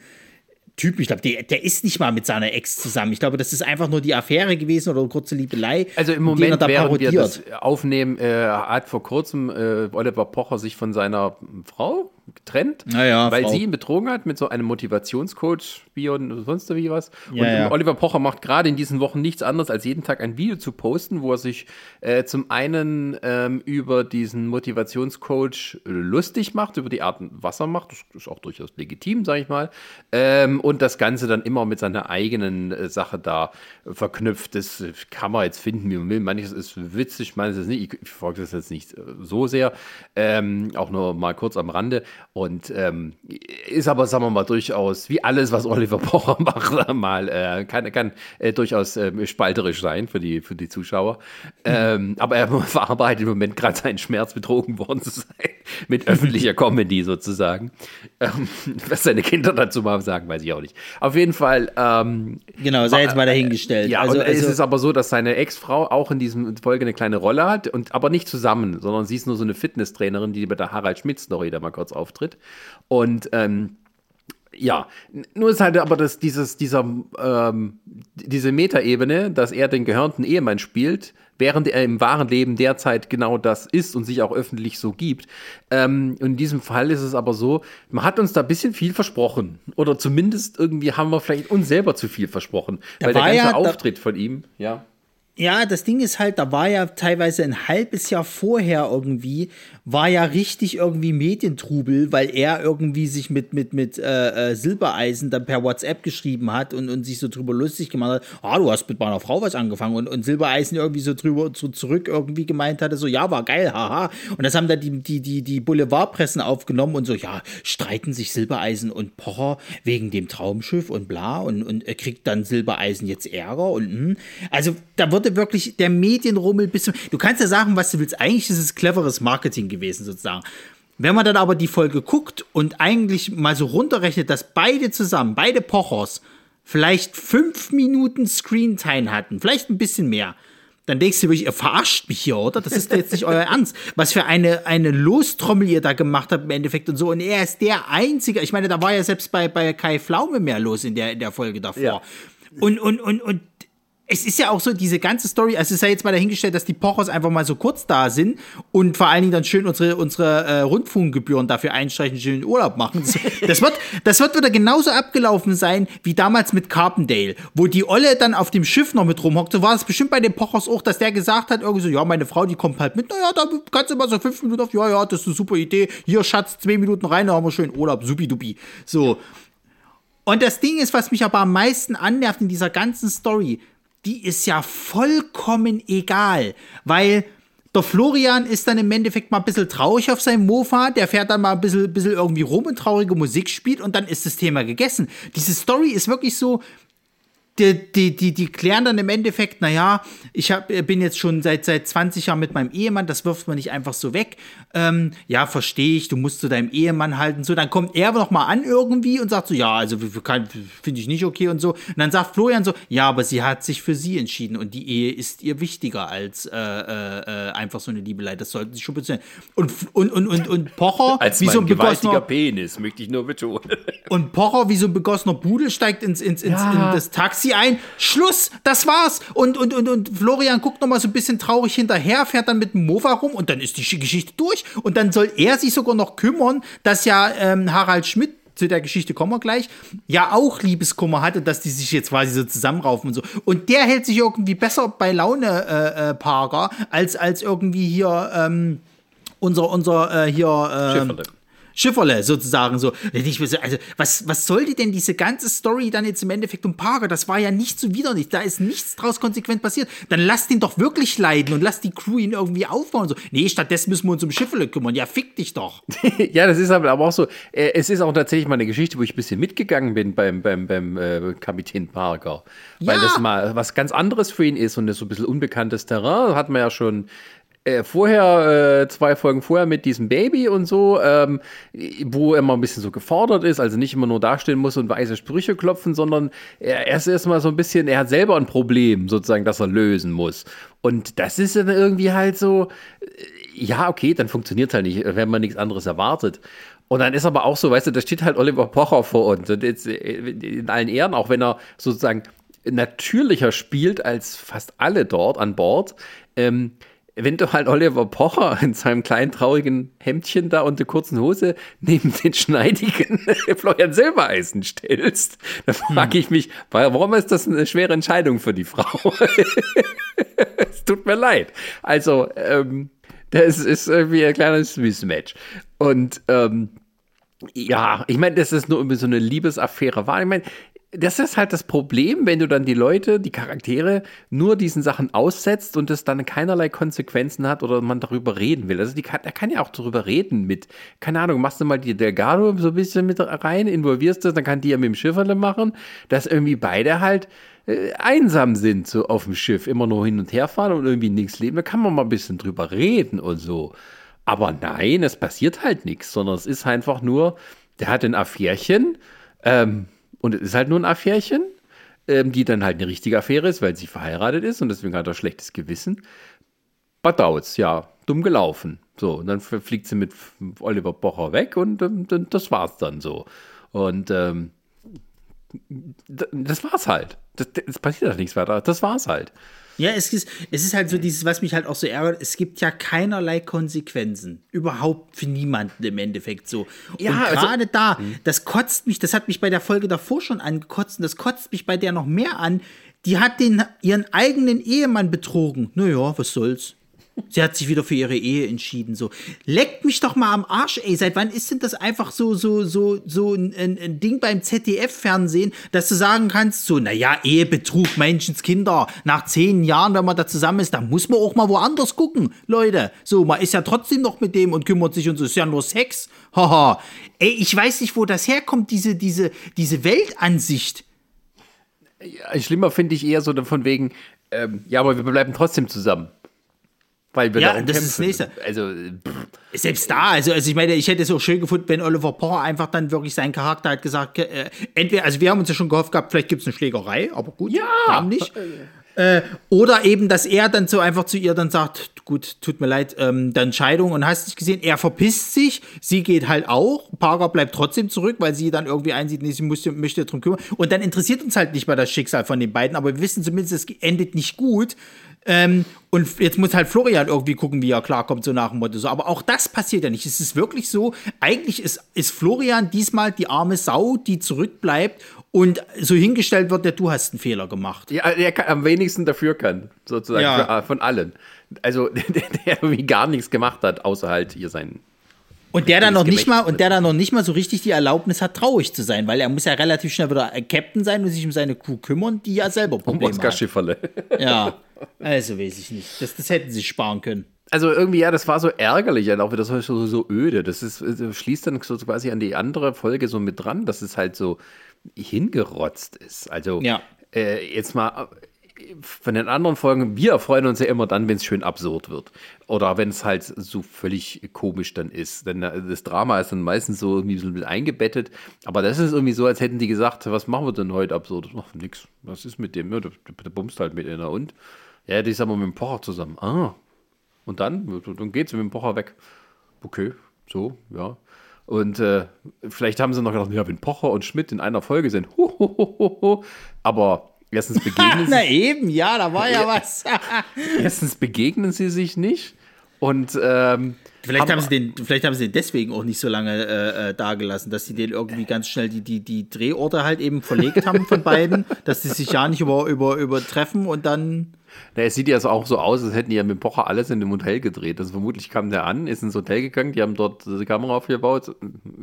Speaker 1: Typ, ich glaube, der, der ist nicht mal mit seiner Ex zusammen. Ich glaube, das ist einfach nur die Affäre gewesen oder eine kurze Liebelei.
Speaker 2: Also im Moment, da während parodiert. wir das aufnehmen, äh, hat vor kurzem äh, Oliver Pocher sich von seiner Frau getrennt,
Speaker 1: ja,
Speaker 2: weil
Speaker 1: Frau.
Speaker 2: sie ihn betrogen hat mit so einem Motivationscoach wie und sonst wie was. Ja, und ja. Oliver Pocher macht gerade in diesen Wochen nichts anderes, als jeden Tag ein Video zu posten, wo er sich äh, zum einen ähm, über diesen Motivationscoach lustig macht, über die Art, was er macht. Das ist auch durchaus legitim, sage ich mal. Ähm, und das Ganze dann immer mit seiner eigenen äh, Sache da verknüpft. Das kann man jetzt finden, wie man will. Manches ist witzig, manches ist nicht. Ich, ich folge das jetzt nicht äh, so sehr. Ähm, auch nur mal kurz am Rande. Und ähm, ist aber, sagen wir mal, durchaus, wie alles, was Oliver [laughs] Pocher macht, mal, äh, kann, kann äh, durchaus äh, spalterisch sein für die, für die Zuschauer. Ähm, [laughs] aber er verarbeitet im Moment gerade seinen Schmerz, betrogen worden zu sein, mit öffentlicher Comedy sozusagen. Ähm, was seine Kinder dazu mal sagen, weiß ich auch nicht. Auf jeden Fall. Ähm,
Speaker 1: genau, sei jetzt mal dahingestellt.
Speaker 2: Ja, also, und also, es ist aber so, dass seine Ex-Frau auch in diesem Folge eine kleine Rolle hat, und aber nicht zusammen, sondern sie ist nur so eine Fitnesstrainerin, die bei der Harald Schmidt-Story da mal kurz auf auftritt. Und ähm, ja, nur ist halt aber das, dieses, dieser, ähm, diese Metaebene, dass er den gehörnten Ehemann spielt, während er im wahren Leben derzeit genau das ist und sich auch öffentlich so gibt. Ähm, und in diesem Fall ist es aber so, man hat uns da ein bisschen viel versprochen. Oder zumindest irgendwie haben wir vielleicht uns selber zu viel versprochen. Da weil der ganze ja, Auftritt von ihm, ja.
Speaker 1: Ja, das Ding ist halt, da war ja teilweise ein halbes Jahr vorher irgendwie, war ja richtig irgendwie Medientrubel, weil er irgendwie sich mit, mit, mit äh, äh, Silbereisen dann per WhatsApp geschrieben hat und, und sich so drüber lustig gemacht hat, ah, du hast mit meiner Frau was angefangen und, und Silbereisen irgendwie so drüber so zurück irgendwie gemeint hatte, so, ja, war geil, haha. Und das haben dann die, die, die, die Boulevardpressen aufgenommen und so, ja, streiten sich Silbereisen und Pocher wegen dem Traumschiff und bla und, und er kriegt dann Silbereisen jetzt Ärger und mh. Hm. also da wird wurde wirklich der Medienrummel bis zum. Du kannst ja sagen, was du willst. Eigentlich ist es cleveres Marketing gewesen, sozusagen. Wenn man dann aber die Folge guckt und eigentlich mal so runterrechnet, dass beide zusammen, beide Pochers, vielleicht fünf Minuten Screentime hatten, vielleicht ein bisschen mehr, dann denkst du wirklich, ihr verarscht mich hier, oder? Das ist jetzt nicht euer [laughs] Ernst. Was für eine, eine Lostrommel ihr da gemacht habt im Endeffekt und so. Und er ist der Einzige, ich meine, da war ja selbst bei, bei Kai Pflaume mehr los in der, in der Folge davor. Ja. Und, und, und, und es ist ja auch so, diese ganze Story, also es ist ja jetzt mal dahingestellt, dass die Pochers einfach mal so kurz da sind und vor allen Dingen dann schön unsere, unsere äh, Rundfunkgebühren dafür einstreichen, schön Urlaub machen. Das, wird, das wird wieder genauso abgelaufen sein wie damals mit Carpendale, wo die Olle dann auf dem Schiff noch mit rumhockt. So war es bestimmt bei den Pochers auch, dass der gesagt hat, irgendwie so, ja, meine Frau, die kommt halt mit, naja, da kannst du mal so fünf Minuten auf, ja, ja, das ist eine super Idee. Hier, Schatz, zwei Minuten rein, da haben wir schön Urlaub, supi-dupi. So. Und das Ding ist, was mich aber am meisten annervt in dieser ganzen Story, die ist ja vollkommen egal, weil Der Florian ist dann im Endeffekt mal ein bisschen traurig auf seinem Mofa, der fährt dann mal ein bisschen, bisschen irgendwie rum und traurige Musik spielt und dann ist das Thema gegessen. Diese Story ist wirklich so, die, die, die, die klären dann im Endeffekt, naja, ich hab, bin jetzt schon seit, seit 20 Jahren mit meinem Ehemann, das wirft man nicht einfach so weg. Ähm, ja, verstehe ich, du musst zu deinem Ehemann halten. So, dann kommt er noch mal an irgendwie und sagt so, ja, also finde ich nicht okay und so. Und dann sagt Florian so, ja, aber sie hat sich für sie entschieden und die Ehe ist ihr wichtiger als äh, äh, einfach so eine Liebelei. Das sollten sie schon betonen. Und, und, und, und, und Pocher, [laughs]
Speaker 2: als
Speaker 1: wie so ein
Speaker 2: gewaltiger Penis, möchte ich nur betonen.
Speaker 1: Und Pocher, wie so ein begossener Pudel, steigt ins, ins, ins ja. in das Taxi sie ein, Schluss, das war's. Und, und, und, und Florian guckt noch mal so ein bisschen traurig hinterher, fährt dann mit dem Mofa rum und dann ist die Geschichte durch. Und dann soll er sich sogar noch kümmern, dass ja ähm, Harald Schmidt zu der Geschichte kommen wir gleich, ja auch Liebeskummer hatte, dass die sich jetzt quasi so zusammenraufen und so. Und der hält sich irgendwie besser bei Laune, äh, äh, Parker, als, als irgendwie hier ähm, unser, unser äh, hier äh, Schifferle sozusagen so. Also, was, was sollte denn diese ganze Story dann jetzt im Endeffekt um Parker? Das war ja nicht so widerlich. Da ist nichts draus konsequent passiert. Dann lasst ihn doch wirklich leiden und lasst die Crew ihn irgendwie aufbauen. So. Nee, stattdessen müssen wir uns um Schifferle kümmern. Ja, fick dich doch. [laughs]
Speaker 2: ja, das ist aber auch so. Äh, es ist auch tatsächlich mal eine Geschichte, wo ich ein bisschen mitgegangen bin beim, beim, beim äh, Kapitän Parker. Weil ja. das mal was ganz anderes für ihn ist und das so ein bisschen unbekanntes Terrain. Hat man ja schon äh, vorher, äh, zwei Folgen vorher mit diesem Baby und so, ähm, wo er mal ein bisschen so gefordert ist, also nicht immer nur dastehen muss und weise Sprüche klopfen, sondern er, er ist erstmal so ein bisschen, er hat selber ein Problem sozusagen, das er lösen muss. Und das ist dann irgendwie halt so, äh, ja, okay, dann funktioniert es halt nicht, wenn man nichts anderes erwartet. Und dann ist aber auch so, weißt du, da steht halt Oliver Pocher vor uns und jetzt äh, in allen Ehren, auch wenn er sozusagen natürlicher spielt als fast alle dort an Bord, ähm, wenn du halt Oliver Pocher in seinem kleinen traurigen Hemdchen da und der kurzen Hose neben den schneidigen [laughs] Florian Silbereisen stellst, dann frage ich mich, warum ist das eine schwere Entscheidung für die Frau? [laughs] es tut mir leid. Also, ähm, das ist irgendwie ein kleines Mismatch. Und ähm, ja, ich meine, das ist nur so eine Liebesaffäre war. Ich meine, das ist halt das Problem, wenn du dann die Leute, die Charaktere nur diesen Sachen aussetzt und es dann keinerlei Konsequenzen hat oder man darüber reden will. Also die kann, er kann ja auch darüber reden mit, keine Ahnung, machst du mal die Delgado so ein bisschen mit rein, involvierst das, dann kann die ja mit dem Schifferle machen, dass irgendwie beide halt äh, einsam sind so auf dem Schiff, immer nur hin und her fahren und irgendwie nichts leben. Da kann man mal ein bisschen drüber reden und so. Aber nein, es passiert halt nichts, sondern es ist einfach nur, der hat ein Affärchen, ähm, und es ist halt nur ein Affärchen, ähm, die dann halt eine richtige Affäre ist, weil sie verheiratet ist und deswegen hat er schlechtes Gewissen. Badauts, ja, dumm gelaufen. So, und dann fliegt sie mit Oliver Bocher weg und ähm, das war's dann so. Und ähm, das war's halt. Das passiert halt nichts weiter. Das war's halt.
Speaker 1: Ja, es ist, es ist halt so dieses, was mich halt auch so ärgert, es gibt ja keinerlei Konsequenzen. Überhaupt für niemanden im Endeffekt so. Ja, und also gerade also, da, hm. das kotzt mich, das hat mich bei der Folge davor schon angekotzt und das kotzt mich bei der noch mehr an. Die hat den, ihren eigenen Ehemann betrogen. Naja, was soll's. Sie hat sich wieder für ihre Ehe entschieden. So, leckt mich doch mal am Arsch, ey. Seit wann ist denn das einfach so, so, so, so ein, ein Ding beim ZDF-Fernsehen, dass du sagen kannst, so, naja, Ehebetrug, Menschenskinder, nach zehn Jahren, wenn man da zusammen ist, da muss man auch mal woanders gucken, Leute. So, man ist ja trotzdem noch mit dem und kümmert sich und so, ist ja nur Sex. Haha. ey, ich weiß nicht, wo das herkommt, diese, diese, diese Weltansicht.
Speaker 2: Ja, schlimmer finde ich eher so von wegen, ähm, ja, aber wir bleiben trotzdem zusammen. Weil wir
Speaker 1: ja, das kämpfen. ist das nächste. Also, pff. Selbst da, also, also ich meine, ich hätte es auch schön gefunden, wenn Oliver Pocher einfach dann wirklich seinen Charakter hat gesagt, äh, entweder, also wir haben uns ja schon gehofft gehabt, vielleicht gibt es eine Schlägerei, aber gut, ja. haben nicht. Äh, oder eben, dass er dann so einfach zu ihr dann sagt, gut, tut mir leid, ähm, dann Scheidung und hast nicht gesehen, er verpisst sich, sie geht halt auch, Parker bleibt trotzdem zurück, weil sie dann irgendwie einsieht, nee, sie muss, möchte darum kümmern und dann interessiert uns halt nicht mal das Schicksal von den beiden, aber wir wissen zumindest, es endet nicht gut ähm, und jetzt muss halt Florian irgendwie gucken, wie er klarkommt, so nach dem Motto. So. Aber auch das passiert ja nicht. Es ist wirklich so, eigentlich ist, ist Florian diesmal die arme Sau, die zurückbleibt und so hingestellt wird, der du hast einen Fehler gemacht.
Speaker 2: Ja, der am wenigsten dafür kann, sozusagen, ja. für, äh, von allen. Also, [laughs] der, der irgendwie gar nichts gemacht hat, außer halt hier sein
Speaker 1: und der dann noch nicht mal und der dann noch nicht mal so richtig die Erlaubnis hat, traurig zu sein, weil er muss ja relativ schnell wieder Captain sein und sich um seine Crew kümmern, die ja selber Probleme um Oscar hat. Ja, [laughs] also weiß ich nicht. Das, das hätten sie sparen können.
Speaker 2: also irgendwie, ja, das war so ärgerlich, auch wieder so, so, so öde. Das ist, das schließt dann so quasi an die andere Folge so mit dran, dass es halt so hingerotzt ist. Also
Speaker 1: Ja.
Speaker 2: äh, jetzt mal äh, von den anderen Folgen, wir freuen uns ja immer dann, wenn es schön absurd wird. Oder wenn es halt so völlig komisch dann ist. Denn äh, das Drama ist dann meistens so irgendwie so mit eingebettet. Aber das ist irgendwie so, als hätten die gesagt, was machen wir denn heute absurd? Ach, nix. Was ist mit dem? Ja, der, der bumst halt mit einer und. Ja, die ist aber mit dem Pocher zusammen. Ah. Und dann, dann geht's mit dem Pocher weg. Okay, so, ja. Und äh, vielleicht haben sie noch gedacht, ja, wenn Pocher und Schmidt in einer Folge sind, hu, hu, hu, hu. aber erstens [laughs] begegnen,
Speaker 1: Na
Speaker 2: sie,
Speaker 1: eben, ja, da war ja was. [laughs]
Speaker 2: erstens begegnen sie sich nicht und ähm,
Speaker 1: Vielleicht haben, sie den, vielleicht haben sie den deswegen auch nicht so lange äh, äh, dagelassen, dass sie den irgendwie ganz schnell die, die, die Drehorte halt eben verlegt haben von beiden, dass sie sich ja nicht über, über, übertreffen und dann.
Speaker 2: Na, es sieht ja so auch so aus, als hätten die ja mit Pocher alles in dem Hotel gedreht. Also vermutlich kam der an, ist ins Hotel gegangen, die haben dort die Kamera aufgebaut,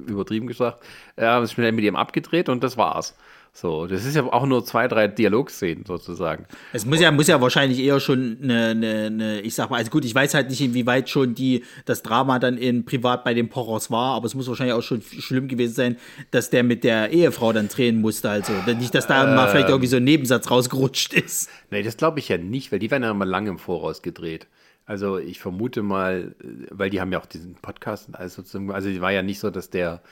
Speaker 2: übertrieben gesagt, haben es schnell mit ihm abgedreht und das war's. So, das ist ja auch nur zwei, drei Dialogszenen sozusagen.
Speaker 1: Es muss ja, muss ja wahrscheinlich eher schon eine, eine, eine, ich sag mal, also gut, ich weiß halt nicht, inwieweit schon die, das Drama dann in privat bei den Pochers war, aber es muss wahrscheinlich auch schon schlimm gewesen sein, dass der mit der Ehefrau dann drehen musste, also. Nicht, dass da mal vielleicht irgendwie so ein Nebensatz rausgerutscht ist.
Speaker 2: Nee, das glaube ich ja nicht, weil die werden ja immer lange im Voraus gedreht. Also ich vermute mal, äh, weil die haben ja auch diesen Podcast und alles sozusagen, also die war ja nicht so, dass der,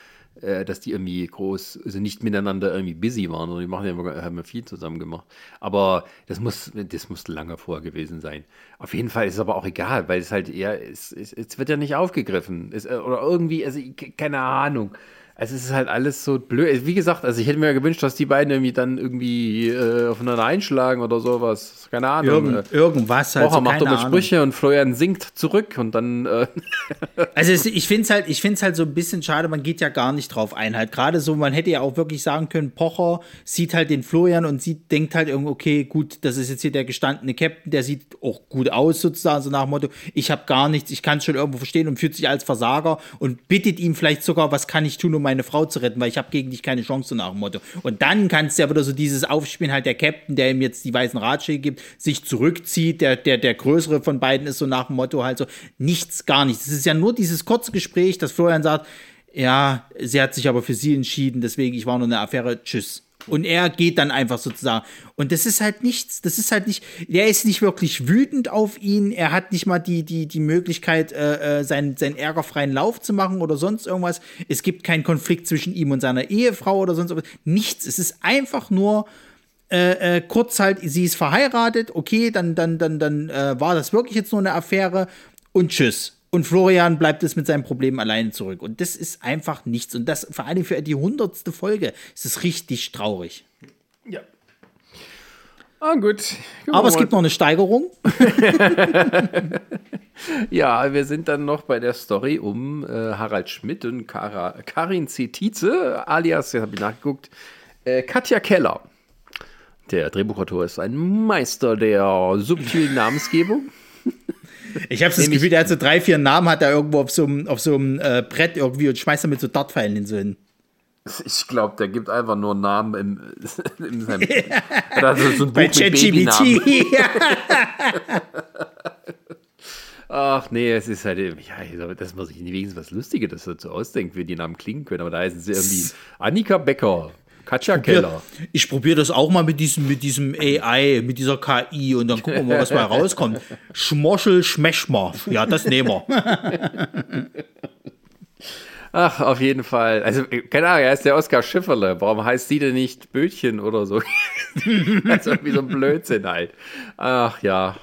Speaker 2: äh, dass die irgendwie groß, also nicht miteinander irgendwie busy waren, sondern die machen ja immer, haben ja viel zusammen gemacht. Aber das muss, das muss lange vorher gewesen sein. Auf jeden Fall ist es aber auch egal, weil es halt eher, es, es, es wird ja nicht aufgegriffen. Es, äh, oder irgendwie, also keine Ahnung. Also es ist halt alles so blöd. Wie gesagt, also ich hätte mir ja gewünscht, dass die beiden irgendwie dann irgendwie äh, aufeinander einschlagen oder sowas. Keine Ahnung.
Speaker 1: Irgend, irgendwas halt.
Speaker 2: Pocher
Speaker 1: so,
Speaker 2: macht dumme
Speaker 1: Ahnung.
Speaker 2: Sprüche und Florian singt zurück und dann äh, [laughs]
Speaker 1: Also es, ich finde es halt, ich find's halt so ein bisschen schade, man geht ja gar nicht drauf ein. Halt gerade so, man hätte ja auch wirklich sagen können, Pocher sieht halt den Florian und sieht, denkt halt irgendwie, okay, gut, das ist jetzt hier der gestandene Captain, der sieht auch gut aus sozusagen, so nach dem Motto, ich habe gar nichts, ich kann es schon irgendwo verstehen und fühlt sich als Versager und bittet ihm vielleicht sogar, was kann ich tun, um meine Frau zu retten, weil ich habe gegen dich keine Chance, so nach dem Motto. Und dann kannst du ja wieder so dieses Aufspielen, halt der Captain, der ihm jetzt die weißen Ratschläge gibt, sich zurückzieht, der, der, der größere von beiden ist so nach dem Motto halt so, nichts, gar nichts. Es ist ja nur dieses kurze Gespräch, dass Florian sagt, ja, sie hat sich aber für sie entschieden, deswegen, ich war nur eine Affäre, tschüss. Und er geht dann einfach sozusagen. Und das ist halt nichts, das ist halt nicht, der ist nicht wirklich wütend auf ihn, er hat nicht mal die, die, die Möglichkeit, äh, äh, seinen, seinen ärgerfreien Lauf zu machen oder sonst irgendwas. Es gibt keinen Konflikt zwischen ihm und seiner Ehefrau oder sonst irgendwas. Nichts. Es ist einfach nur, äh, äh, kurz halt, sie ist verheiratet, okay, dann, dann, dann, dann äh, war das wirklich jetzt nur eine Affäre und tschüss. Und Florian bleibt es mit seinem Problem alleine zurück. Und das ist einfach nichts. Und das vor allem für die hundertste Folge ist es richtig traurig.
Speaker 2: ja. Ah, gut.
Speaker 1: Aber es gibt noch eine Steigerung. [laughs]
Speaker 2: Ja, wir sind dann noch bei der Story um äh, Harald Schmidt und Kara, Karin Zetize, alias, jetzt habe ich nachgeguckt, äh, Katja Keller. Der Drehbuchautor ist ein Meister der subtilen Namensgebung. [laughs]
Speaker 1: Ich habe das Gefühl, der hat so drei, vier Namen, hat er irgendwo auf so einem, auf so einem äh, Brett irgendwie und schmeißt damit so Dartpfeilen in so hin.
Speaker 2: Ich glaube, der gibt einfach nur Namen im, [laughs] in seinem. Oder so, so ein
Speaker 1: Bei
Speaker 2: Buch.
Speaker 1: ChatGPT. [laughs]
Speaker 2: Ach nee, es ist halt, ja, dass man sich wenigstens was Lustiges das dazu ausdenkt, wie die Namen klingen können. Aber da heißen sie irgendwie Annika Becker, Katja Keller.
Speaker 1: Ich probiere das auch mal mit diesem, mit diesem AI, mit dieser KI und dann gucken wir mal, was bei [laughs] rauskommt. Schmoschel, Schmeschmer. Ja, das nehmen wir. [laughs]
Speaker 2: Ach, auf jeden Fall. Also, keine Ahnung, er ist der Oskar Schifferle. Warum heißt sie denn nicht Bötchen oder so? [laughs] das ist irgendwie so ein Blödsinn halt. Ach ja.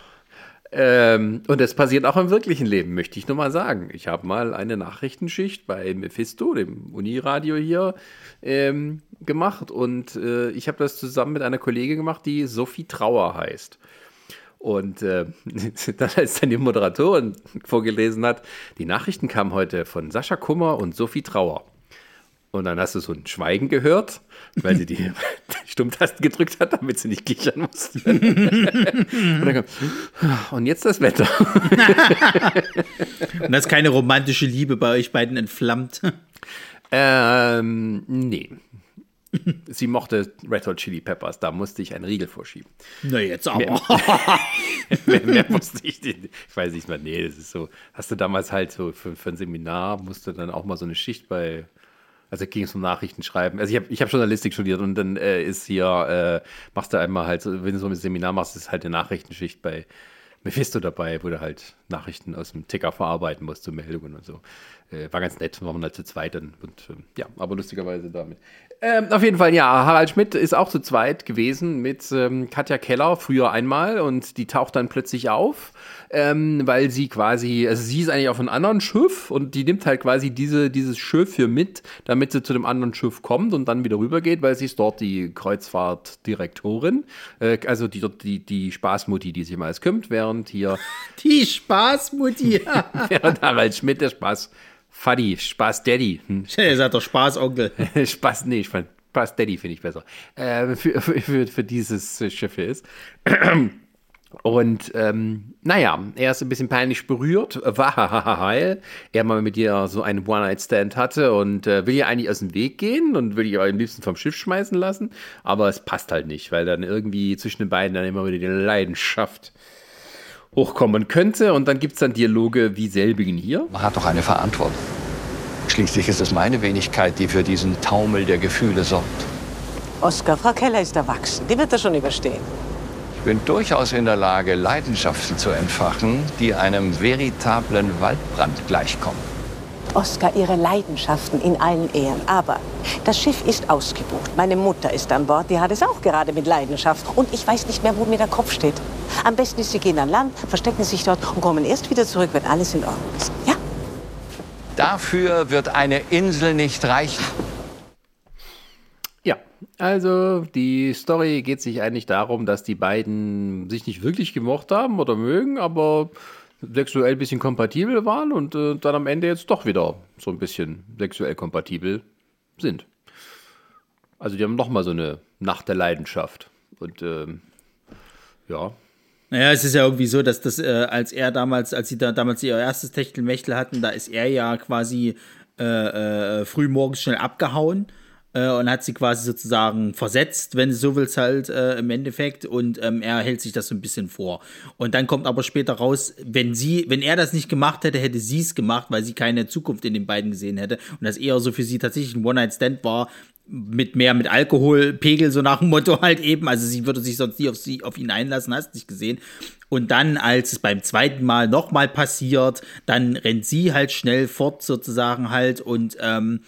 Speaker 2: Ähm, und das passiert auch im wirklichen Leben, möchte ich nur mal sagen. Ich habe mal eine Nachrichtenschicht bei Mephisto, dem Uniradio hier, ähm, gemacht. Und äh, ich habe das zusammen mit einer Kollegin gemacht, die Sophie Trauer heißt. Und äh, dann, als dann die Moderatorin vorgelesen hat, die Nachrichten kamen heute von Sascha Kummer und Sophie Trauer. Und dann hast du so ein Schweigen gehört, weil sie die [laughs] Stummtasten gedrückt hat, damit sie nicht kichern musste. [laughs] und, dann kam, und jetzt das Wetter. [laughs]
Speaker 1: Und das ist keine romantische Liebe bei euch beiden entflammt.
Speaker 2: ähm, nee. Sie mochte Red Hot Chili Peppers, da musste ich einen Riegel vorschieben.
Speaker 1: Na jetzt aber.
Speaker 2: mehr, mehr wusste ich nicht. Ich weiß nicht mehr, nee, das ist so. Hast du damals halt so für, für ein Seminar, musst du dann auch mal so eine Schicht bei also ging es um Nachrichtenschreiben. Also ich habe ich hab Journalistik studiert und dann äh, ist hier, äh, machst du einmal halt, wenn du so ein Seminar machst, ist halt eine Nachrichtenschicht bei Mephisto dabei, wo du halt Nachrichten aus dem Ticker verarbeiten musst, so Meldungen und so. Äh, war ganz nett, waren wir halt zu zweit dann. Und ähm, ja, aber lustigerweise damit. Ähm, auf jeden Fall, ja, Harald Schmidt ist auch zu zweit gewesen mit ähm, Katja Keller, früher einmal, und die taucht dann plötzlich auf, ähm, weil sie quasi, also sie ist eigentlich auf einem anderen Schiff und die nimmt halt quasi diese, dieses Schiff hier mit, damit sie zu dem anderen Schiff kommt und dann wieder rübergeht, weil sie ist dort die Kreuzfahrtdirektorin, äh, also die, die, die Spaßmutti, die sich mal als kümmert, während hier. [laughs]
Speaker 1: Die Spaßmutti! [laughs]
Speaker 2: während Harald Schmidt der Spaß. Fuddy, Spaß Daddy.
Speaker 1: Hm. [laughs] Er sagt doch Spaß Onkel. [laughs]
Speaker 2: Spaß, nee, ich fand Spaß Daddy finde ich besser. Äh, für, für, für, dieses Schiff ist. [clears throat] Und ähm, naja, er ist ein bisschen peinlich berührt, weil er mal mit ihr so einen One-Night-Stand hatte und äh, will ihr eigentlich aus dem Weg gehen und will ihr am liebsten vom Schiff schmeißen lassen. Aber es passt halt nicht, weil dann irgendwie zwischen den beiden dann immer wieder die Leidenschaft hochkommen könnte. Und dann gibt es dann Dialoge wie selbigen hier.
Speaker 8: Man hat doch eine Verantwortung. Schließlich ist es meine Wenigkeit, die für diesen Taumel der Gefühle sorgt.
Speaker 4: Oskar, Frau Keller ist erwachsen. Die wird das schon überstehen.
Speaker 8: Ich bin durchaus in der Lage, Leidenschaften zu entfachen, die einem veritablen Waldbrand gleichkommen.
Speaker 4: Oskar, Ihre Leidenschaften in allen Ehren. Aber das Schiff ist ausgebucht. Meine Mutter ist an Bord. Die hat es auch gerade mit Leidenschaft. Und ich weiß nicht mehr, wo mir der Kopf steht. Am besten ist, Sie gehen an Land, verstecken sich dort und kommen erst wieder zurück, wenn alles in Ordnung ist. Ja?
Speaker 8: Dafür wird eine Insel nicht reichen.
Speaker 2: Ja, also die Story geht sich eigentlich darum, dass die beiden sich nicht wirklich gemocht haben oder mögen, aber sexuell ein bisschen kompatibel waren und äh, dann am Ende jetzt doch wieder so ein bisschen sexuell kompatibel sind. Also die haben nochmal so eine Nacht der Leidenschaft. Und ähm, ja.
Speaker 1: Naja, es ist ja irgendwie so, dass das, äh, als er damals, als sie da damals ihr erstes Techtelmechtel hatten, da ist er ja quasi äh, äh, früh morgens schnell abgehauen äh, und hat sie quasi sozusagen versetzt, wenn du so willst, halt äh, im Endeffekt. Und ähm, er hält sich das so ein bisschen vor. Und dann kommt aber später raus, wenn sie, wenn er das nicht gemacht hätte, hätte sie es gemacht, weil sie keine Zukunft in den beiden gesehen hätte. Und das eher so für sie tatsächlich ein One-Night-Stand war, mit mehr mit Alkoholpegel, so nach dem Motto halt eben. Also sie würde sich sonst nie auf, sie, auf ihn einlassen, hast nicht gesehen. Und dann, als es beim zweiten Mal nochmal passiert, dann rennt sie halt schnell fort sozusagen halt und ähm,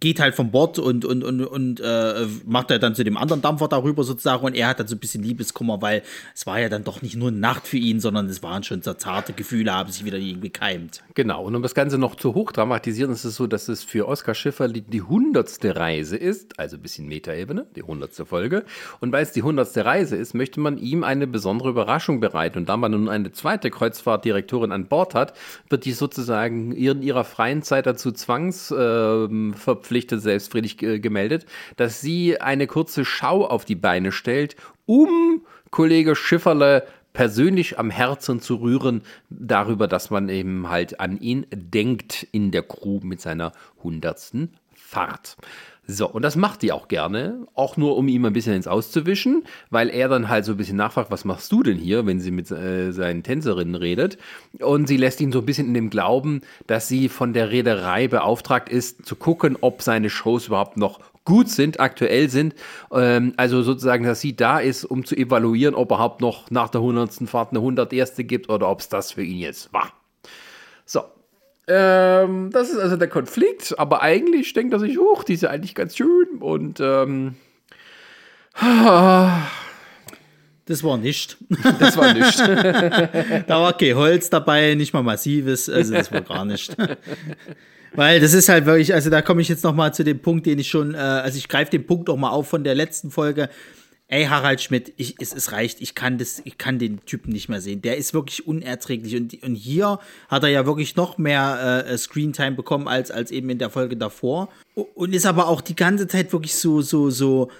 Speaker 1: geht halt vom Bord und, und, und, und äh, macht er dann zu dem anderen Dampfer darüber sozusagen und er hat dann so ein bisschen Liebeskummer, weil es war ja dann doch nicht nur Nacht für ihn, sondern es waren schon so zarte Gefühle, haben sich wieder irgendwie keimt.
Speaker 2: Genau, und um das Ganze noch zu hoch dramatisieren, ist es so, dass es für Oskar Schiffer die hundertste Reise ist, also ein bisschen Metaebene, die hundertste Folge. Und weil es die hundertste Reise ist, möchte man ihm eine besondere Überraschung bereiten. Und da man nun eine zweite Kreuzfahrtdirektorin an Bord hat, wird die sozusagen in ihrer freien Zeit dazu zwangsverpflichtet, äh, verpflichtet, selbstfriedig gemeldet, dass sie eine kurze Schau auf die Beine stellt, um Kollege Schifferle persönlich am Herzen zu rühren, darüber, dass man eben halt an ihn denkt in der Crew mit seiner hundertsten Fahrt. So, und das macht die auch gerne, auch nur um ihm ein bisschen ins Auszuwischen, weil er dann halt so ein bisschen nachfragt, was machst du denn hier, wenn sie mit äh, seinen Tänzerinnen redet. Und sie lässt ihn so ein bisschen in dem Glauben, dass sie von der Reederei beauftragt ist, zu gucken, ob seine Shows überhaupt noch gut sind, aktuell sind. Ähm, also sozusagen, dass sie da ist, um zu evaluieren, ob er überhaupt noch nach der 100. Fahrt eine 100 erste gibt oder ob es das für ihn jetzt war. So, ähm, das ist also der Konflikt, aber eigentlich denkt er sich, huch, die ist ja eigentlich ganz schön und ähm, [sighs]
Speaker 1: das war nicht. [laughs]
Speaker 2: Das war nicht. [laughs]
Speaker 1: da war kein Holz dabei, nicht mal massives, also das war gar nicht. [laughs] Weil das ist halt wirklich, also da komme ich jetzt noch mal zu dem Punkt, den ich schon, äh, also ich greife den Punkt noch mal auf von der letzten Folge ey, Harald Schmidt, ich, es, es reicht, ich kann das, ich kann den Typen nicht mehr sehen. Der ist wirklich unerträglich. Und, und hier hat er ja wirklich noch mehr äh, Screentime bekommen als, als eben in der Folge davor. Und ist aber auch die ganze Zeit wirklich so, so, so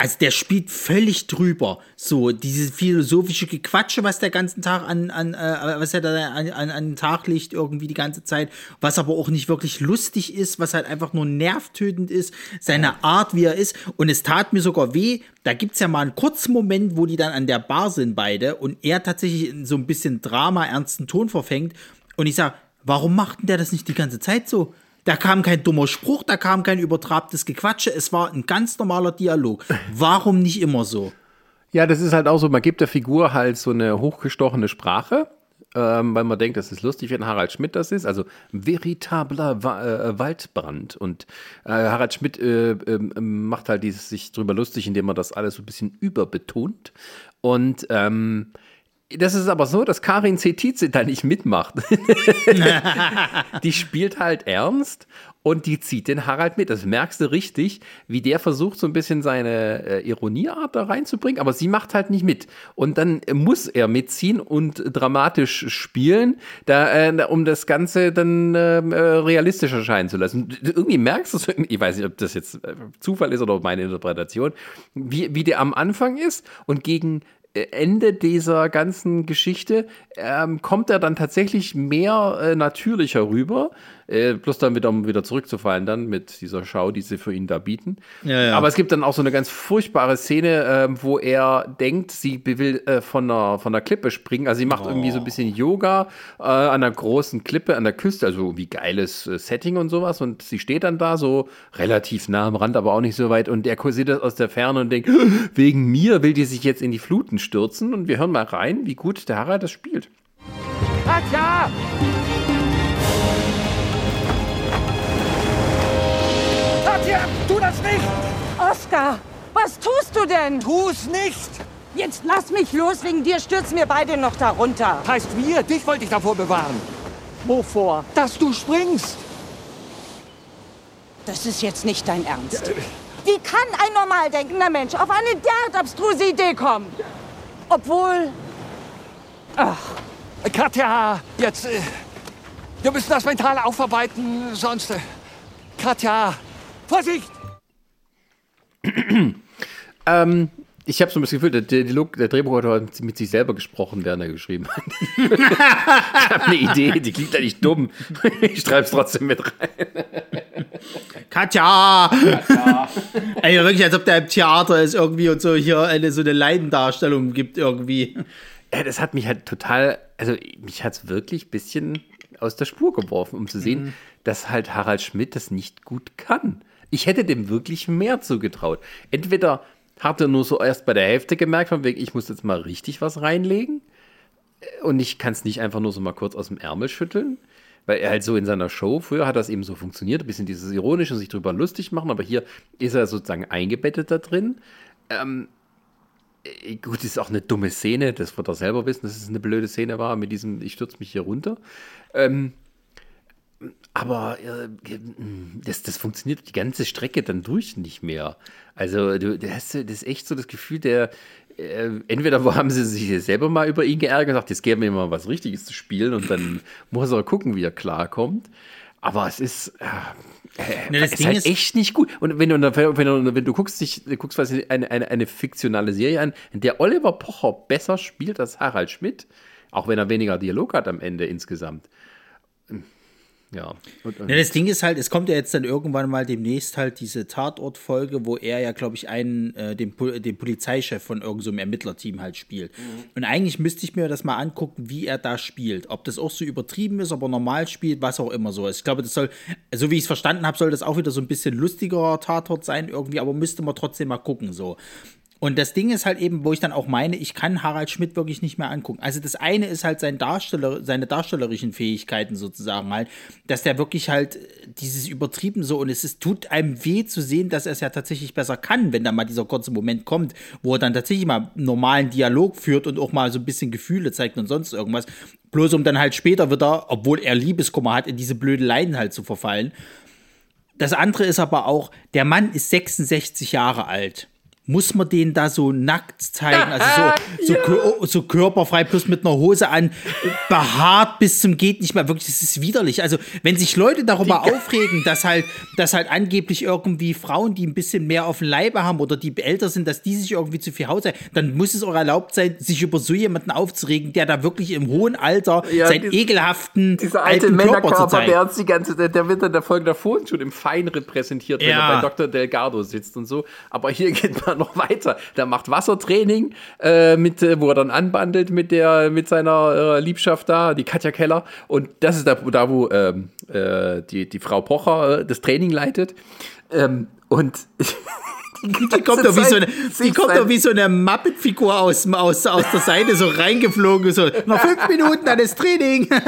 Speaker 1: also der spielt völlig drüber. So, dieses philosophische Gequatsche, was der ganzen Tag an, an äh, was er da an, an, an den Tag legt, irgendwie die ganze Zeit, was aber auch nicht wirklich lustig ist, was halt einfach nur nervtötend ist, seine Art, wie er ist. Und es tat mir sogar weh, da gibt's ja mal einen kurzen Moment, wo die dann an der Bar sind, beide, und er tatsächlich in so ein bisschen Drama, ernsten Ton verfängt. Und ich sag, warum macht denn der das nicht die ganze Zeit so? Da kam kein dummer Spruch, da kam kein übertrabtes Gequatsche. Es war ein ganz normaler Dialog. Warum nicht immer so?
Speaker 2: Ja, das ist halt auch so, man gibt der Figur halt so eine hochgestochene Sprache, ähm, weil man denkt, das ist lustig, wenn Harald Schmidt das ist. Also veritabler Wa äh, Waldbrand. Und äh, Harald Schmidt äh, ähm, macht halt dieses, sich drüber lustig, indem er das alles so ein bisschen überbetont. Und ähm, das ist aber so, dass Karin Cetize da nicht mitmacht. [laughs] die spielt halt ernst und die zieht den Harald mit. Das merkst du richtig, wie der versucht, so ein bisschen seine äh, Ironieart da reinzubringen, aber sie macht halt nicht mit. Und dann muss er mitziehen und dramatisch spielen, da, äh, um das Ganze dann ähm, äh, realistisch erscheinen zu lassen. Irgendwie merkst du es, [laughs] ich weiß nicht, ob das jetzt äh, Zufall ist oder meine Interpretation, wie, wie der am Anfang ist und gegen Ende dieser ganzen Geschichte ähm, kommt er dann tatsächlich mehr äh, natürlicher rüber. Äh, bloß dann wieder, um wieder zurückzufallen, dann mit dieser Schau, die sie für ihn da bieten. Ja, ja. Aber es gibt dann auch so eine ganz furchtbare Szene, äh, wo er denkt, sie will äh, von, einer, von einer Klippe springen. Also sie macht oh. irgendwie so ein bisschen Yoga äh, an einer großen Klippe an der Küste, also wie geiles äh, Setting und sowas. Und sie steht dann da so relativ nah am Rand, aber auch nicht so weit. Und er sieht das aus der Ferne und denkt, [gasps] wegen mir will die sich jetzt in die Fluten stürzen. Und wir hören mal rein, wie gut der Harald das spielt. Katja,
Speaker 9: Oskar, was tust du denn?
Speaker 10: Tu's nicht!
Speaker 9: Jetzt lass mich los, wegen dir stürzen wir beide noch darunter.
Speaker 10: Heißt wir, dich wollte ich davor bewahren.
Speaker 9: Wovor?
Speaker 10: Dass du springst.
Speaker 9: Das ist jetzt nicht dein Ernst. Wie kann ein normal denkender Mensch auf eine derart abstruse Idee kommen? Obwohl...
Speaker 10: Ach. Katja, jetzt... Äh, wir müssen das mental aufarbeiten, sonst... Äh, Katja, Vorsicht! [clears throat]
Speaker 2: ähm, ich habe so ein bisschen Gefühl, der, Dialog, der Drehbuchautor hat mit sich selber gesprochen, während er geschrieben hat. [laughs] ich habe eine Idee, die klingt ja nicht dumm. Ich schreibe es trotzdem mit rein.
Speaker 1: Katja! Katja. Ey, wirklich, als ob der im Theater ist irgendwie und so hier eine, so eine Leidendarstellung gibt irgendwie.
Speaker 2: Ja, das hat mich halt total, also mich hat es wirklich ein bisschen aus der Spur geworfen, um zu sehen, mhm. dass halt Harald Schmidt das nicht gut kann. Ich hätte dem wirklich mehr zugetraut. Entweder hat er nur so erst bei der Hälfte gemerkt, von wegen, ich muss jetzt mal richtig was reinlegen. Und ich kann es nicht einfach nur so mal kurz aus dem Ärmel schütteln. Weil er halt so in seiner Show, früher hat das eben so funktioniert, ein bisschen dieses Ironische, sich drüber lustig machen, aber hier ist er sozusagen eingebettet da drin. Ähm, äh, gut, ist auch eine dumme Szene, das wird er selber wissen, dass es eine blöde Szene war mit diesem, ich stürze mich hier runter. Ähm, aber äh, das, das funktioniert die ganze Strecke dann durch nicht mehr. Also du, du hast das ist echt so das Gefühl, der äh, entweder haben sie sich selber mal über ihn geärgert und gesagt, jetzt geben wir mal was Richtiges zu spielen und dann [laughs] muss er gucken, wie er klarkommt. Aber es ist, äh, ne, das ist halt echt nicht gut. Und wenn du, wenn du, wenn du guckst, dich, guckst was eine, eine, eine fiktionale Serie an, in der Oliver Pocher besser spielt als Harald Schmidt, auch wenn er weniger Dialog hat am Ende insgesamt, ja.
Speaker 1: Und, und ja. Das Ding ist halt, es kommt ja jetzt dann irgendwann mal demnächst halt diese Tatortfolge, wo er ja, glaube ich, einen, äh, den, den Polizeichef von irgendeinem so Ermittlerteam halt spielt. Mhm. Und eigentlich müsste ich mir das mal angucken, wie er da spielt. Ob das auch so übertrieben ist, ob er normal spielt, was auch immer so ist. Ich glaube, das soll, so wie ich es verstanden habe, soll das auch wieder so ein bisschen lustigerer Tatort sein irgendwie, aber müsste man trotzdem mal gucken so. Und das Ding ist halt eben, wo ich dann auch meine, ich kann Harald Schmidt wirklich nicht mehr angucken. Also das eine ist halt sein Darsteller, seine darstellerischen Fähigkeiten sozusagen halt, dass der wirklich halt dieses übertrieben so und es ist, tut einem weh zu sehen, dass er es ja tatsächlich besser kann, wenn da mal dieser kurze Moment kommt, wo er dann tatsächlich mal normalen Dialog führt und auch mal so ein bisschen Gefühle zeigt und sonst irgendwas. Bloß um dann halt später wieder, obwohl er Liebeskummer hat, in diese blöde Leiden halt zu verfallen. Das andere ist aber auch, der Mann ist 66 Jahre alt muss man den da so nackt zeigen, also so, [laughs] so, ja. so körperfrei plus mit einer Hose an, behaart bis zum geht nicht mehr. Wirklich, das ist widerlich. Also, wenn sich Leute darüber die aufregen, dass halt, dass halt angeblich irgendwie Frauen, die ein bisschen mehr auf dem Leibe haben oder die älter sind, dass die sich irgendwie zu viel Haut sein, dann muss es auch erlaubt sein, sich über so jemanden aufzuregen, der da wirklich im hohen Alter ja, seinen dies, ekelhaften
Speaker 2: dieser alte alten Männerkörper, der uns die ganze, der, der wird in der Folge davor schon im Fein repräsentiert, wenn ja. er bei Dr. Delgado sitzt und so. Aber hier geht man noch [laughs] weiter. Der macht Wassertraining, äh, mit, äh, wo er dann anbandelt mit der, mit seiner äh, Liebschaft da, die Katja Keller. Und das ist da, da wo ähm, äh, die, die Frau Pocher äh, das Training leitet. Ähm, und [laughs]
Speaker 1: Die, kommt doch wie so eine, die kommt doch wie so eine Muppet-Figur aus, aus, aus der Seite so reingeflogen. So, noch fünf Minuten, dann ist Training. [laughs]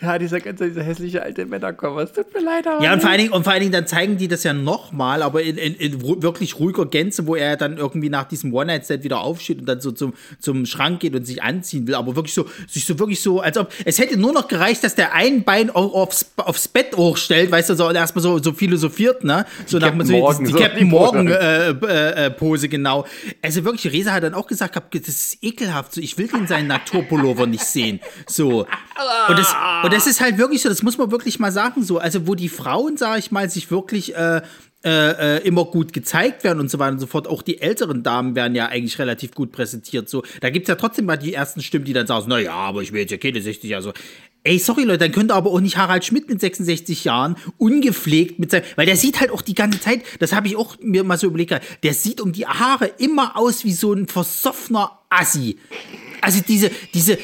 Speaker 2: ja, dieser ganze, dieser hässliche alte Männerkörper. Es tut mir leid.
Speaker 1: Aber ja, und vor, allen Dingen, und vor allen Dingen, dann zeigen die das ja nochmal, aber in, in, in, wirklich ruhiger Gänze, wo er dann irgendwie nach diesem One-Night-Stand wieder aufsteht und dann so zum, zum Schrank geht und sich anziehen will. Aber wirklich so, sich so wirklich so, als ob, es hätte nur noch gereicht, dass der ein Bein aufs, aufs Bett hochstellt, weißt du, so, erstmal so, so philosophiert, ne? So die nach Captain so, Morgan, die, die so Captain [laughs] Morgan äh, äh, äh, Pose, genau. Also wirklich, Resa hat dann auch gesagt, das ist ekelhaft, so, ich will den seinen Naturpullover nicht sehen. So. Und das, und das ist halt wirklich so, das muss man wirklich mal sagen, so. Also, wo die Frauen, sage ich mal, sich wirklich äh, äh, äh, immer gut gezeigt werden und so weiter und so fort. Auch die älteren Damen werden ja eigentlich relativ gut präsentiert. So, da gibt es ja trotzdem mal die ersten Stimmen, die dann sagen, naja, aber ich will jetzt ja keine 60, also. Ey, sorry Leute, dann könnte aber auch nicht Harald Schmidt mit 66 Jahren ungepflegt mit seinem, weil der sieht halt auch die ganze Zeit, das habe ich auch mir mal so überlegt, der sieht um die Haare immer aus wie so ein versoffener Assi. Also diese, diese,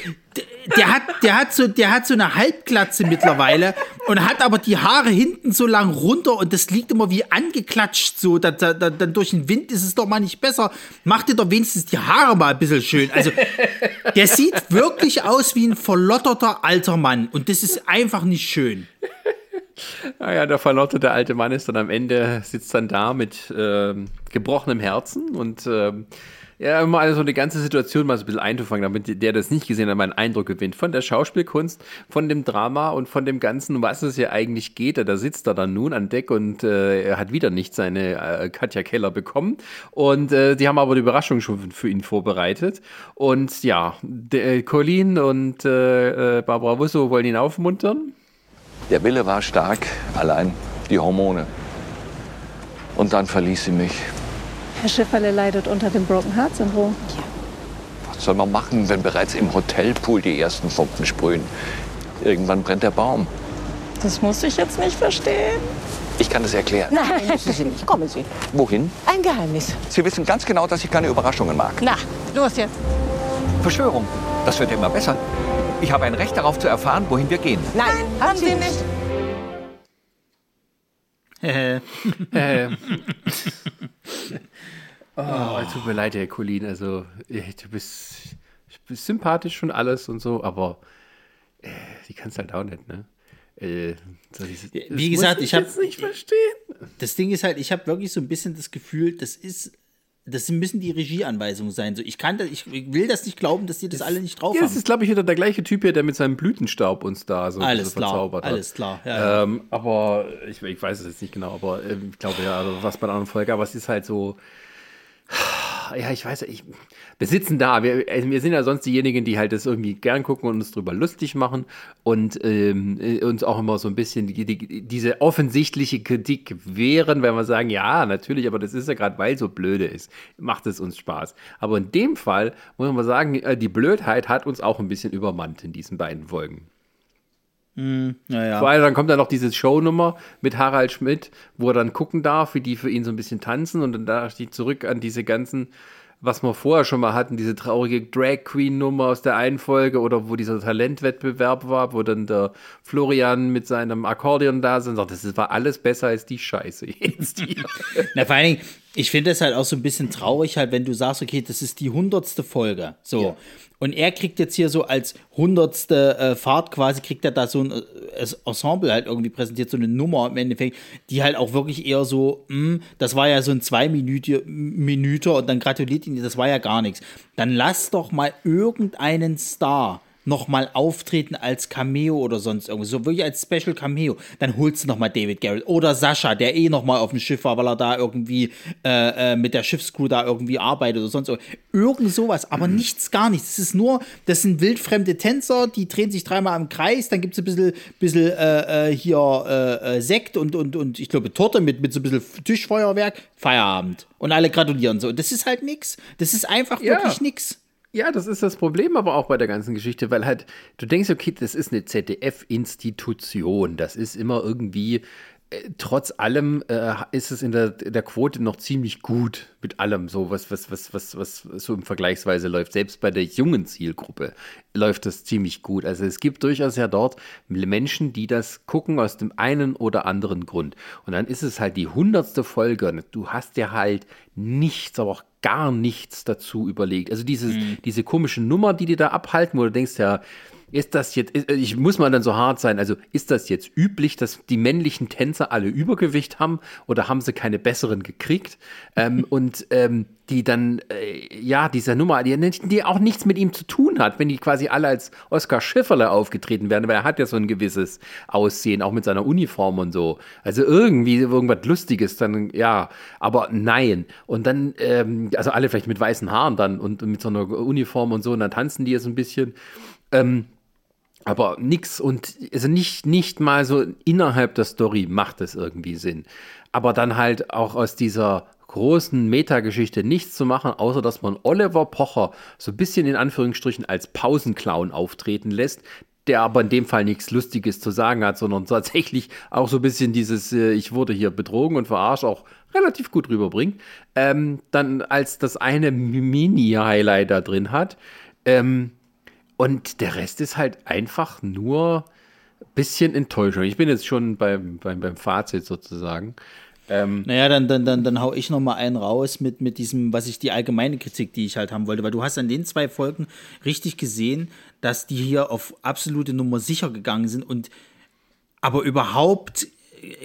Speaker 1: der hat, der hat so, der hat so eine Halbglatze mittlerweile und hat aber die Haare hinten so lang runter und das liegt immer wie angeklatscht so. Da, da, da, dann durch den Wind ist es doch mal nicht besser. Mach dir doch wenigstens die Haare mal ein bisschen schön. Also, der sieht wirklich aus wie ein verlotterter alter Mann und das ist einfach nicht schön.
Speaker 2: Naja, der verlotterte alte Mann ist dann am Ende, sitzt dann da mit äh, gebrochenem Herzen und äh, ja, mal so eine ganze Situation mal so ein bisschen einzufangen, damit der das nicht gesehen hat, mal einen Eindruck gewinnt von der Schauspielkunst, von dem Drama und von dem Ganzen, um was es ja eigentlich geht. Da sitzt er dann nun an Deck und äh, er hat wieder nicht seine äh, Katja Keller bekommen. Und äh, die haben aber die Überraschung schon für ihn vorbereitet. Und ja, der, äh, Colin und äh, äh, Barbara Wusso wollen ihn aufmuntern.
Speaker 8: Der Wille war stark, allein die Hormone. Und dann verließ sie mich.
Speaker 6: Herr Schifferle leidet unter dem Broken Heart Syndrom. Ja.
Speaker 8: Was soll man machen, wenn bereits im Hotelpool die ersten Funken sprühen? Irgendwann brennt der Baum.
Speaker 6: Das muss ich jetzt nicht verstehen.
Speaker 8: Ich kann es erklären.
Speaker 4: Nein, müssen Sie nicht. Kommen Sie.
Speaker 8: Wohin?
Speaker 4: Ein Geheimnis.
Speaker 8: Sie wissen ganz genau, dass ich keine Überraschungen mag.
Speaker 4: Na, los jetzt.
Speaker 10: Verschwörung. Das wird immer besser. Ich habe ein Recht darauf zu erfahren, wohin wir gehen.
Speaker 4: Nein, Nein haben Sie nicht.
Speaker 2: Äh. [laughs] [laughs] oh, tut mir leid, Herr Colin. Also, du bist, bist sympathisch und alles und so, aber äh, die kannst halt auch nicht, ne? Äh,
Speaker 1: so dieses, Wie gesagt, ich, ich habe nicht verstehen. Das Ding ist halt, ich habe wirklich so ein bisschen das Gefühl, das ist das müssen die Regieanweisungen sein. So, ich, kann das, ich will das nicht glauben, dass die das, das alle nicht drauf
Speaker 2: ja,
Speaker 1: haben.
Speaker 2: Das ist, glaube ich, wieder der gleiche Typ hier, der mit seinem Blütenstaub uns da so
Speaker 1: alles klar,
Speaker 2: verzaubert
Speaker 1: hat. Alles klar,
Speaker 2: ja, ähm, Aber ich, ich, weiß es jetzt nicht genau, aber äh, ich glaube ja, also was bei der anderen Folge, aber es ist halt so ja, ich weiß, ich, wir sitzen da, wir, also wir sind ja sonst diejenigen, die halt das irgendwie gern gucken und uns drüber lustig machen und ähm, äh, uns auch immer so ein bisschen die, die, diese offensichtliche Kritik wehren, wenn wir sagen, ja, natürlich, aber das ist ja gerade, weil so blöde ist, macht es uns Spaß. Aber in dem Fall muss man sagen, äh, die Blödheit hat uns auch ein bisschen übermannt in diesen beiden Folgen.
Speaker 1: Mm, ja, ja.
Speaker 2: Vor allem dann kommt dann noch diese Shownummer mit Harald Schmidt, wo er dann gucken darf, wie die für ihn so ein bisschen tanzen und dann dachte ich zurück an diese ganzen, was wir vorher schon mal hatten, diese traurige Drag Queen Nummer aus der einen Folge oder wo dieser Talentwettbewerb war, wo dann der Florian mit seinem Akkordeon da ist und sagt, das war alles besser als die Scheiße jetzt hier. [laughs]
Speaker 1: Na, vor allen Dingen, ich finde es halt auch so ein bisschen traurig, halt, wenn du sagst, okay, das ist die hundertste Folge. So. Ja. Und er kriegt jetzt hier so als hundertste äh, Fahrt quasi, kriegt er da so ein äh, Ensemble halt irgendwie präsentiert, so eine Nummer im Endeffekt, die halt auch wirklich eher so, mh, hm, das war ja so ein zwei Minuten und dann gratuliert ihn, das war ja gar nichts. Dann lass doch mal irgendeinen Star nochmal auftreten als Cameo oder sonst irgendwas, so wirklich als Special Cameo, dann holst du nochmal David Garrett oder Sascha, der eh nochmal auf dem Schiff war, weil er da irgendwie äh, äh, mit der Schiffscrew da irgendwie arbeitet oder sonst irgendwas. Irgend sowas, aber mhm. nichts, gar nichts. Es ist nur, das sind wildfremde Tänzer, die drehen sich dreimal im Kreis, dann gibt es ein bisschen, bisschen äh, äh hier äh, äh, Sekt und, und, und ich glaube Torte mit, mit so ein bisschen Tischfeuerwerk, Feierabend. Und alle gratulieren so. Das ist halt nix. Das ist einfach ja. wirklich nix.
Speaker 2: Ja, das ist das Problem aber auch bei der ganzen Geschichte, weil halt, du denkst, okay, das ist eine ZDF-Institution, das ist immer irgendwie trotz allem äh, ist es in der, der Quote noch ziemlich gut mit allem, so was, was, was, was, was so im Vergleichsweise läuft. Selbst bei der jungen Zielgruppe läuft das ziemlich gut. Also es gibt durchaus ja dort Menschen, die das gucken aus dem einen oder anderen Grund. Und dann ist es halt die hundertste Folge. Du hast ja halt nichts, aber auch gar nichts dazu überlegt. Also dieses, mhm. diese komische Nummer, die die da abhalten, wo du denkst, ja, ist das jetzt, ich muss mal dann so hart sein, also ist das jetzt üblich, dass die männlichen Tänzer alle Übergewicht haben oder haben sie keine besseren gekriegt? ähm, [laughs] und ähm, die dann, äh, ja, dieser Nummer, die, die, auch nichts mit ihm zu tun hat, wenn die quasi alle als Oskar Schifferle aufgetreten werden, weil er hat ja so ein gewisses Aussehen, auch mit seiner Uniform und so. Also irgendwie irgendwas Lustiges, dann, ja, aber nein. Und dann, ähm, also alle vielleicht mit weißen Haaren dann und, und mit so einer Uniform und so, und dann tanzen die jetzt ein bisschen. Ähm, aber nix und also nicht, nicht mal so innerhalb der Story macht es irgendwie Sinn. Aber dann halt auch aus dieser großen Metageschichte nichts zu machen, außer dass man Oliver Pocher so ein bisschen in Anführungsstrichen als Pausenclown auftreten lässt, der aber in dem Fall nichts Lustiges zu sagen hat, sondern [laughs] tatsächlich auch so ein bisschen dieses, äh, ich wurde hier betrogen und verarscht, auch relativ gut rüberbringt. Ähm, dann als das eine Mini-Highlight da drin hat. Ähm, und der Rest ist halt einfach nur ein bisschen Enttäuschung. Ich bin jetzt schon beim, beim, beim Fazit sozusagen.
Speaker 1: Ähm, naja, dann, dann, dann, dann hau ich noch mal einen raus mit, mit diesem, was ich die allgemeine Kritik, die ich halt haben wollte, weil du hast an den zwei Folgen richtig gesehen, dass die hier auf absolute Nummer sicher gegangen sind und aber überhaupt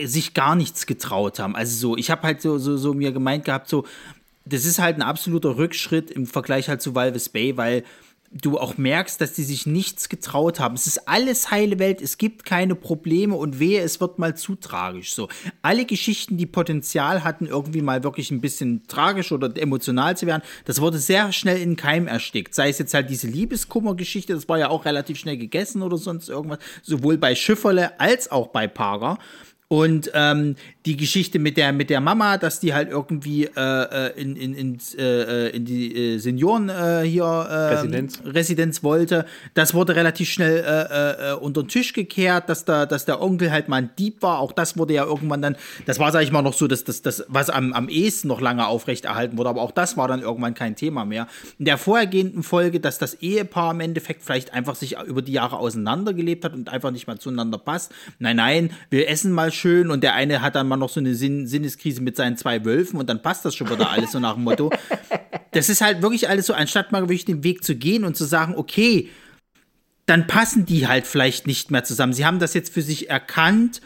Speaker 1: sich gar nichts getraut haben. Also so, ich habe halt so, so, so mir gemeint gehabt, so, das ist halt ein absoluter Rückschritt im Vergleich halt zu Valves Bay, weil du auch merkst, dass die sich nichts getraut haben. Es ist alles heile Welt, es gibt keine Probleme und wehe, es wird mal zu tragisch. So, alle Geschichten, die Potenzial hatten, irgendwie mal wirklich ein bisschen tragisch oder emotional zu werden, das wurde sehr schnell in Keim erstickt. Sei es jetzt halt diese Liebeskummer-Geschichte, das war ja auch relativ schnell gegessen oder sonst irgendwas, sowohl bei Schifferle als auch bei Parker. Und ähm, die Geschichte mit der, mit der Mama, dass die halt irgendwie äh, äh in, in, in, äh, in die äh, Senioren äh, hier äh, Residenz. Residenz wollte, das wurde relativ schnell äh, unter den Tisch gekehrt, dass, da, dass der Onkel halt mal ein Dieb war. Auch das wurde ja irgendwann dann, das war, sag ich mal, noch so, dass das, das, was am, am ehesten noch lange aufrechterhalten wurde, aber auch das war dann irgendwann kein Thema mehr. In der vorhergehenden Folge, dass das Ehepaar im Endeffekt vielleicht einfach sich über die Jahre auseinandergelebt hat und einfach nicht mehr zueinander passt. Nein, nein, wir essen mal schön und der eine hat dann mal noch so eine Sinn Sinneskrise mit seinen zwei Wölfen und dann passt das schon wieder alles so nach dem Motto. [laughs] Das ist halt wirklich alles so, anstatt mal wirklich den Weg zu gehen und zu sagen, okay, dann passen die halt vielleicht nicht mehr zusammen. Sie haben das jetzt für sich erkannt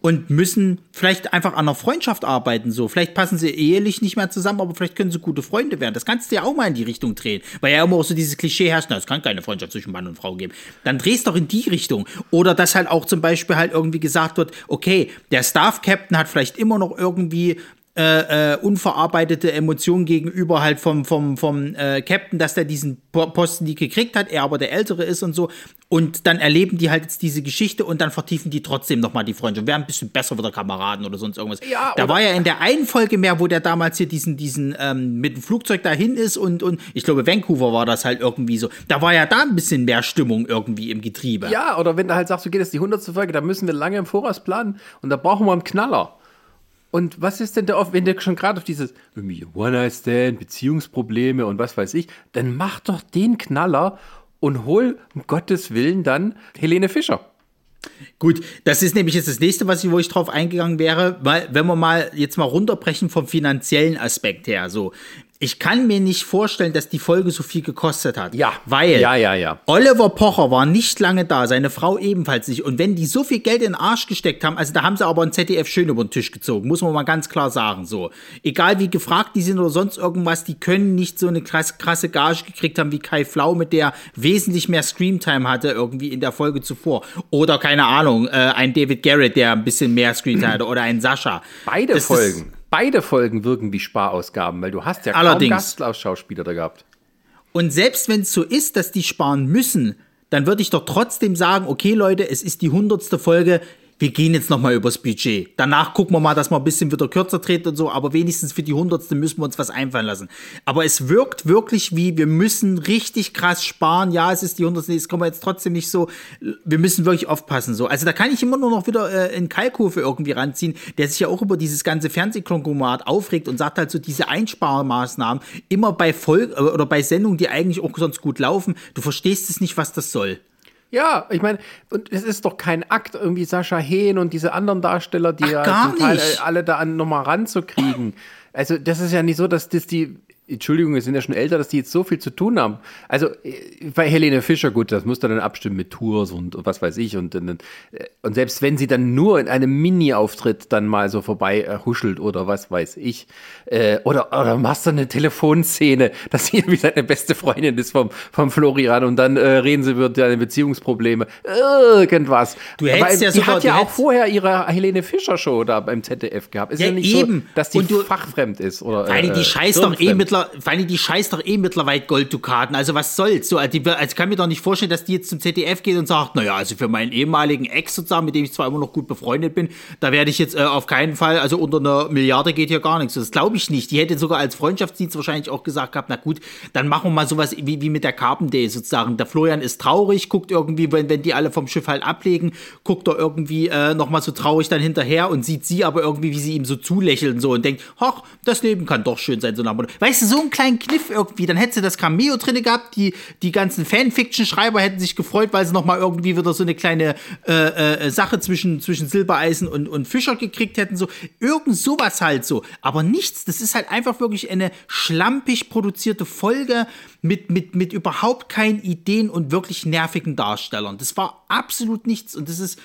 Speaker 1: und müssen vielleicht einfach an einer Freundschaft arbeiten. So, vielleicht passen sie ehelich nicht mehr zusammen, aber vielleicht können sie gute Freunde werden. Das kannst du ja auch mal in die Richtung drehen, weil ja immer auch so dieses Klischee herrscht, na, es kann keine Freundschaft zwischen Mann und Frau geben. Dann drehst doch in die Richtung. Oder dass halt auch zum Beispiel halt irgendwie gesagt wird, okay, der Staff Captain hat vielleicht immer noch irgendwie äh, äh, unverarbeitete Emotionen gegenüber halt vom, vom, vom äh, Captain, dass der diesen Posten nie gekriegt hat, er aber der Ältere ist und so. Und dann erleben die halt jetzt diese Geschichte und dann vertiefen die trotzdem nochmal die Freundschaft. Wären ein bisschen besser wieder Kameraden oder sonst irgendwas. Ja, da war ja in der einen Folge mehr, wo der damals hier diesen, diesen, ähm, mit dem Flugzeug dahin ist und, und ich glaube, Vancouver war das halt irgendwie so. Da war ja da ein bisschen mehr Stimmung irgendwie im Getriebe.
Speaker 2: Ja, oder wenn du halt sagst, okay, das ist die 100. Folge, da müssen wir lange im Voraus planen und da brauchen wir einen Knaller. Und was ist denn da oft, wenn der schon gerade auf dieses One-Night-Stand, Beziehungsprobleme und was weiß ich, dann mach doch den Knaller und hol um Gottes Willen dann Helene Fischer.
Speaker 1: Gut, das ist nämlich jetzt das nächste, was ich, wo ich drauf eingegangen wäre, weil wenn wir mal jetzt mal runterbrechen vom finanziellen Aspekt her, so ich kann mir nicht vorstellen, dass die Folge so viel gekostet hat.
Speaker 2: Ja.
Speaker 1: Weil
Speaker 2: Ja, ja, ja.
Speaker 1: Oliver Pocher war nicht lange da, seine Frau ebenfalls nicht. Und wenn die so viel Geld in den Arsch gesteckt haben, also da haben sie aber ein ZDF schön über den Tisch gezogen, muss man mal ganz klar sagen. So, egal wie gefragt die sind oder sonst irgendwas, die können nicht so eine krass, krasse Gage gekriegt haben wie Kai Flau, mit der wesentlich mehr Screamtime hatte irgendwie in der Folge zuvor. Oder keine Ahnung, äh, ein David Garrett, der ein bisschen mehr Screamtime hatte, oder ein Sascha.
Speaker 2: Beide
Speaker 1: Das ist-
Speaker 2: Folgen. Beide Folgen wirken wie Sparausgaben, weil du hast ja
Speaker 1: Allerdings.
Speaker 2: kaum Gastschauspieler da gehabt.
Speaker 1: Und selbst wenn es so ist, dass die sparen müssen, dann würde ich doch trotzdem sagen, okay Leute, es ist die hundertste Folge, wir gehen jetzt nochmal übers Budget. Danach gucken wir mal, dass wir ein bisschen wieder kürzer treten und so, aber wenigstens für die hundertste müssen wir uns was einfallen lassen. Aber es wirkt wirklich wie, wir müssen richtig krass sparen. Ja, es ist die hundertste, das kommen wir jetzt trotzdem nicht so. Wir müssen wirklich aufpassen. So. Also da kann ich immer nur noch wieder äh, in Kalkofe irgendwie ranziehen, der sich ja auch über dieses ganze Fernsehkonglomerat aufregt und sagt halt so, diese Einsparmaßnahmen immer bei Folge äh, oder bei Sendungen, die eigentlich auch sonst gut laufen, du verstehst es nicht, was das soll.
Speaker 2: Ja, ich meine, und es ist doch kein Akt, irgendwie Sascha Hehn und diese anderen Darsteller, die
Speaker 1: Ach,
Speaker 2: ja zum Teil
Speaker 1: nicht.
Speaker 2: alle da an nochmal ranzukriegen. Also, das ist ja nicht so, dass das die, Entschuldigung, wir sind ja schon älter, dass die jetzt so viel zu tun haben. Also, äh, bei Helene Fischer, gut, das muss dann abstimmen mit Tours und was weiß ich. Und, und, und selbst wenn sie dann nur in einem Mini-Auftritt dann mal so vorbei äh, huschelt oder was weiß ich. Äh, oder, oder machst du eine Telefonszene, [laughs] dass sie wie seine beste Freundin ist vom, vom Florian und dann äh, reden sie über deine Beziehungsprobleme. Irgendwas.
Speaker 1: Du hättest
Speaker 2: Weil
Speaker 1: ja
Speaker 2: die
Speaker 1: sogar-
Speaker 2: hat ja auch
Speaker 1: hättest-
Speaker 2: vorher ihre Helene Fischer Show da beim ZDF gehabt. Ist ja,
Speaker 1: Ja,
Speaker 2: nicht
Speaker 1: eben.
Speaker 2: so, dass die
Speaker 1: Und du-
Speaker 2: fachfremd ist. Oder, äh,
Speaker 1: die scheißt doch eh
Speaker 2: firmenfremd.
Speaker 1: Mittler, weil die, die scheißt doch eh mittlerweile Golddukaten. Also was soll's? So, also, ich kann mir doch nicht vorstellen, dass die jetzt zum ZDF geht und sagt, naja, also für meinen ehemaligen Ex sozusagen, mit dem ich zwar immer noch gut befreundet bin, da werde ich jetzt äh, auf keinen Fall, also unter einer Milliarde geht hier gar nichts. Das glaube ich nicht. Die hätte sogar als Freundschaftsdienst wahrscheinlich auch gesagt gehabt, na gut, dann machen wir mal sowas wie, wie mit der Carpen Day sozusagen. Der Florian ist traurig, guckt irgendwie, wenn, wenn die alle vom Schiff halt ablegen, guckt er irgendwie äh, nochmal so traurig dann hinterher und sieht sie aber irgendwie, wie sie ihm so zulächelt und so und denkt, ach, das Leben kann doch schön sein, so nach. Weißt du, so einen kleinen Kniff irgendwie, dann hätte sie das Cameo drin gehabt, die, die ganzen Fanfiction-Schreiber hätten sich gefreut, weil sie nochmal irgendwie wieder so eine kleine äh, äh, Sache zwischen, zwischen Silbereisen und, und Fischer gekriegt hätten, so. Irgend sowas halt so. Aber nichts, das ist halt einfach wirklich eine schlampig produzierte Folge mit, mit, mit überhaupt keinen Ideen und wirklich nervigen Darstellern. Das war absolut nichts und das ist.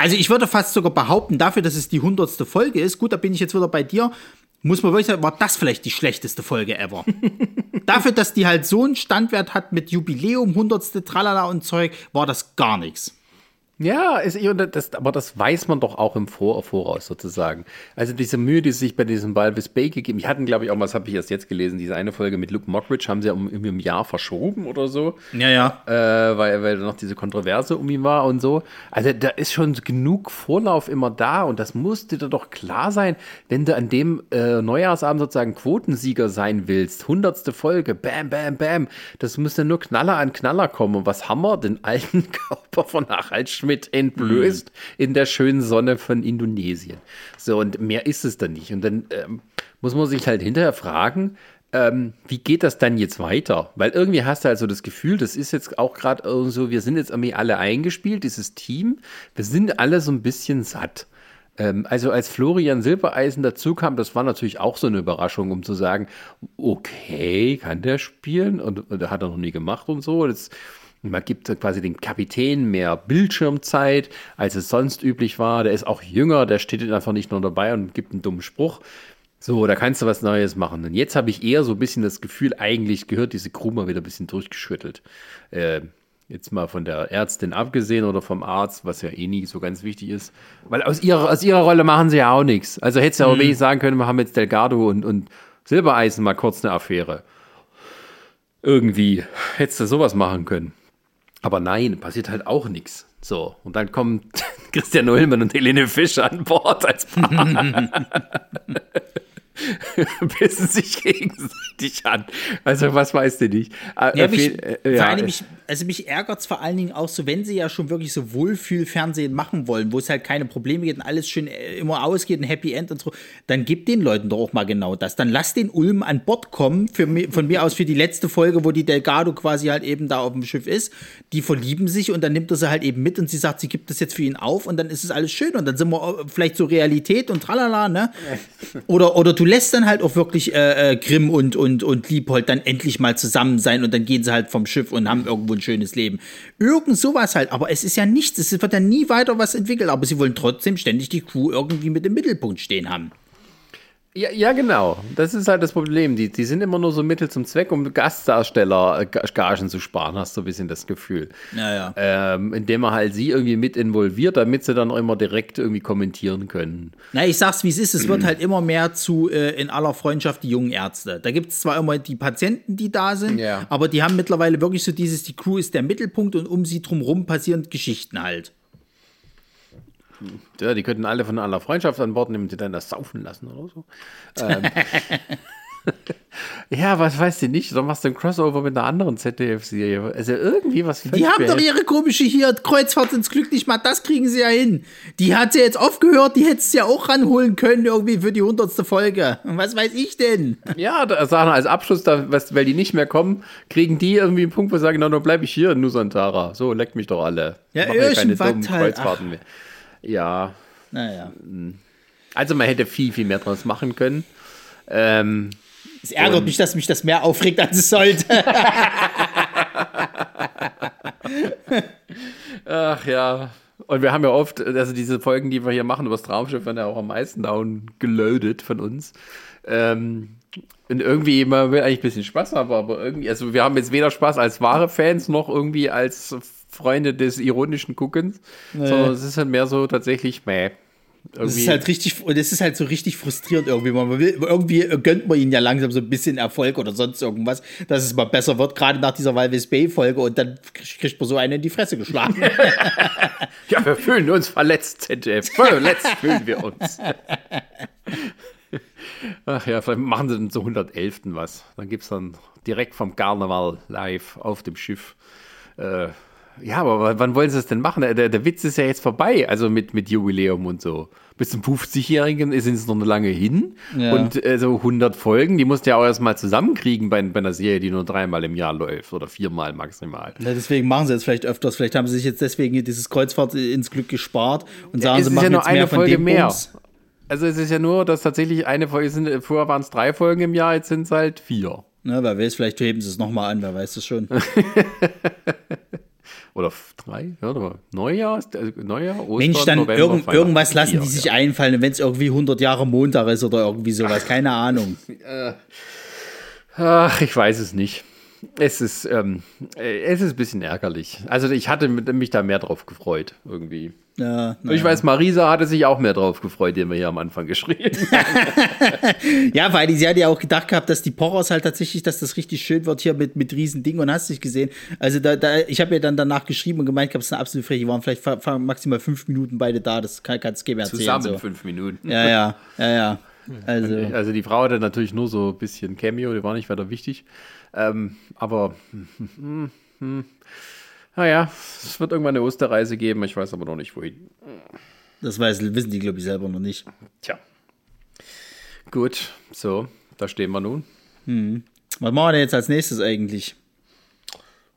Speaker 1: Also ich würde fast sogar behaupten, dafür, dass es die hundertste Folge ist, gut, da bin ich jetzt wieder bei dir, muss man wirklich sagen, war das vielleicht die schlechteste Folge ever. [laughs] dafür, dass die halt so einen Standwert hat mit Jubiläum, hundertste Tralala und Zeug, war das gar nichts.
Speaker 2: Ja, ist, und das, aber das weiß man doch auch im Vor Voraus sozusagen. Also diese Mühe, die sie sich bei diesem Balvis Bay gegeben, die hatten, glaube ich, auch, was habe ich erst jetzt gelesen, diese eine Folge mit Luke Mockridge haben sie ja um, um ein Jahr verschoben oder so.
Speaker 1: Ja, ja.
Speaker 2: Äh, weil, weil noch diese Kontroverse um ihn war und so. Also da ist schon genug Vorlauf immer da und das musste dir doch klar sein, wenn du an dem äh, Neujahrsabend sozusagen Quotensieger sein willst. Hundertste Folge, bam, bam, bam. Das müsste nur Knaller an Knaller kommen. Und was haben wir? Den alten [laughs] Körper von Harald Schmidt entblößt in der schönen Sonne von Indonesien. So, und mehr ist es dann nicht. Und dann ähm, muss man sich halt hinterher fragen, ähm, wie geht das dann jetzt weiter? Weil irgendwie hast du halt so das Gefühl, das ist jetzt auch gerade so, wir sind jetzt irgendwie alle eingespielt, dieses Team, wir sind alle so ein bisschen satt. Ähm, also als Florian Silbereisen dazu kam, das war natürlich auch so eine Überraschung, um zu sagen, okay, kann der spielen? Und, und hat er noch nie gemacht und so. Das, man gibt quasi den Kapitän mehr Bildschirmzeit, als es sonst üblich war. Der ist auch jünger, der steht einfach nicht nur dabei und gibt einen dummen Spruch. So, da kannst du was Neues machen. Und jetzt habe ich eher so ein bisschen das Gefühl, eigentlich gehört diese Crew mal wieder ein bisschen durchgeschüttelt. Äh, jetzt mal von der Ärztin abgesehen oder vom Arzt, was ja eh nie so ganz wichtig ist. Weil aus ihrer, aus ihrer Rolle machen sie ja auch nichts. Also hättest du ja auch
Speaker 1: Mhm.
Speaker 2: wenig sagen können, wir haben jetzt Delgado und, und Silbereisen mal kurz eine Affäre. Irgendwie hättest du sowas machen können. Aber nein, passiert halt auch nichts. So, und dann kommen [laughs] Christian Ullmann und Helene Fischer an Bord als Paar. [laughs] Bissen sich gegenseitig an. Also, was weißt du nicht? Äh,
Speaker 1: Ja,
Speaker 2: äh,
Speaker 1: mich,
Speaker 2: viel- äh,
Speaker 1: vor
Speaker 2: ja,
Speaker 1: allem mich, also mich ärgert es vor allen Dingen auch so, wenn sie ja schon wirklich so Wohlfühlfernsehen machen wollen, wo es halt keine Probleme gibt und alles schön äh, immer ausgeht, ein Happy End und so, dann gib den Leuten doch auch mal genau das. Dann lass den Ulm an Bord kommen, für von mir aus für die letzte Folge, wo die Delgado quasi halt eben da auf dem Schiff ist. Die verlieben sich und dann nimmt er sie halt eben mit und sie sagt, sie gibt das jetzt für ihn auf und dann ist es alles schön und dann sind wir äh, vielleicht so Realität und tralala, ne? [laughs] Oder, oder du lässt dann halt auch wirklich äh, äh, Grimm und, und, und Liebhold dann endlich mal zusammen sein und dann gehen sie halt vom Schiff und haben irgendwo ein schönes Leben. Irgend sowas halt, aber es ist ja nichts, es wird ja nie weiter was entwickelt, aber sie wollen trotzdem ständig die Crew irgendwie mit im Mittelpunkt stehen haben.
Speaker 2: Ja, ja, genau. Das ist halt das Problem. Die, die sind immer nur so Mittel zum Zweck, um Gastdarsteller äh, Gagen zu sparen, hast du ein bisschen das Gefühl.
Speaker 1: Naja.
Speaker 2: Ähm, indem man halt sie irgendwie mit involviert, damit sie dann auch immer direkt irgendwie kommentieren können.
Speaker 1: Na, ich sag's wie es ist, es wird halt immer mehr zu äh, in aller Freundschaft die jungen Ärzte. Da gibt es zwar immer die Patienten, die da sind,
Speaker 2: Ja.
Speaker 1: aber die haben mittlerweile wirklich so dieses, die Crew ist der Mittelpunkt und um sie drumherum passieren Geschichten halt.
Speaker 2: Ja, die könnten alle von aller Freundschaft an Bord nehmen und die dann das saufen lassen oder so. Ähm, [laughs] ja, was weißt du nicht? Dann machst du ein Crossover mit einer anderen ZDF-Serie. Also irgendwie was
Speaker 1: Die haben doch ihre komische hier Kreuzfahrt ins Glück nicht mal, das kriegen sie ja hin. Die hat sie jetzt aufgehört, die hättest du ja auch ranholen können irgendwie für die hundertste Folge. Was weiß ich denn?
Speaker 2: Ja, da sagen als Abschluss, da, was, weil die nicht mehr kommen, kriegen die irgendwie einen Punkt, wo sie sagen, na, dann bleibe ich hier in Nusantara. So, leckt mich doch alle.
Speaker 1: Ja,
Speaker 2: Mach mir keine
Speaker 1: irgendwas
Speaker 2: dummen
Speaker 1: halt.
Speaker 2: Kreuzfahrten mehr. Ja,
Speaker 1: Naja.
Speaker 2: also man hätte viel, viel mehr draus machen können. Ähm,
Speaker 1: Es ärgert mich, dass mich das mehr aufregt, als es sollte.
Speaker 2: Ach ja. Und wir haben ja oft, also diese Folgen, die wir hier machen über das Traumschiff, werden ja auch am meisten down geloadet von uns. Ähm, und irgendwie, man will eigentlich ein bisschen Spaß haben, aber irgendwie, also wir haben jetzt weder Spaß als wahre Fans noch irgendwie als Freunde des ironischen Guckens, sondern es ist halt mehr so tatsächlich, meh.
Speaker 1: Das
Speaker 2: Irgendwie,
Speaker 1: ist halt richtig, das ist halt so richtig frustrierend irgendwie. Man will, irgendwie gönnt man ihnen ja langsam so ein bisschen Erfolg oder sonst irgendwas, dass es mal besser wird, gerade nach dieser Walvis Bay Folge und dann kriegt man so einen in die Fresse geschlagen. [laughs]
Speaker 2: ja, wir fühlen uns verletzt, ZDF. Verletzt fühlen wir uns. Ach ja, vielleicht machen sie dann so 111. was. Dann gibt es dann direkt vom Karneval live auf dem Schiff. Äh, ja, aber wann wollen sie es denn machen? Der, der Witz ist ja jetzt vorbei, also mit, mit Jubiläum und so. Bis zum 50-Jährigen sind es noch eine lange hin.
Speaker 1: Ja.
Speaker 2: Und äh, so 100 Folgen, die musst du ja auch erstmal zusammenkriegen bei, bei einer Serie, die nur dreimal im Jahr läuft oder viermal maximal.
Speaker 1: Ja, deswegen machen sie jetzt vielleicht öfters. Vielleicht haben sie sich jetzt deswegen dieses Kreuzfahrt ins Glück gespart und sagen,
Speaker 2: es
Speaker 1: sie machen
Speaker 2: ja nur
Speaker 1: jetzt
Speaker 2: eine
Speaker 1: mehr von
Speaker 2: Folge
Speaker 1: dem
Speaker 2: mehr.
Speaker 1: Bums.
Speaker 2: Also es ist ja nur, dass tatsächlich eine Folge sind, vorher waren es drei Folgen im Jahr, jetzt sind es halt vier.
Speaker 1: Na, wer weiß, vielleicht heben sie es nochmal an, wer weiß das schon. [laughs]
Speaker 2: Oder drei, ja, oder Neujahr, also Neujahr, Ostern,
Speaker 1: Mensch, dann
Speaker 2: November,
Speaker 1: irgend, irgendwas lassen die sich
Speaker 2: ja.
Speaker 1: einfallen, wenn es irgendwie 100 Jahre Montag ist oder irgendwie sowas, keine Ahnung. [laughs]
Speaker 2: Ach, ich weiß es nicht. Es ist, ähm, äh, es ist ein bisschen ärgerlich. Also ich hatte mich da mehr drauf gefreut, irgendwie.
Speaker 1: Ja,
Speaker 2: Ich weiß, Marisa hatte sich auch mehr drauf gefreut, den wir hier am Anfang geschrieben haben. [laughs]
Speaker 1: Ja, weil sie hat ja auch gedacht gehabt, dass die Poros halt tatsächlich, dass das richtig schön wird hier mit, mit riesen Ding und hast dich gesehen. Also da, da ich habe ja dann danach geschrieben und gemeint, es ist eine absolute Frechheit. Die waren vielleicht maximal fünf Minuten beide da, das kann, mir erzählen.
Speaker 2: Zusammen
Speaker 1: so.
Speaker 2: fünf Minuten.
Speaker 1: Ja, ja, ja, ja. [laughs] Also,
Speaker 2: Also die Frau hatte natürlich nur so ein bisschen Cameo, die war nicht weiter wichtig. Ähm, aber hm, hm, naja, es wird irgendwann eine Osterreise geben, ich weiß aber noch nicht wohin.
Speaker 1: das weiß, wissen die, glaube ich, selber noch nicht.
Speaker 2: Tja. Gut, so, da stehen wir nun.
Speaker 1: Was machen wir denn jetzt als nächstes eigentlich?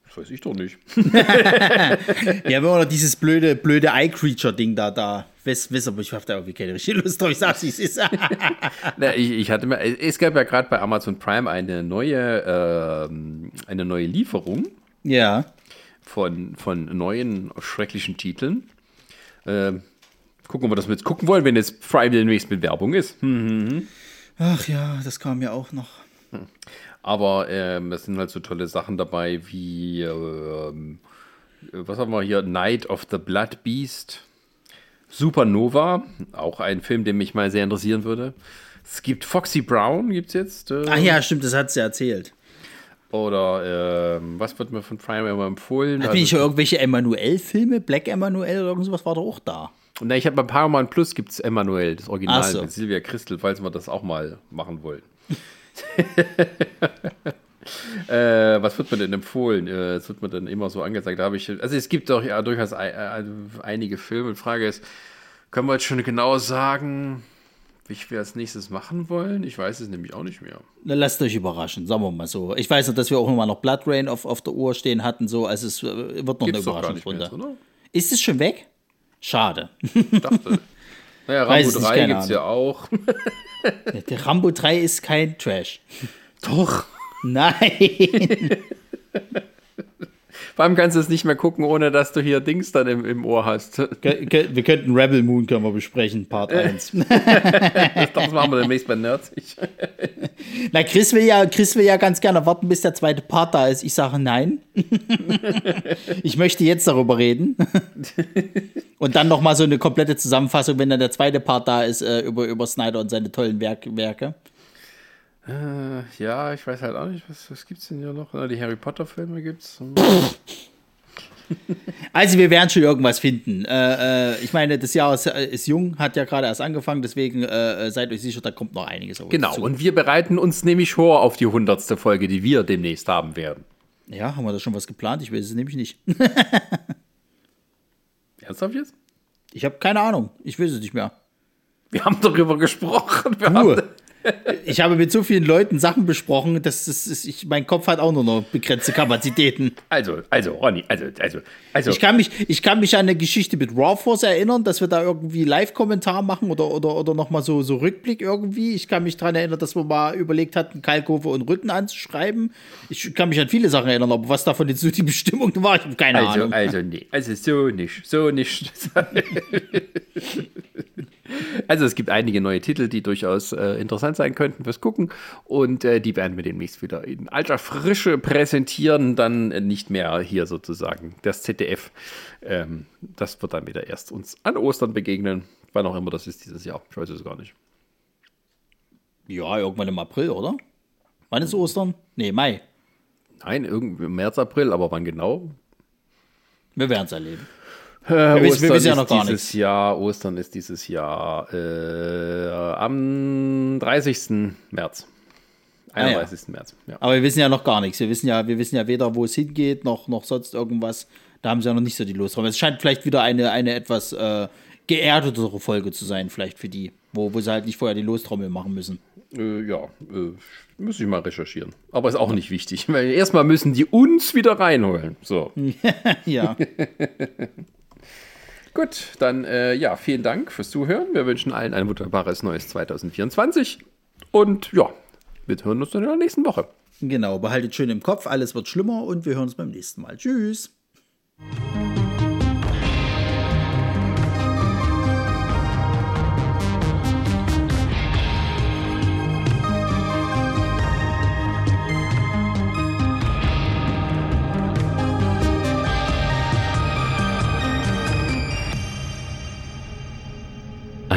Speaker 2: Das weiß ich doch nicht. [laughs]
Speaker 1: Wir haben immer noch dieses blöde, blöde Eye-Creature-Ding da, da. Wiss, wiss, aber ich habe da irgendwie keine richtige Lust drauf. Ich sag's, wie es ist. [laughs]
Speaker 2: Na, ich, ich hatte mir, es gab ja gerade bei Amazon Prime eine neue, ähm, eine neue Lieferung
Speaker 1: ja.
Speaker 2: von, von neuen schrecklichen Titeln. Ähm, gucken, ob wir das jetzt gucken wollen, wenn jetzt Prime demnächst mit Werbung ist. Hm.
Speaker 1: Ach ja, das kam ja auch noch.
Speaker 2: Aber ähm, es sind halt so tolle Sachen dabei wie, ähm, was haben wir hier? Night of the Blood Beast. Supernova, auch ein Film, der mich mal sehr interessieren würde. Es gibt Foxy Brown, gibt es jetzt. Äh,
Speaker 1: Ach ja, stimmt, das hat sie erzählt.
Speaker 2: Oder ähm, was wird mir von Prime immer empfohlen?
Speaker 1: Hat nicht schon irgendwelche Emanuel-Filme? Black Emanuel oder irgend sowas war doch auch da.
Speaker 2: Na, ich habe bei Paramount Plus gibt es Emanuel, das Original
Speaker 1: so.
Speaker 2: mit Silvia Christel, falls wir das auch mal machen wollen. [laughs] äh, was wird mir denn empfohlen? Äh, Es wird mir dann immer so angezeigt. Da habe ich, also es gibt doch ja durchaus äh, einige Filme. Die Frage ist, können wir jetzt schon genau sagen, wie wir als nächstes machen wollen? Ich weiß es nämlich auch nicht mehr.
Speaker 1: Na, lasst euch überraschen, sagen wir mal so. Ich weiß noch, dass wir auch immer noch Blood Rain auf, auf der Uhr stehen hatten, so, also es äh, wird noch
Speaker 2: Gibt's
Speaker 1: eine
Speaker 2: doch gar
Speaker 1: Überraschung
Speaker 2: nicht mehr,
Speaker 1: drunter.
Speaker 2: oder?
Speaker 1: Ist es schon weg? Schade.
Speaker 2: Ich dachte, [laughs] Naja, Rambo 3 gibt es ja auch. [laughs]
Speaker 1: Der Rambo 3 ist kein Trash.
Speaker 2: Doch.
Speaker 1: Nein. [laughs]
Speaker 2: Vor allem kannst du es nicht mehr gucken, ohne dass du hier Dings dann im, im Ohr hast.
Speaker 1: Wir könnten Rebel Moon können wir besprechen, Part 1. [laughs] [laughs]
Speaker 2: das machen wir demnächst bei Nerdsig.
Speaker 1: Na, Chris will, ja, Chris will ja ganz gerne warten, bis der zweite Part da ist. Ich sage nein. ich möchte jetzt darüber reden. Und dann noch mal so eine komplette Zusammenfassung, wenn dann der zweite Part da ist, äh, über, über Snyder und seine tollen Werk Werke.
Speaker 2: Äh, ja, ich weiß halt auch nicht, was, was es denn hier noch? Die Harry Potter-Filme gibt's. [laughs]
Speaker 1: Also wir werden schon irgendwas finden. Äh, äh, ich meine, das Jahr ist, ist, jung, hat ja gerade erst angefangen, deswegen äh, äh, seid euch sicher, da kommt noch einiges
Speaker 2: auf Genau, zu. und wir bereiten uns nämlich vor auf die hundertste Folge, die wir demnächst haben werden.
Speaker 1: Ja, haben wir da schon was geplant? Ich weiß es nämlich nicht. [laughs]
Speaker 2: Ernsthaft jetzt?
Speaker 1: Ich habe keine Ahnung. Ich weiß es nicht mehr.
Speaker 2: Wir haben darüber gesprochen. Wir
Speaker 1: haben, ich habe mit so vielen Leuten Sachen besprochen, dass das ist, ich, mein Kopf hat auch nur noch begrenzte Kapazitäten.
Speaker 2: Also, also, Ronny, also, also, also.
Speaker 1: Ich kann mich, ich kann mich an eine Geschichte mit Raw Force erinnern, dass wir da irgendwie Live-Kommentar machen oder, oder, oder nochmal so, so Rückblick irgendwie. Ich kann mich daran erinnern, dass wir mal überlegt hatten, Kalkofe und Rütten anzuschreiben. Ich kann mich an viele Sachen erinnern, aber was davon jetzt so die Bestimmung war, ich habe keine
Speaker 2: also,
Speaker 1: Ahnung.
Speaker 2: Also, nee, also so nicht, so nicht. [laughs] Also es gibt einige neue Titel, die durchaus äh, interessant sein könnten fürs Gucken und äh, die werden wir demnächst wieder in alter Frische präsentieren, dann äh, nicht mehr hier sozusagen das ZDF. Ähm, das wird dann wieder erst uns an Ostern begegnen, wann auch immer das ist dieses Jahr. Ich weiß es gar nicht.
Speaker 1: Ja, irgendwann im April, oder? Wann ist Ostern? Nee, Mai.
Speaker 2: Nein, irgendwie März, April, aber wann genau?
Speaker 1: Wir werden es erleben.
Speaker 2: Äh, wir, wissen, wir wissen ja noch gar dieses nichts. Jahr, Ostern ist dieses Jahr äh, am 30. März. 31. Ah, ja. März.
Speaker 1: Ja. Aber wir wissen ja noch gar nichts. Wir wissen ja, wir wissen ja weder, wo es hingeht, noch, noch sonst irgendwas. Da haben sie ja noch nicht so die Lostrommel. Es scheint vielleicht wieder eine, eine etwas äh, geerdetere Folge zu sein, vielleicht für die, wo, wo sie halt nicht vorher die Lostrommel machen müssen.
Speaker 2: Äh, ja, äh, muss ich mal recherchieren. Aber ist auch nicht wichtig, [laughs] weil erstmal müssen die uns wieder reinholen. So. [laughs]
Speaker 1: ja. [laughs]
Speaker 2: Gut, dann äh, ja, vielen Dank fürs Zuhören. Wir wünschen allen ein wunderbares neues 2024. Und ja, wir hören uns dann in der nächsten Woche.
Speaker 1: Genau, behaltet schön im Kopf, alles wird schlimmer und wir hören uns beim nächsten Mal. Tschüss.